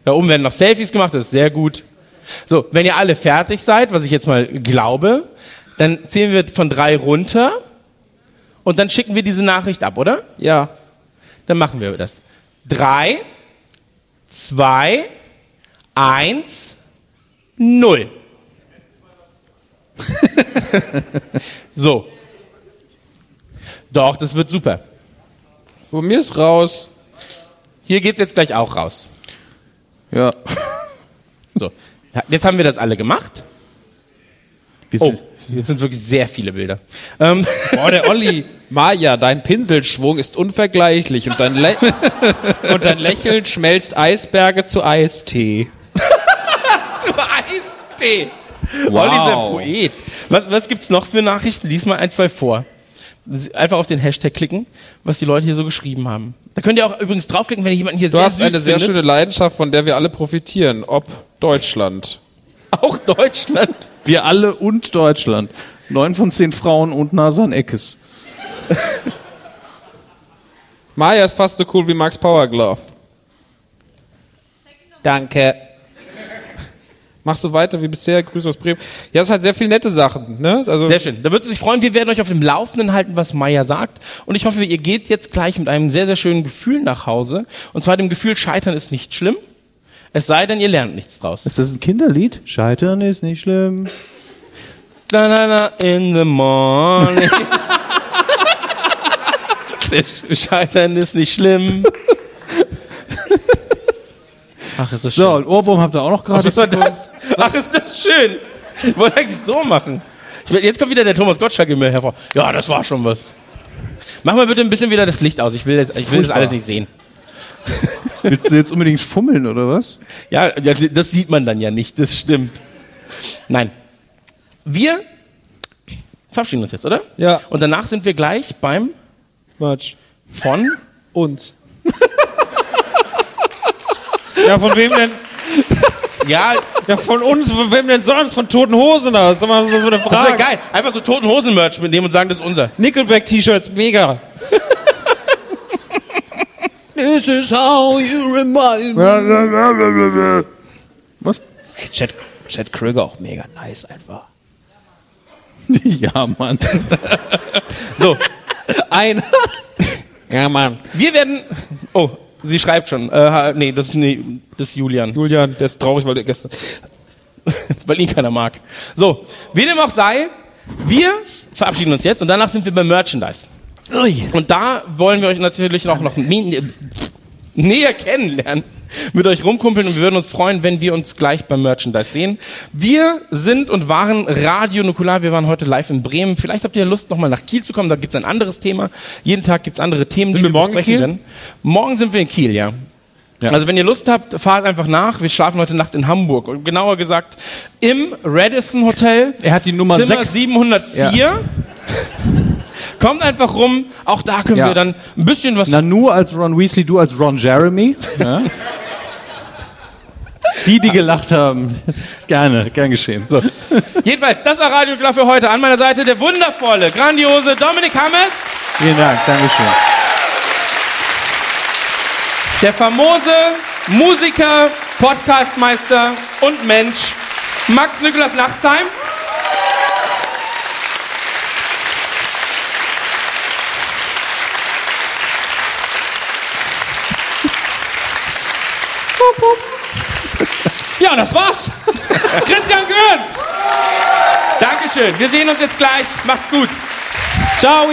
[SPEAKER 2] Da oben werden noch Selfies gemacht, das ist sehr gut. So, wenn ihr alle fertig seid, was ich jetzt mal glaube, dann zählen wir von drei runter und dann schicken wir diese Nachricht ab, oder?
[SPEAKER 3] Ja.
[SPEAKER 2] Dann machen wir das. Drei, zwei, eins, null. so. Doch, das wird super.
[SPEAKER 3] Bei mir ist raus.
[SPEAKER 2] Hier geht's jetzt gleich auch raus.
[SPEAKER 4] Ja.
[SPEAKER 2] So. Jetzt haben wir das alle gemacht. Oh,
[SPEAKER 4] sind-
[SPEAKER 2] jetzt sind wirklich sehr viele Bilder. Ähm,
[SPEAKER 3] Boah, der Olli. Maja, dein Pinselschwung ist unvergleichlich und dein, und dein Lächeln schmelzt Eisberge zu Eistee.
[SPEAKER 2] Eistee. Olli ist ein Poet. Was, was gibt's noch für Nachrichten? Lies mal ein, zwei vor. Einfach auf den Hashtag klicken, was die Leute hier so geschrieben haben. Da könnt ihr auch übrigens draufklicken, wenn ihr jemanden hier
[SPEAKER 3] Du
[SPEAKER 2] sehr
[SPEAKER 3] hast
[SPEAKER 2] süß
[SPEAKER 3] eine sehr
[SPEAKER 2] findet.
[SPEAKER 3] schöne Leidenschaft, von der wir alle profitieren. Ob Deutschland.
[SPEAKER 2] Auch Deutschland.
[SPEAKER 4] Wir alle und Deutschland. Neun von zehn Frauen und Nasan Eckes.
[SPEAKER 3] Maja ist fast so cool wie Max Powerglove.
[SPEAKER 6] Danke.
[SPEAKER 3] Machst du weiter wie bisher? Grüße aus Bremen. Ja, das ist halt sehr viele nette Sachen. Ne? Also,
[SPEAKER 2] Sehr schön. Da würde sie sich freuen. Wir werden euch auf dem Laufenden halten, was Maya sagt. Und ich hoffe, ihr geht jetzt gleich mit einem sehr, sehr schönen Gefühl nach Hause. Und zwar dem Gefühl, Scheitern ist nicht schlimm. Es sei denn, ihr lernt nichts draus.
[SPEAKER 4] Ist das ein Kinderlied? Scheitern ist nicht schlimm.
[SPEAKER 2] Na, na, na, in the morning. Sehr schön. Scheitern ist nicht schlimm. Ach, ist das schön.
[SPEAKER 4] So, ein Ohrwurm habt ihr auch noch gerade.
[SPEAKER 2] Was war das? Ach, ist das schön. Ich wollte eigentlich so machen. Ich jetzt kommt wieder der Thomas Gottschalk in mir hervor. Ja, das war schon was. Mach mal bitte ein bisschen wieder das Licht aus. Ich will, das, ich will das alles nicht sehen.
[SPEAKER 4] Willst du jetzt unbedingt fummeln, oder was?
[SPEAKER 2] Ja, ja, das sieht man dann ja nicht. Das stimmt. Nein. Wir verabschieden uns jetzt, oder?
[SPEAKER 3] Ja.
[SPEAKER 2] Und danach sind wir gleich beim
[SPEAKER 3] Merch.
[SPEAKER 2] von
[SPEAKER 3] Uns. Ja, von wem denn?
[SPEAKER 2] ja,
[SPEAKER 3] Ja, von uns, von wem denn sonst? Von Toten Hosen aus? Das ist immer so eine
[SPEAKER 2] das
[SPEAKER 3] Frage.
[SPEAKER 2] wäre geil. Einfach so toten Hosen-Merch mitnehmen und sagen, das ist unser.
[SPEAKER 3] Nickelback-T-Shirts, mega.
[SPEAKER 6] This is how you remind me.
[SPEAKER 4] Was?
[SPEAKER 6] Chad, Chad Krüger auch mega nice einfach.
[SPEAKER 4] ja, Mann.
[SPEAKER 2] So,
[SPEAKER 3] Ein. ja, Mann.
[SPEAKER 2] wir werden. Oh, sie schreibt schon. Äh, nee, das ist, nee, das ist Julian.
[SPEAKER 3] Julian, der ist traurig, weil der gestern.
[SPEAKER 2] weil ihn keiner mag. So, wie dem auch sei, wir verabschieden uns jetzt und danach sind wir beim Merchandise. Und da wollen wir euch natürlich noch, noch nä- näher kennenlernen, mit euch rumkumpeln und wir würden uns freuen, wenn wir uns gleich beim Merchandise sehen. Wir sind und waren Radio Nukular, wir waren heute live in Bremen. Vielleicht habt ihr Lust, nochmal nach Kiel zu kommen, da gibt's ein anderes Thema. Jeden Tag gibt's andere Themen,
[SPEAKER 3] Sind
[SPEAKER 2] die
[SPEAKER 3] wir morgen
[SPEAKER 2] besprechen
[SPEAKER 3] Kiel?
[SPEAKER 2] werden. Morgen sind wir in Kiel, ja. Also wenn ihr Lust habt, fahrt einfach nach. Wir schlafen heute Nacht in Hamburg. Und genauer gesagt im Radisson Hotel.
[SPEAKER 4] Er hat die Nummer
[SPEAKER 2] Zimmer
[SPEAKER 4] 6.
[SPEAKER 2] 704. Kommt einfach rum. Auch da können
[SPEAKER 4] Ja.
[SPEAKER 2] wir dann ein bisschen was...
[SPEAKER 4] Nanu als Ron Weasley, du als Ron Jeremy. Ja. Die, die gelacht haben. Gerne, gern geschehen. So.
[SPEAKER 2] Jedenfalls, das war Radio Klar für heute. An meiner Seite der wundervolle, grandiose Dominik Hammes.
[SPEAKER 4] Vielen Dank, Dankeschön.
[SPEAKER 2] Der famose Musiker, Podcastmeister und Mensch Max Nikolas Nachtsheim.
[SPEAKER 3] Ja, das war's.
[SPEAKER 2] Christian Gürnt. Dankeschön. Wir sehen uns jetzt gleich. Macht's gut.
[SPEAKER 3] Ciao.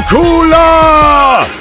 [SPEAKER 1] Nukula!